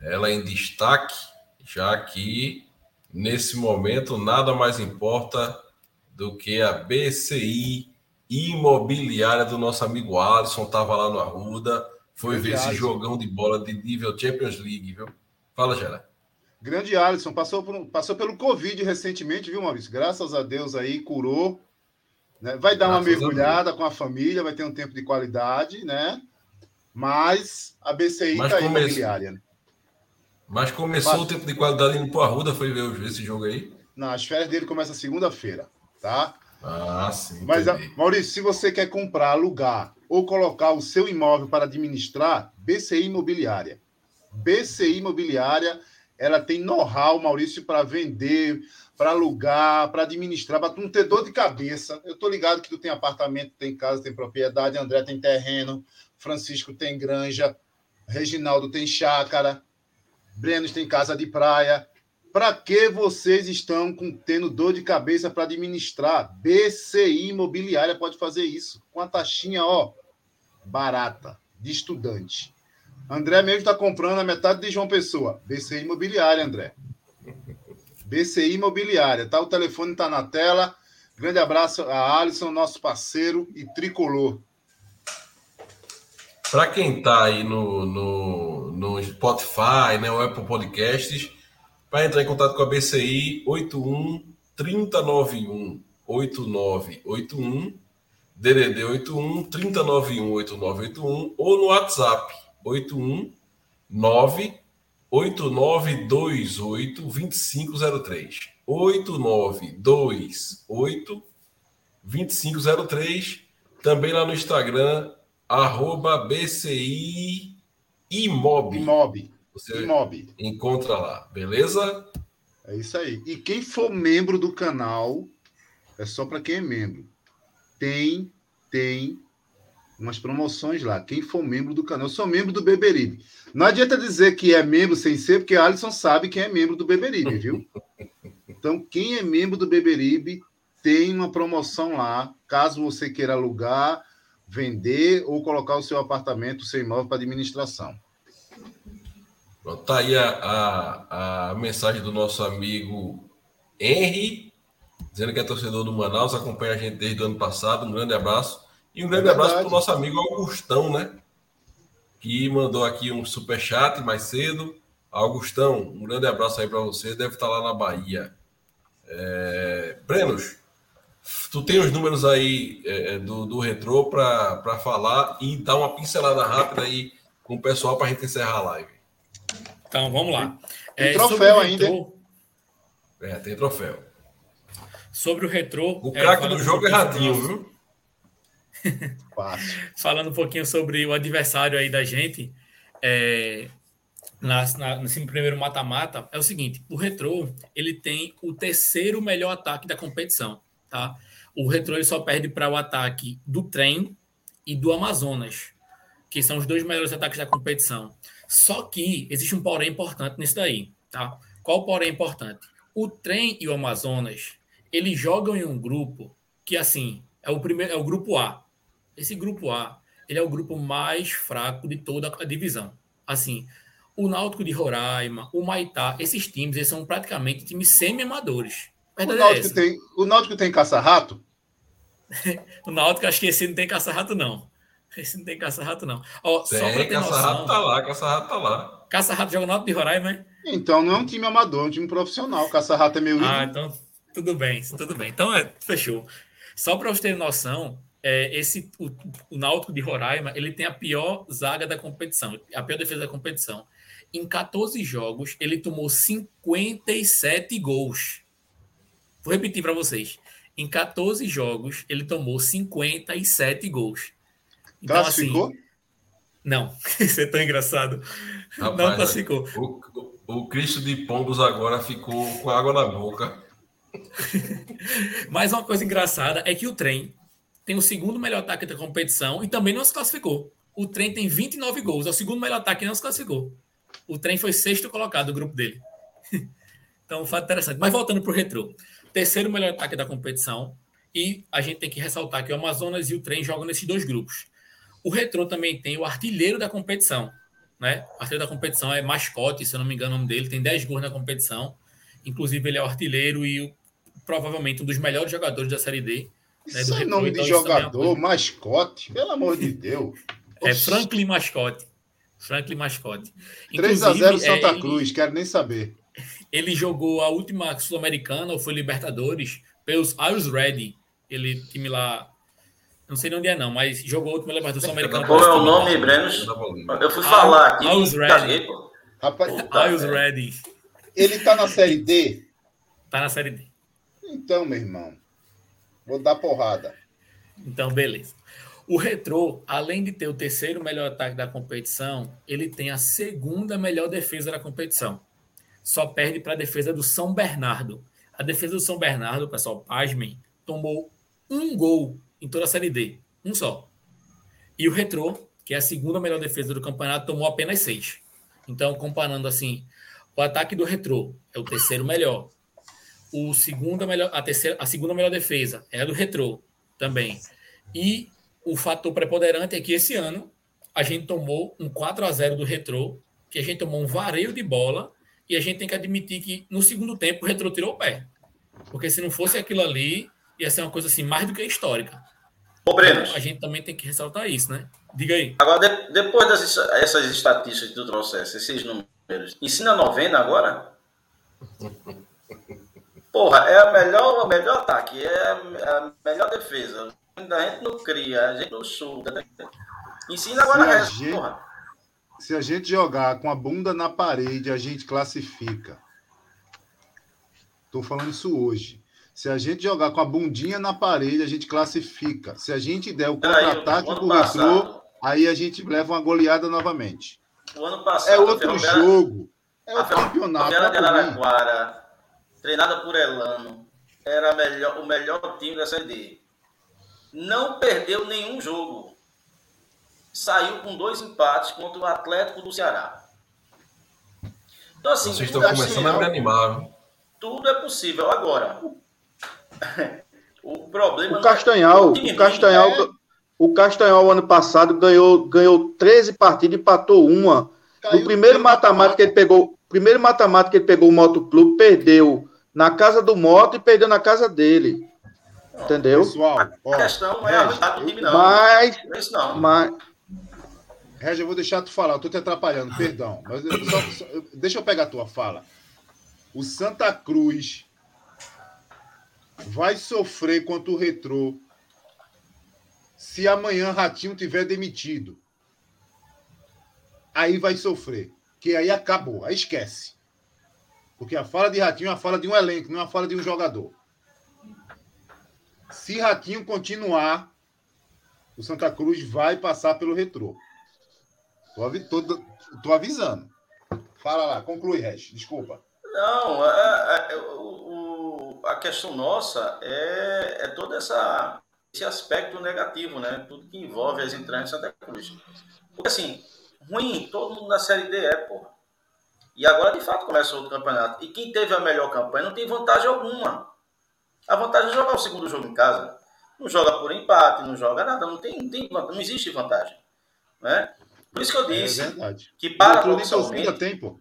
Ela em destaque, já que nesse momento nada mais importa do que a BCI imobiliária do nosso amigo Alisson, estava lá no Arruda, foi Grande ver Alisson. esse jogão de bola de nível Champions League, viu? Fala, Gera. Grande Alisson, passou, por, passou pelo Covid recentemente, viu, Maurício? Graças a Deus aí, curou. Né? Vai dar Graças uma mergulhada a com a família, vai ter um tempo de qualidade, né? Mas a BCI está come... imobiliária. Né? Mas começou Mas... o tempo de qualidade indo para Arruda, foi ver esse jogo aí? Não, as férias dele começam segunda-feira tá? Ah, sim. Mas, entendi. Maurício, se você quer comprar, alugar ou colocar o seu imóvel para administrar, BCI Imobiliária. BCI Imobiliária, ela tem know-how, Maurício, para vender, para alugar, para administrar, para tu não ter dor de cabeça. Eu tô ligado que tu tem apartamento, tem casa, tem propriedade, André tem terreno, Francisco tem granja, Reginaldo tem chácara, Brenos tem casa de praia. Para que vocês estão com, tendo dor de cabeça para administrar? BCI Imobiliária pode fazer isso. Com a taxinha, ó, barata, de estudante. André mesmo está comprando a metade de João Pessoa. BCI Imobiliária, André. BCI Imobiliária, tá? O telefone está na tela. Grande abraço a Alisson, nosso parceiro e tricolor. Para quem está aí no, no, no Spotify, né, o Apple Podcasts, para entrar em contato com a BCI, 81 3091 8981, DDD 81 3091 8981 ou no WhatsApp 81 8928 2503. 8928 2503. Também lá no Instagram, arroba BCI Imob. Imob. Você Imob. encontra lá, beleza? É isso aí. E quem for membro do canal, é só para quem é membro. Tem, tem umas promoções lá. Quem for membro do canal, eu sou membro do Beberibe. Não adianta dizer que é membro sem ser, porque a Alisson sabe quem é membro do Beberibe, viu? Então, quem é membro do Beberibe tem uma promoção lá, caso você queira alugar, vender ou colocar o seu apartamento, o seu imóvel para administração. Está aí a, a, a, mensagem do nosso amigo Henry, dizendo que é torcedor do Manaus, acompanha a gente desde o ano passado. Um grande abraço. E um grande é abraço para o nosso amigo Augustão, né? Que mandou aqui um super chat mais cedo. Augustão, um grande abraço aí para você. Deve estar lá na Bahia. É... Brenos, tu tem os números aí é, é do, do Retrô para falar e dar uma pincelada rápida aí com o pessoal para a gente encerrar a live. Então, vamos lá. Tem é, troféu ainda. Retrô, é, tem troféu. Sobre o Retrô... O craque do jogo é Ratinho, viu? Falando um pouquinho sobre o adversário aí da gente, é, na, na, nesse primeiro mata-mata, é o seguinte: o Retrô ele tem o terceiro melhor ataque da competição. Tá? O Retrô ele só perde para o ataque do trem e do Amazonas, que são os dois melhores ataques da competição. Só que existe um porém importante nisso daí. Tá? Qual o porém importante? O trem e o Amazonas eles jogam em um grupo que assim é o primeiro é o grupo A esse grupo A, ele é o grupo mais fraco de toda a divisão. Assim, o Náutico de Roraima, o Maitá, esses times, eles são praticamente times semi-amadores. O Náutico, é tem, o Náutico tem caça-rato? o Náutico, acho que esse não tem caça-rato, não. Esse não tem caça-rato, não. Ó, tem, só pra ter caça-rato tá lá, caça-rato tá lá. Caça-rato joga no Náutico de Roraima, né? Então não é um time amador, é um time profissional. Caça-rato é meio Ah, então tudo bem, tudo bem. Então é, fechou. Só para vocês terem noção, é, esse o, o Náutico de Roraima ele tem a pior zaga da competição, a pior defesa da competição. Em 14 jogos, ele tomou 57 gols. Vou repetir para vocês. Em 14 jogos, ele tomou 57 gols. Então, classificou? Assim, não, isso é tão engraçado. Rapaz, não classificou. O, o, Cristo de Pombos agora ficou com água na boca. Mas uma coisa engraçada é que o trem tem o segundo melhor ataque da competição e também não se classificou. O trem tem 29 gols, é o segundo melhor ataque e não se classificou. O trem foi sexto colocado do grupo dele. então, um fato interessante. Mas voltando para o retrô. Terceiro melhor ataque da competição. E a gente tem que ressaltar que o Amazonas e o trem jogam nesses dois grupos. O retrô também tem o artilheiro da competição. Né? O artilheiro da competição é mascote, se eu não me engano o nome dele, tem 10 gols na competição. Inclusive, ele é o artilheiro e o, provavelmente um dos melhores jogadores da Série D. Né, Isso é nome então de jogador, é mascote, pelo amor de Deus. É Franklin Mascote. Franklin Mascote. 3 a 0 Santa é, Cruz, ele, quero nem saber. Ele jogou a última Sul-Americana, ou foi Libertadores, pelos Ios Ready. Ele, time lá. Não sei onde é, não, mas jogou a última Libertadores Sul-Americana. Qual é o nome, Breno? Eu fui falar aqui. Ios Ready. Rapaz, Ios Ready. Ele tá na Série D? Tá na Série D. Então, meu irmão. Vou dar porrada. Então, beleza. O Retrô, além de ter o terceiro melhor ataque da competição, ele tem a segunda melhor defesa da competição. Só perde para a defesa do São Bernardo. A defesa do São Bernardo, pessoal, pasmem, tomou um gol em toda a Série D. Um só. E o Retrô, que é a segunda melhor defesa do campeonato, tomou apenas seis. Então, comparando assim, o ataque do Retrô é o terceiro melhor o segunda melhor, a, terceira, a segunda melhor defesa é a do Retrô também. E o fator preponderante é que esse ano a gente tomou um 4 a 0 do Retrô, que a gente tomou um vareio de bola e a gente tem que admitir que no segundo tempo o Retrô tirou o pé. Porque se não fosse aquilo ali, ia ser uma coisa assim mais do que histórica. Ô, Breno. Então, a gente também tem que ressaltar isso, né? Diga aí. Agora, de, depois dessas estatísticas que tu trouxesse, esses números, ensina novena agora? Porra, é a melhor, o melhor ataque, é a melhor defesa. A gente não cria, a gente não chuta. Ensina agora se a a, resto, gente, porra. se a gente jogar com a bunda na parede, a gente classifica. Tô falando isso hoje. Se a gente jogar com a bundinha na parede, a gente classifica. Se a gente der o contra-ataque o pro retrô, aí a gente leva uma goleada novamente. O ano passado. É a outro jogo. É a outro campeonato. Ferroviária de ruim. Araraquara, treinada por Elano, era a melhor- o melhor time da Série D. Não perdeu nenhum jogo. Saiu com dois empates contra o Atlético do Ceará. Então, assim, Vocês tudo estão é começando a me possível. animar. Tudo é possível. Agora, o problema O Castanhal, é o Castanhal, o Castanhal ano passado ganhou, ganhou 13 partidas e empatou uma. No primeiro mata-mata que ele pegou, primeiro mata-mata que ele pegou o Moto Clube, perdeu na casa do Moto e perdeu na casa dele. Entendeu? Pessoal, ó, A questão não é a do time, não. Mas, Não é isso, não. mas Regi, eu vou deixar tu falar, eu tô te atrapalhando, perdão. Mas eu só- só- eu- deixa eu pegar a tua fala. O Santa Cruz vai sofrer contra o Retrô se amanhã Ratinho tiver demitido. Aí vai sofrer. Que aí acabou, aí esquece. Porque a fala de Ratinho é a fala de um elenco, não é a fala de um jogador. Se Ratinho continuar, o Santa Cruz vai passar pelo retrô. Avi- tô- tô avisando. Fala lá, conclui, Regi. Desculpa. Não, é- é- o- a questão nossa é, é todo essa, esse aspecto negativo, né? Tudo que envolve as entranhas de Santa Cruz. Porque assim, ruim, todo mundo na Série D é, porra. E agora, de fato, começa outro campeonato. E quem teve a melhor campanha não tem vantagem alguma. A vantagem é jogar o segundo jogo em casa. Não joga por empate, não joga nada, não tem, não tem não existe vantagem. Né? Por isso que eu disse É que paradoxalmente... tem, pô.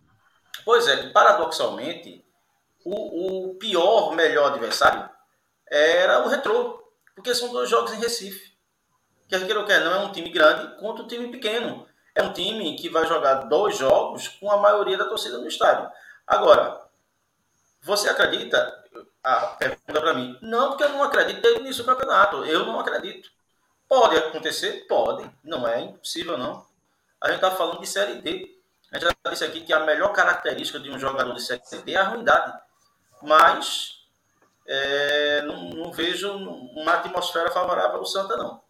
Pois é, paradoxalmente, o, o pior, melhor adversário era o Retrô, porque são dois jogos em Recife. Quer queira ou quer, não é um time grande contra um time pequeno. É um time que vai jogar dois jogos com a maioria da torcida no estádio. Agora, você acredita? A pergunta para mim. Não, porque eu não acredito desde início do campeonato. Eu não acredito. Pode acontecer? Pode. Não é impossível, não. A gente está falando de Série D. A gente já disse aqui que a melhor característica de um jogador de Série D é a ruindade. Mas é, não, não vejo uma atmosfera favorável ao Santa, não.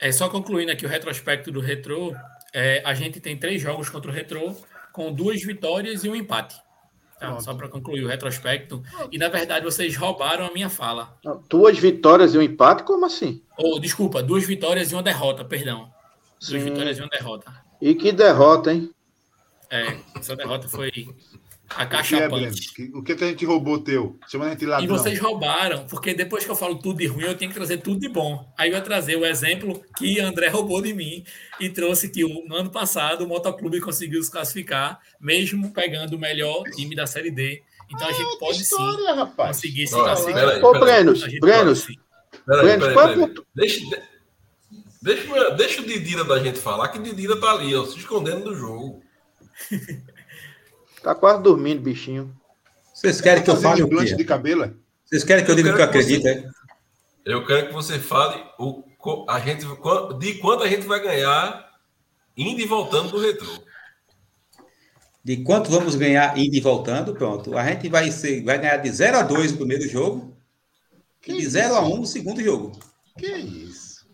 É só concluindo aqui o retrospecto do Retrô, é, a gente tem três jogos contra o Retrô com duas vitórias e um empate. Tá? Só para concluir o retrospecto. E na verdade vocês roubaram a minha fala. duas vitórias e um empate, como assim? Ou desculpa, duas vitórias e uma derrota, perdão. Duas Sim. vitórias e uma derrota. E que derrota, hein? É, essa derrota foi a O que é, O que, que a gente roubou teu? Chama a gente ladrão. E vocês roubaram, porque depois que eu falo tudo de ruim, eu tenho que trazer tudo de bom. Aí eu ia trazer o exemplo que André roubou de mim e trouxe que o- no ano passado o Motoclube conseguiu se classificar, mesmo pegando o melhor time da Série D. Então a gente pode sim conseguir se classificar. Ô. Brenos, Brenos, pode sim. Peraí, Breno, peraí, qual é peraí. a pontu- Deixa, de- deixa, deixa o Didira da gente falar, que Didira tá ali, ó, se escondendo do jogo. Tá quase dormindo, bichinho. Vocês querem que eu fale o quê? de cabelo? é? Vocês querem que eu diga o que eu que acredito, é? Eu quero que você fale o, a gente, de quanto a gente vai ganhar indo e voltando do retrô. De quanto vamos ganhar indo e voltando, pronto. A gente vai, ser, vai ganhar de 0 a 2 no primeiro jogo e de 0 a 1 no segundo jogo. Que isso?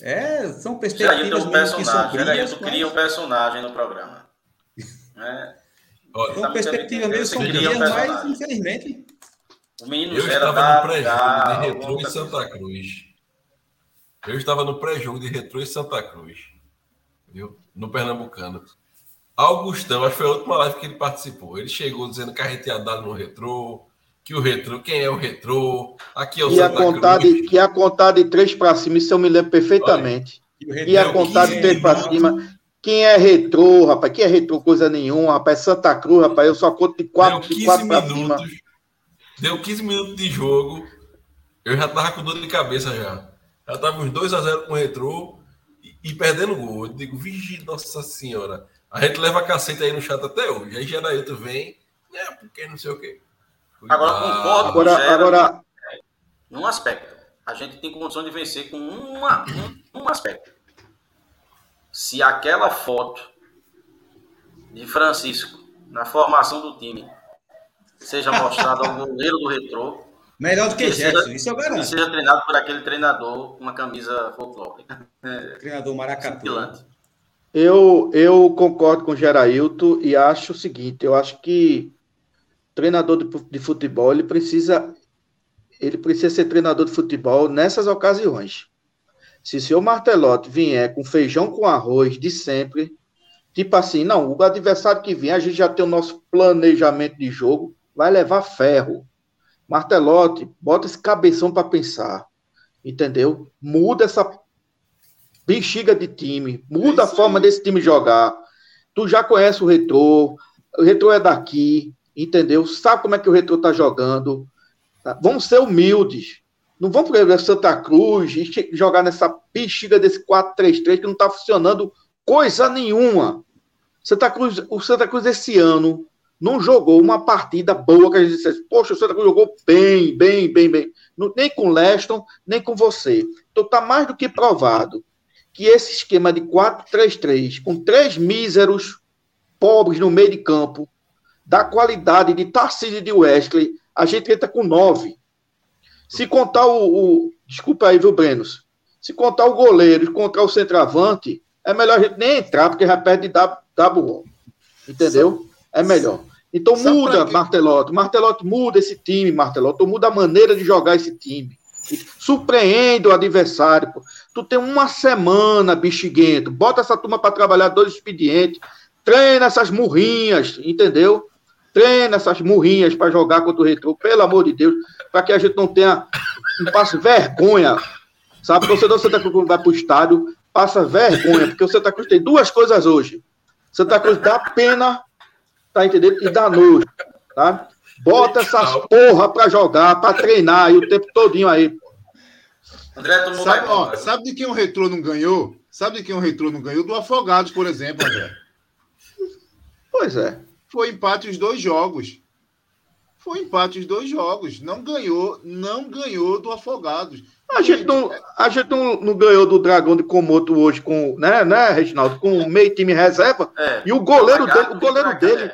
É, são perspectivas um mesmo que são frias, mas cria um personagem no programa. Né? Olha, são perspectivas meio um sombrias, mas infelizmente O menino eu estava tá no pré-jogo de retrô em outra Santa Cruz. Eu estava no pré-jogo de retrô em Santa Cruz. Viu? No Pernambucano. Augustão, acho que foi a última live que ele participou. Ele chegou dizendo que a gente ia dar no retrô, que o retrô, quem é o retrô? Aqui é o Ia Santa contar, Cruz. de, que ia contar de três para cima, isso eu me lembro perfeitamente. Ia contar de três para cima. Quem é retrô, rapaz? Quem é retrô coisa nenhuma, rapaz? Santa Cruz, rapaz, eu só conto de quatro, Deu de 15 quatro para cima. minutos. Deu 15 minutos de jogo. Eu já tava com dor de cabeça já. Já tava uns 2x0 com o retrô e, e perdendo gol. Eu digo, vigi, nossa senhora. A gente leva cacete aí no chat até hoje. Aí Gerailton vem É, porque não sei o quê. Agora, concordo agora, com o Gera, agora, num aspecto. A gente tem condição de vencer com uma, um, um aspecto. Se aquela foto de Francisco na formação do time seja mostrada ao goleiro do retrô. Melhor do que seja- Gerson, isso eu garanto. E seja treinado por aquele treinador com uma camisa folclórica. É, Treinador Maracatu. eu, eu concordo com o Gerailton e acho o seguinte, eu acho que treinador de, de futebol, ele precisa ele precisa ser treinador de futebol nessas ocasiões. Se o senhor Martelotti vier com feijão com arroz de sempre, tipo assim, não, o adversário que vier, a gente já tem o nosso planejamento de jogo, vai levar ferro. Martelotti, bota esse cabeção para pensar, entendeu? Muda essa bexiga de time, muda a forma desse time jogar. Tu já conhece o Retrô, o Retrô é daqui, entendeu? Sabe como é que o Retrô tá jogando. tá? Vamos ser humildes. Não vamos pegar Santa Cruz e jogar nessa bexiga desse 4-3-3 que não tá funcionando coisa nenhuma. Santa Cruz, o Santa Cruz esse ano não jogou uma partida boa que a gente dissesse, poxa, o Santa Cruz jogou bem, bem, bem, bem. Nem com o Leston, nem com você. Então tá mais do que provado que esse esquema de 4-3-3, com três míseros pobres no meio de campo, da qualidade de Tarcísio e de Wesley, a gente entra com nove. Se contar o, o- Desculpa aí, viu, Brenos? Se contar o goleiro e contar o centroavante, é melhor a gente nem entrar, porque já perde de WO. Entendeu? É melhor. Então Sabe muda? Martelotti. Martelotti muda esse time, Martelotti. Muda a maneira de jogar esse time. Surpreende o adversário. Pô. Tu tem uma semana, bexiguento. Bota essa turma para trabalhar dois expedientes. Treina essas murrinhas, entendeu? Treina essas murrinhas para jogar contra o Retrô, pelo amor de Deus, para que a gente não tenha, não passe vergonha, sabe? Torcedor do Santa Cruz quando vai para o estádio, passa vergonha, porque o Santa Cruz tem duas coisas hoje. Santa Cruz dá pena, tá entendendo? E dá nojo, tá? Bota essas porra para jogar, para treinar aí o tempo todinho aí. André tomou Sabe, mais ó, sabe de quem o Retrô não ganhou? Sabe de quem o Retrô não ganhou? Do Afogados, por exemplo, André. Pois é. Foi empate os dois jogos. Foi empate os dois jogos. Não ganhou, não ganhou do Afogados. A gente não, a gente não, não ganhou do Dragão de Komoto hoje com, né, né, Reginaldo, com meio time reserva. É. E o goleiro dele, o goleiro dele,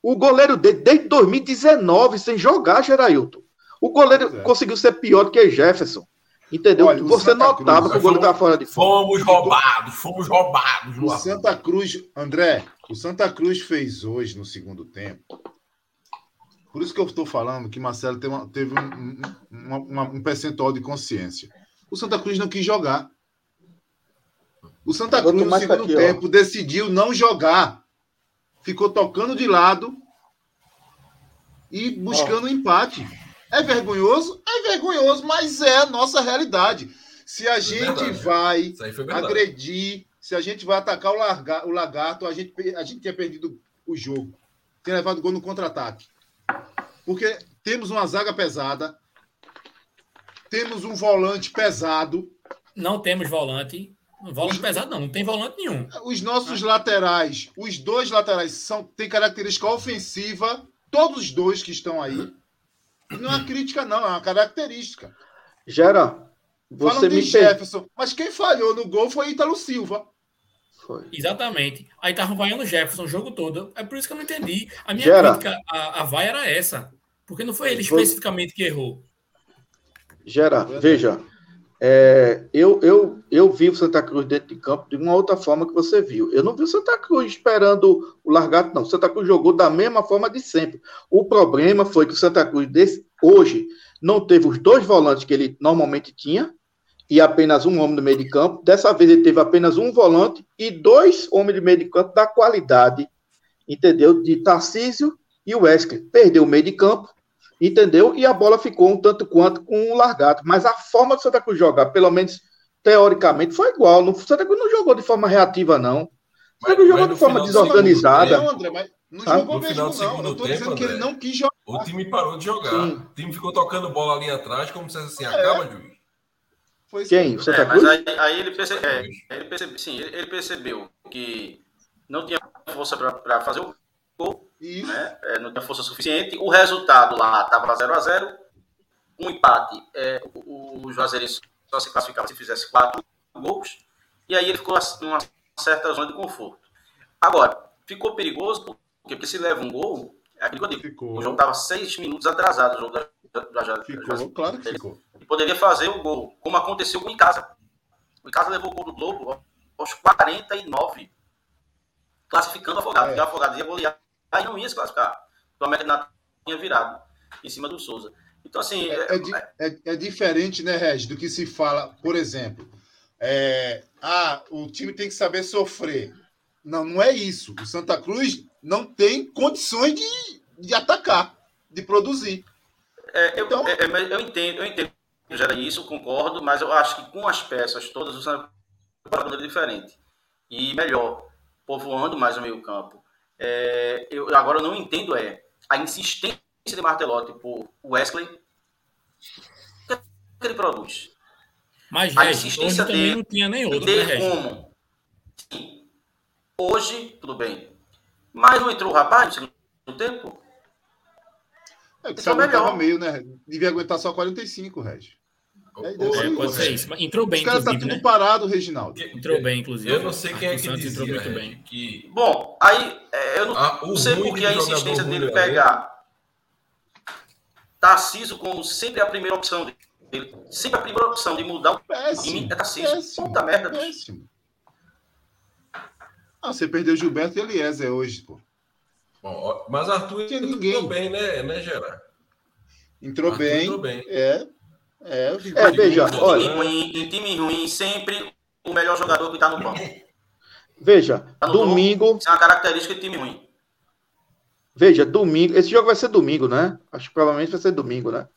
o goleiro dele desde 2019 sem jogar, Gerailton. O goleiro conseguiu ser pior do que Jefferson. Entendeu? Olha, Você Santa notava Cruz, que o goleiro estava fora de forma. Fomos roubados, fomos roubados. O Santa Cruz, André, o Santa Cruz fez hoje no segundo tempo. Por isso que eu estou falando que Marcelo teve, uma- teve um, um- uma- um percentual de consciência. O Santa Cruz não quis jogar. O Santa Cruz, no segundo aqui, ó. tempo, decidiu não jogar. Ficou tocando de lado e buscando um empate. É vergonhoso? É vergonhoso, mas é a nossa realidade. Se a gente verdade. vai agredir, se a gente vai atacar o, larga- o lagarto, a gente, a gente tinha perdido o jogo. Tinha levado gol no contra-ataque. Porque temos uma zaga pesada, temos um volante pesado. Não temos volante. Volante pesado, não. Não tem volante nenhum. Os nossos laterais, os dois laterais, são, têm característica ofensiva, todos os dois que estão aí. Não é uma crítica, não, é uma característica. Gera, você Falando de me per... Jefferson, mas quem falhou no gol foi Ítalo Silva. Exatamente. Aí tava vaiando o Jefferson o jogo todo. É por isso que eu não entendi. A minha Gera. crítica à, à vaia era essa. Porque não foi ele Vou- especificamente que errou. Gera, veja, é, eu, eu, eu vi o Santa Cruz dentro de campo de uma outra forma que você viu. Eu não vi o Santa Cruz esperando o largato, não. O Santa Cruz jogou da mesma forma de sempre. O problema foi que o Santa Cruz desse, hoje não teve os dois volantes que ele normalmente tinha e apenas um homem no meio de campo. Dessa vez ele teve apenas um volante e dois homens de meio de campo da qualidade, entendeu? De Tarcísio e Wesley. Perdeu o meio de campo entendeu? E a bola ficou um tanto quanto com o largato. Mas a forma do Santa Cruz jogar, pelo menos teoricamente, foi igual. O Santa Cruz não jogou de forma reativa, não. O Santa Cruz jogou no de forma desorganizada. Não, André, mas não Sabe? jogou No mesmo, final do não. Eu segundo tô tempo, dizendo que ele André, não quis jogar. O time parou de jogar. Sim. O time ficou tocando bola ali atrás, como se fosse assim, É. acaba, juiz. Foi Quem? O Santa É, mas Cruz? aí, aí ele, perce- é, ele, percebe, sim, ele, ele percebeu que não tinha força para fazer o gol Né? É, não tinha força suficiente. O resultado lá estava 0 a 0 Um empate. É, o, o Juazeirense só se classificava se fizesse quatro gols. E aí ele ficou numa certa zona de conforto. Agora, ficou perigoso porque, porque se leva um gol, é aquilo que eu digo. O jogo estava seis minutos atrasado. O jogo da, da, da Ficou, claro que ficou. Ele poderia fazer o gol, como aconteceu com o Icasa. O Icasa levou o gol do Globo aos 49, classificando o Afogado. É. Porque o Afogado ia golear aí não ia se classificar. O América tinha virado em cima do Souza. Então, assim. É, é, é, é diferente, né, Regis, do que se fala, por exemplo. É, ah, o time tem que saber sofrer. Não, não é isso. O Santa Cruz não tem condições de, de atacar, de produzir. É, eu, então... É, é, eu entendo, eu entendo já isso, concordo, mas eu acho que com as peças todas o Santa Cruz é diferente. E melhor, povoando mais o meio campo. É, eu agora eu não entendo é a insistência de Martelotti por Wesley. O que ele produz? Mas a insistência dele não tinha nem outro, né, como hoje, tudo bem. Mas não entrou o rapaz no segundo tempo? É que você aguentava meio, né? Devia aguentar só 45, Reg. É, é, pode ser isso. Entrou bem, Os caras tá tudo né? parado, Reginaldo. Entrou bem, inclusive. Eu não sei quem é que dizia, entrou muito bem. Que... Bom, aí é, eu não, ah, não sei por que a insistência dele pegar Tarciso como sempre a primeira opção dele. Sempre a primeira opção de mudar o péssimo, time é Tarciso. Péssimo, Puta merda. Péssimo. Ah, você perdeu Gilberto e Eliezer hoje, pô. Bom, mas Arthur entrou ninguém. bem, né, né Gerard? Entrou Arthur bem. Entrou bem. É. É, é veja, olha. Time ruim, em time ruim, sempre o melhor jogador que está no banco. Veja, tá no domingo. Banco, isso é uma característica de time ruim. Veja, domingo. Esse jogo vai ser domingo, né? Acho que provavelmente vai ser domingo, né?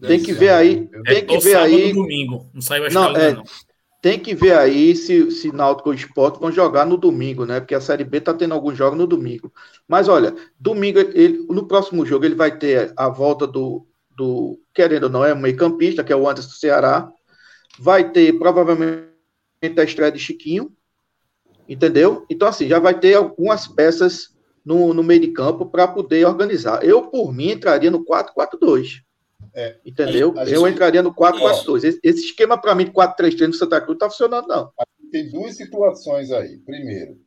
Tem que ver aí. Tem que ver aí. domingo. Não saiu a não, é, não. Tem que ver aí se, se Náutico e Sport vão jogar no domingo, né? Porque a Série B tá tendo alguns jogos no domingo. Mas olha, domingo, ele, no próximo jogo, ele vai ter a volta do, do querendo ou não, é um meio-campista, que é o Anderson do Ceará. Vai ter provavelmente a estreia de Chiquinho, entendeu? Então, assim, já vai ter algumas peças no, no meio de campo para poder organizar. Eu, por mim, entraria no 4-4-2. É, entendeu? Eu entraria no 4-4-2. Esse, esse, esquema, para mim, de 4-3-3 no Santa Cruz, não está funcionando, não. Tem duas situações aí. Primeiro,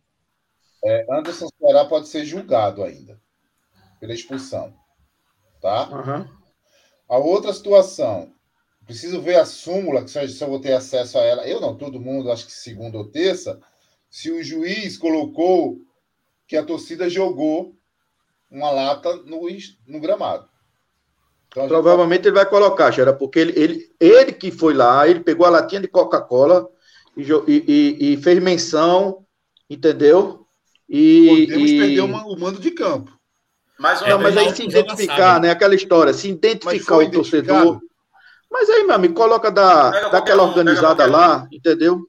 é, Anderson Ceará pode ser julgado ainda pela expulsão. Tá? Uhum. A outra situação, preciso ver a súmula, que só, vou ter acesso a ela. Eu não, todo mundo, acho que segunda ou terça, se o juiz colocou que a torcida jogou uma lata no, no gramado. Então, Provavelmente ele vai colocar, Xera, porque ele, ele, ele que foi lá, ele pegou a latinha de Coca-Cola e, e, e, fez menção, entendeu? E, Podemos e... perder uma, o mando de campo. Mas, não, mas aí se identificar, né? Aquela história, se identificar o torcedor. Mas aí, meu amigo, coloca da, daquela um, organizada lá, entendeu?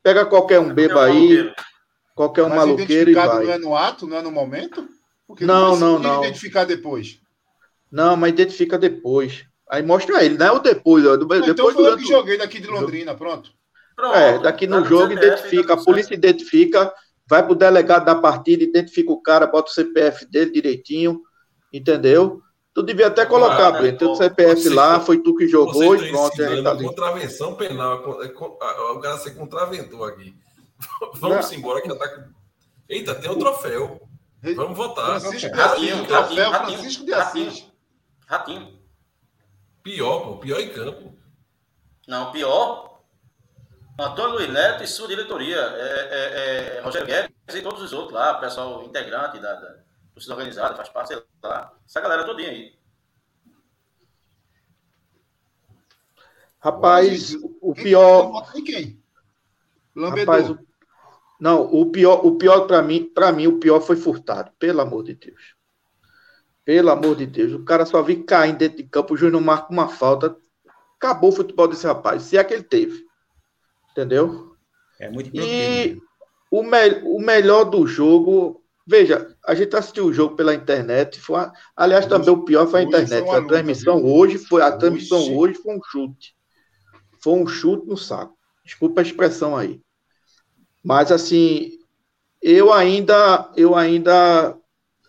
Pega qualquer um beba aí, qualquer um maluqueiro e vai. não é no ato, não é no momento? Porque não, não, não. identificar depois. Não, mas identifica depois. Aí mostra ele, não é o depois. Ó, depois então foi eu que joguei daqui de Londrina, pronto. pronto. É, daqui no jogo identifica, a polícia identifica, vai pro delegado da partida, identifica o cara, bota o CPF dele direitinho, entendeu? Tu devia até colocar, ah, Breno, teu CPF você, lá, foi tu que jogou e pronto. Aí tá contravenção penal, é é o cara se contraventou aqui. Vamos embora que já tá. Eita, tem o troféu. Vamos votar. Francisco de Assis, troféu Francisco de Assis. Ratinho. Pior, pô, pior em campo. Não, pior Antônio Luiz Neto e sua diretoria, é, é, é, Rogério Guedes e todos os outros lá, pessoal integrante da, da torcida organizada, faz parte, sei lá, essa galera todinha aí. Rapaz, o pior. Quem? Rapaz, o... Não, o pior, o pior para mim, para mim, o pior foi furtado, pelo amor de Deus. Pelo amor de Deus, o cara só vi cair dentro de campo, o Júnior marca uma falta, acabou o futebol desse rapaz, se é que ele teve. Entendeu? É muito E o, me o melhor do jogo. Veja, a gente assistiu o jogo pela internet. Foi uma, aliás, hoje, também o pior foi a internet. Foi a transmissão hoje foi a transmissão hoje. hoje foi um chute. Foi um chute no saco. Desculpa a expressão aí. Mas assim, eu ainda, eu ainda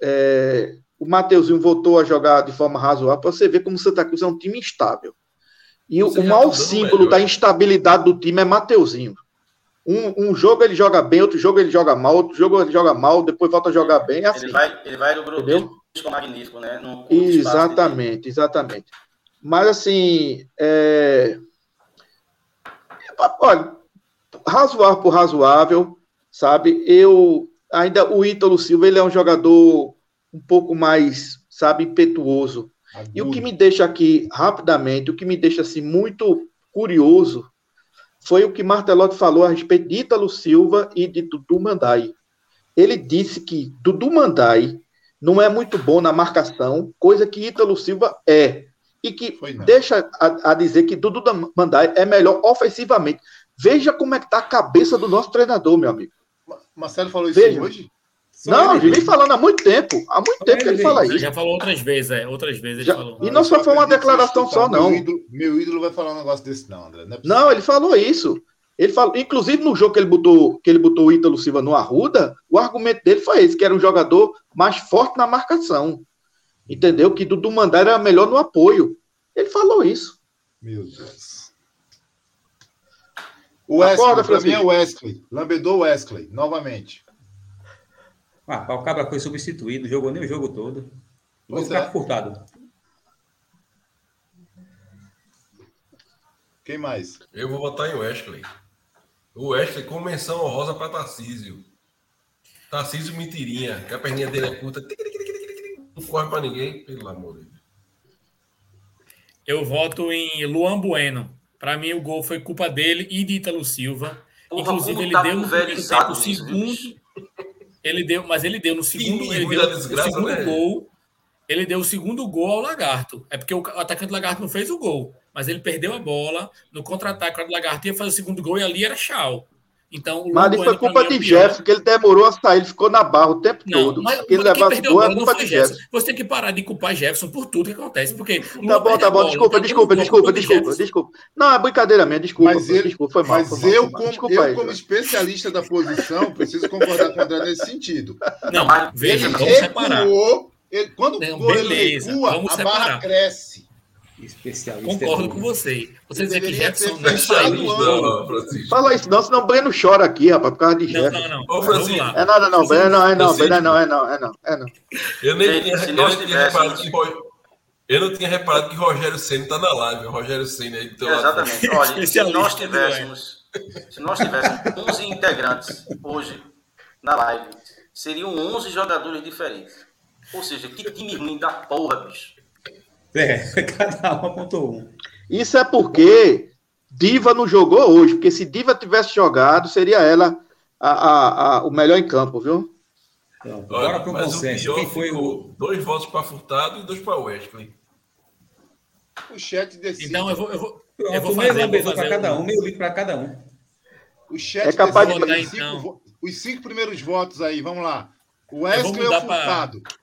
é, o Mateuzinho voltou a jogar de forma razoável, para você ver como o Santa Cruz é um time instável. E você o maior símbolo melhor. da instabilidade do time é Mateuzinho. Um, um, jogo ele joga bem, outro jogo ele joga mal, outro jogo ele joga mal, depois volta a jogar bem. É assim. Ele vai, ele vai no grupo magnífico, né? No, exatamente, exatamente. Mas assim, é... olha, razoável por razoável, sabe? Eu ainda o Ítalo Silva ele é um jogador um pouco mais, sabe, impetuoso. E o que me deixa aqui rapidamente, o que me deixa assim muito curioso foi o que Martelotti falou a respeito de Ítalo Silva e de Dudu Mandai. Ele disse que Dudu Mandai não é muito bom na marcação, coisa que Ítalo Silva é. E que deixa a, a, dizer que Dudu Mandai é melhor ofensivamente. Veja como é que está a cabeça do nosso treinador, meu amigo. Marcelo falou isso Veja. hoje? Só não, ele vem falando há muito tempo. Há muito tempo que ele fala isso. Já falou outras vezes, é. Outras vezes já, falou. E não só foi uma declaração só, não. Meu ídolo, meu ídolo, vai falar um negócio desse, não, André. Não, é não, ele falou isso. Ele falou, inclusive no jogo que ele botou, que ele botou o Ítalo Silva no Arruda, o argumento dele foi esse, que era um jogador mais forte na marcação. Entendeu? Que Dudu Mandar era melhor no apoio. Ele falou isso. Meu Deus. O Wesley, Acorda, pra mim é Wesley. Lambedou Wesley, novamente. Ah, o Cabra foi substituído, jogou nem o jogo todo. Vou ficar é. furtado. Quem mais? Eu vou votar em Wesley. O Wesley com menção honrosa para Tarcísio. Tarcísio mentirinha, que a perninha dele é curta. Não corre para ninguém, pelo amor de Deus. Eu voto em Luan Bueno. Para mim, o gol foi culpa dele e de Ítalo Silva. Porra, Inclusive, ele tá deu primeiro tempo segundo. Ele deu, mas ele deu no segundo, Sim, ele deu desgraça, o segundo né? gol. Ele deu o segundo gol ao Lagarto. É porque o atacante Lagarto não fez o gol, mas ele perdeu a bola no contra-ataque. O Lagarto ia fazer o segundo gol e ali era Chau. Então, mas foi culpa de Jefferson, que ele demorou a sair, ele ficou na barra o tempo não, todo. Mas, ele levasse gol é culpa de Jefferson. Você tem que parar de culpar Jefferson por tudo que acontece, porque... Tá bom, tá bom, desculpa, desculpa, desculpa, desculpa, desculpa. Não, é brincadeira minha, desculpa. Mas, ele, desculpa, foi mal, mas foi mal, eu, como, eu como especialista da posição, preciso concordar com o André nesse sentido. Não, mas veja, ele vamos separar. Ele, quando não, beleza, ele recua, a barra cresce especialista. Concordo é com você. Você dizer que Jefferson não saiu. Não, Fala isso, não, senão o Breno chora aqui, rapaz, por causa de Jefferson. Não, não, não. Ô, Francisco, é nada, não. Breno não, é não. Breno não, é não, é não. É não. Eu nem tinha, eu não tinha reparado que. Eu não tinha reparado que Rogério Senna está na live. O Rogério Senna aí do Exatamente. Olha, se nós tivéssemos, se nós tivéssemos 11 integrantes hoje na live, seriam 11 jogadores diferentes. Ou seja, que time ruim da porra, bicho. É, cada um apontou um. Isso é porque Diva não jogou hoje, porque se Diva tivesse jogado, seria ela a, a, a o melhor em campo, viu? Então, bora pro consenso. Quem foi o. Dois votos para Furtado e dois para Wesley. O chat decide. Então eu vou. Eu vou, Pronto, eu vou fazer, meio para cada um, meio para cada um. O chat é capaz de votar, então. Os cinco primeiros votos aí, vamos lá. O Wesley ou o Furtado? Pra...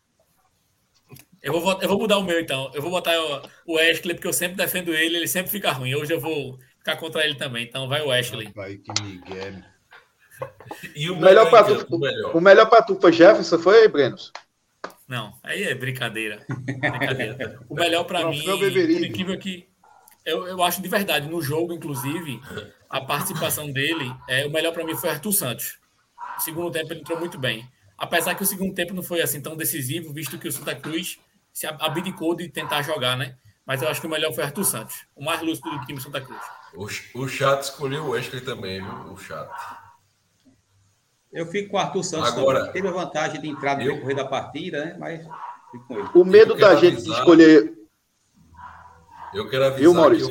Eu vou, eu vou mudar o meu, então. Eu vou botar o, Wesley, porque eu sempre defendo ele, ele sempre fica ruim. Hoje eu vou ficar contra ele também. Então vai o Wesley. Vai que Miguel. E o melhor, para tu, o melhor. o melhor para tu foi Jefferson, foi, Brenos? Não, aí é brincadeira. brincadeira. O melhor para mim, por incrível que eu, eu acho de verdade, no jogo, inclusive, a participação dele, é, o melhor para mim foi Arthur Santos. No segundo tempo ele entrou muito bem. Apesar que o segundo tempo não foi assim tão decisivo, visto que o Santa Cruz se abdicou de tentar jogar, né? Mas eu acho que o melhor foi Arthur Santos, o mais lúcido do time Santa Cruz. O, o chat escolheu o Wesley também, viu? O chat. Eu fico com o Arthur Santos Agora, também. Teve a vantagem de entrar no eu... decorrer da partida, né? Mas fico com ele. O medo da avisar, gente escolher. Eu quero avisar eu, Maurício?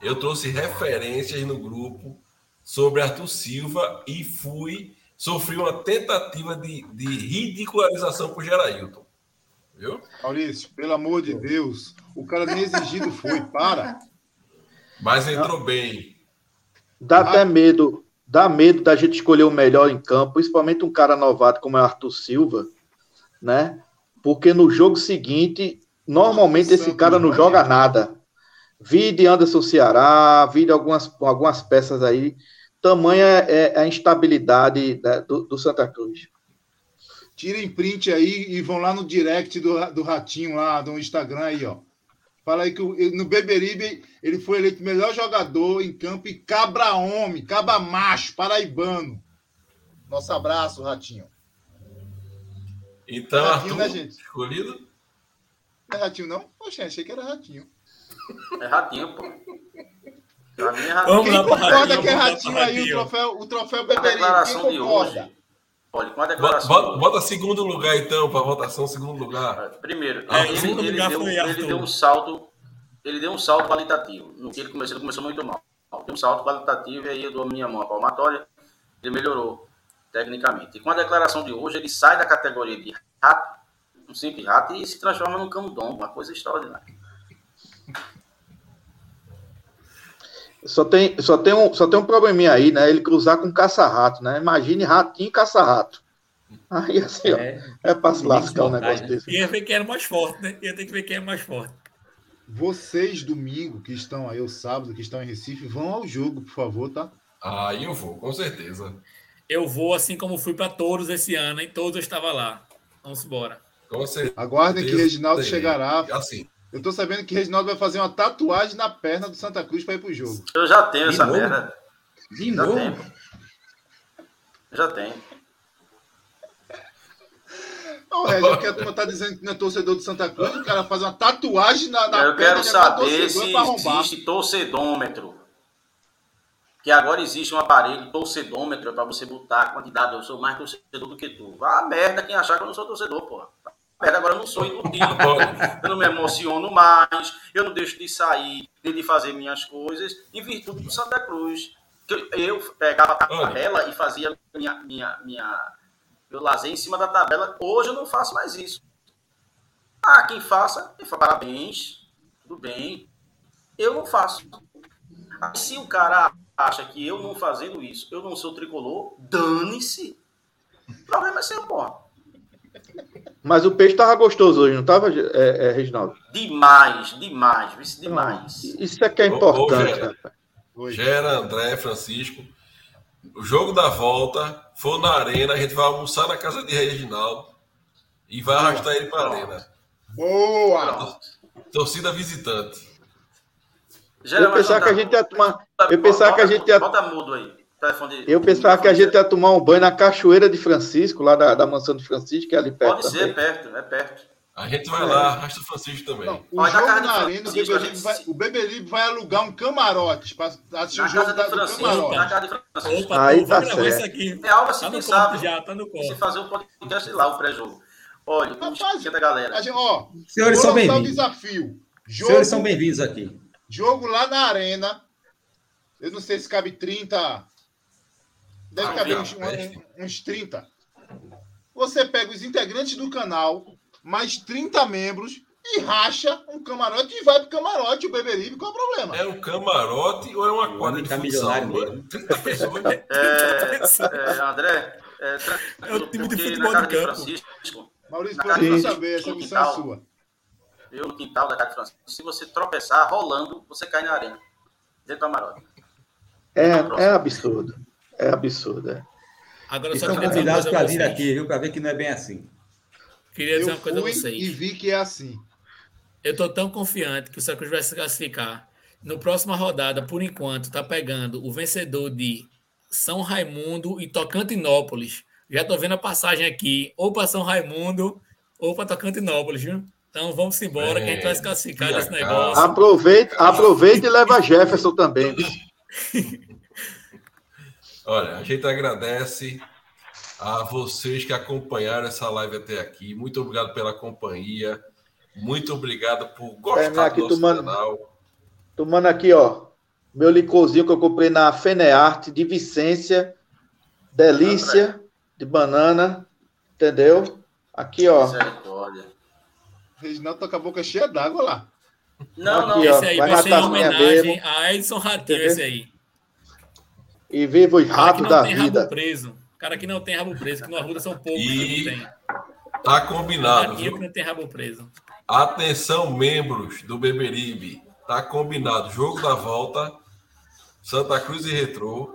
que eu, eu trouxe referências no grupo sobre Arthur Silva e fui. Sofri uma tentativa de, de ridicularização por Gerailton. Viu? Maurício, pelo amor de Deus, o cara nem exigido foi, para. Mas entrou bem. Dá ah. até medo, dá medo da gente escolher o melhor em campo, principalmente um cara novato como é Arthur Silva, né? Porque no jogo seguinte, normalmente esse cara não joga nada. Vi de Anderson Ceará, vi de algumas, algumas peças aí. Tamanha é, é a instabilidade né, do, do Santa Cruz. Tirem print aí e vão lá no direct do, do Ratinho, lá do Instagram aí, ó. Fala aí que no Beberibe ele foi eleito melhor jogador em campo e cabra homem, cabra macho, paraibano. Nosso abraço, Ratinho. Então, é Ratinho, Arthur, né, gente? escolhido? Não é Ratinho, não? Poxa, achei que era Ratinho. É Ratinho, pô. Pra mim é Ratinho. Quem concorda que é Ratinho aí, o troféu, o troféu Beberibe? Quem concorda? Olha, com a declaração. Bota, bota segundo lugar, então, para votação, segundo lugar. Primeiro, ah, ele, segundo ele, lugar deu, ele deu um salto. Ele deu um salto qualitativo. No que ele começou, ele começou muito mal. Deu um salto qualitativo e aí eu dou a minha mão a palmatória. Ele melhorou tecnicamente. E com a declaração de hoje, ele sai da categoria de rato, um simples rato, e se transforma num camundongo, uma coisa extraordinária. Só tem, só, tem um, só tem um probleminha aí, né? Ele cruzar com caça-rato, né? Imagine ratinho e caça-rato. Aí assim, é, ó, é pra se lascar um negócio né? desse. Ia ver quem era mais forte, né? Ia ter que ver quem é mais forte. Vocês, domingo, que estão aí, o sábado, que estão em Recife, vão ao jogo, por favor, tá? Ah, eu vou, com certeza. Eu vou, assim como fui para todos esse ano, em todos eu estava lá. Vamos embora. Com certeza. Aguardem que Reginaldo chegará. Assim. Eu tô sabendo que Reginaldo vai fazer uma tatuagem na perna do Santa Cruz para ir pro jogo. Eu já tenho De essa novo? merda. De já novo? Tenho. Já tenho. Não, Regis, que a turma tá dizendo que não é torcedor do Santa Cruz, o cara faz uma tatuagem na, na Eu quero saber se existe torcedômetro. Que agora existe um aparelho torcedômetro para você botar a quantidade. Eu sou mais torcedor do que tu. Vá merda quem achar que eu não sou torcedor, porra agora eu não sou iludido, eu não me emociono mais, eu não deixo de sair, de fazer minhas coisas, em virtude do Santa Cruz. Eu pegava a tabela e fazia minha, minha, minha, meu lazer em cima da tabela. Hoje eu não faço mais isso. Ah, quem faça, parabéns, tudo bem. Eu não faço. Se o cara acha que eu não fazendo isso, eu não sou tricolor, dane-se. O problema é seu, porra. Mas o peixe tava gostoso hoje, não tava, é, é, Reginaldo? Demais, demais, isso demais. Isso é que é importante. Ô, Gera, André, Francisco. O jogo da volta for na arena, a gente vai almoçar na casa de Reginaldo e vai arrastar ele para a arena. Boa! Torcida visitante. Gera, eu pensava que a gente ia tomar. Eu pensava que a gente ia. Bota mudo aí. De... Eu pensava que a gente ia tomar um banho na Cachoeira de Francisco, lá da, da mansão de Francisco, que é ali perto. Pode ser, é perto, é perto. A gente vai é. lá, arrasta o Francisco também. Não, o jogo na arena, o Beberibe, gente... vai, o vai alugar um camarote para assistir o jogo da, Francisco, camarote. Na casa de Francisco. Opa, Aí tá certo. Isso aqui. É algo assim, tá quem sabe. Já, tá no corpo. Se fazer um podcast lá, o pré-jogo. Olha, tá o da galera. A gente, ó, Senhores são bem-vindos. desafio. Jogo, Senhores são bem-vindos aqui. Jogo lá na arena. Eu não sei se cabe 30 Deve ah, caber uns, uns 30. Você pega os integrantes do canal, mais 30 membros, e racha um camarote e vai pro camarote, o Beberibe, qual é o problema? É um camarote ou é uma quadra de tá futsal? Mesmo. 30 pessoas. é, é, André, é, é o time de futebol de campo. Francisco, Maurício, pode saber, essa missão é sua. Eu no quintal da casa de Francisco, se você tropeçar rolando, você cai na arena, dentro do camarote. É, é absurdo. É absurdo, é. Agora, Estão convidados para vir aqui, viu? Para ver que não é bem assim. Queria dizer eu uma coisa a vocês. E vi que é assim. Eu estou tão confiante que o Santa Cruz vai se classificar. No próxima rodada, por enquanto, está pegando o vencedor de São Raimundo e Tocantinópolis. Já estou vendo a passagem aqui, ou para São Raimundo ou para Tocantinópolis, viu? Então vamos embora, é, que a gente vai se classificar nesse negócio. Aproveita, aproveita e leva Jefferson também. Olha, a gente agradece a vocês que acompanharam essa live até aqui. Muito obrigado pela companhia. Muito obrigado por gostar aqui, do nosso tomando, canal. Tomando aqui, ó, meu licorzinho que eu comprei na Fenearte de Vicência. Delícia de banana, entendeu? Aqui, ó. Reginaldo tá com a boca cheia d'água lá. Não, aqui, não, ó, esse aí vai, vai ser em homenagem a Edson Ratinho, esse aí. E viva os ratos da vida. Rabo preso. Cara que não tem rabo preso, que no Arruda são poucos e... que não tem. Tá combinado. Aqui que não tem rabo preso. Atenção, membros do Beberibe. Tá combinado. Jogo da volta. Santa Cruz e Retrô.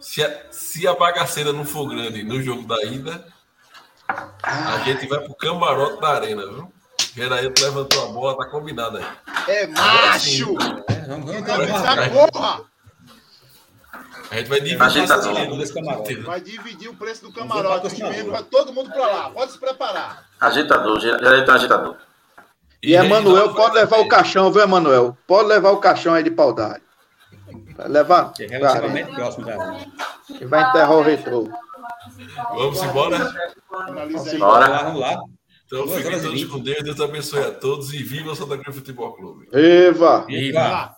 Se a, se a bagaceira não for grande no jogo da ida, A gente vai pro camarote da arena, viu? Geraíto levantou a bola, tá combinado aí. É macho! É, vamos, vamos, essa porra! A gente vai dividir a gente tá desse camarote. Vai dividir o preço do camarote. Vai todo mundo pra lá. Pode se preparar. Agitador, é agitador. E, e Emanuel pode levar o caixão, viu, Emanuel? Pode levar o caixão aí de paudade. Vai levar? É relativamente próximo da E vai enterrar o retrô. Vamos embora? Vamos embora. Vamos lá. Então fiquem todos com Deus, Deus abençoe a todos e viva o Santa Cruz Futebol Clube. Viva! Viva!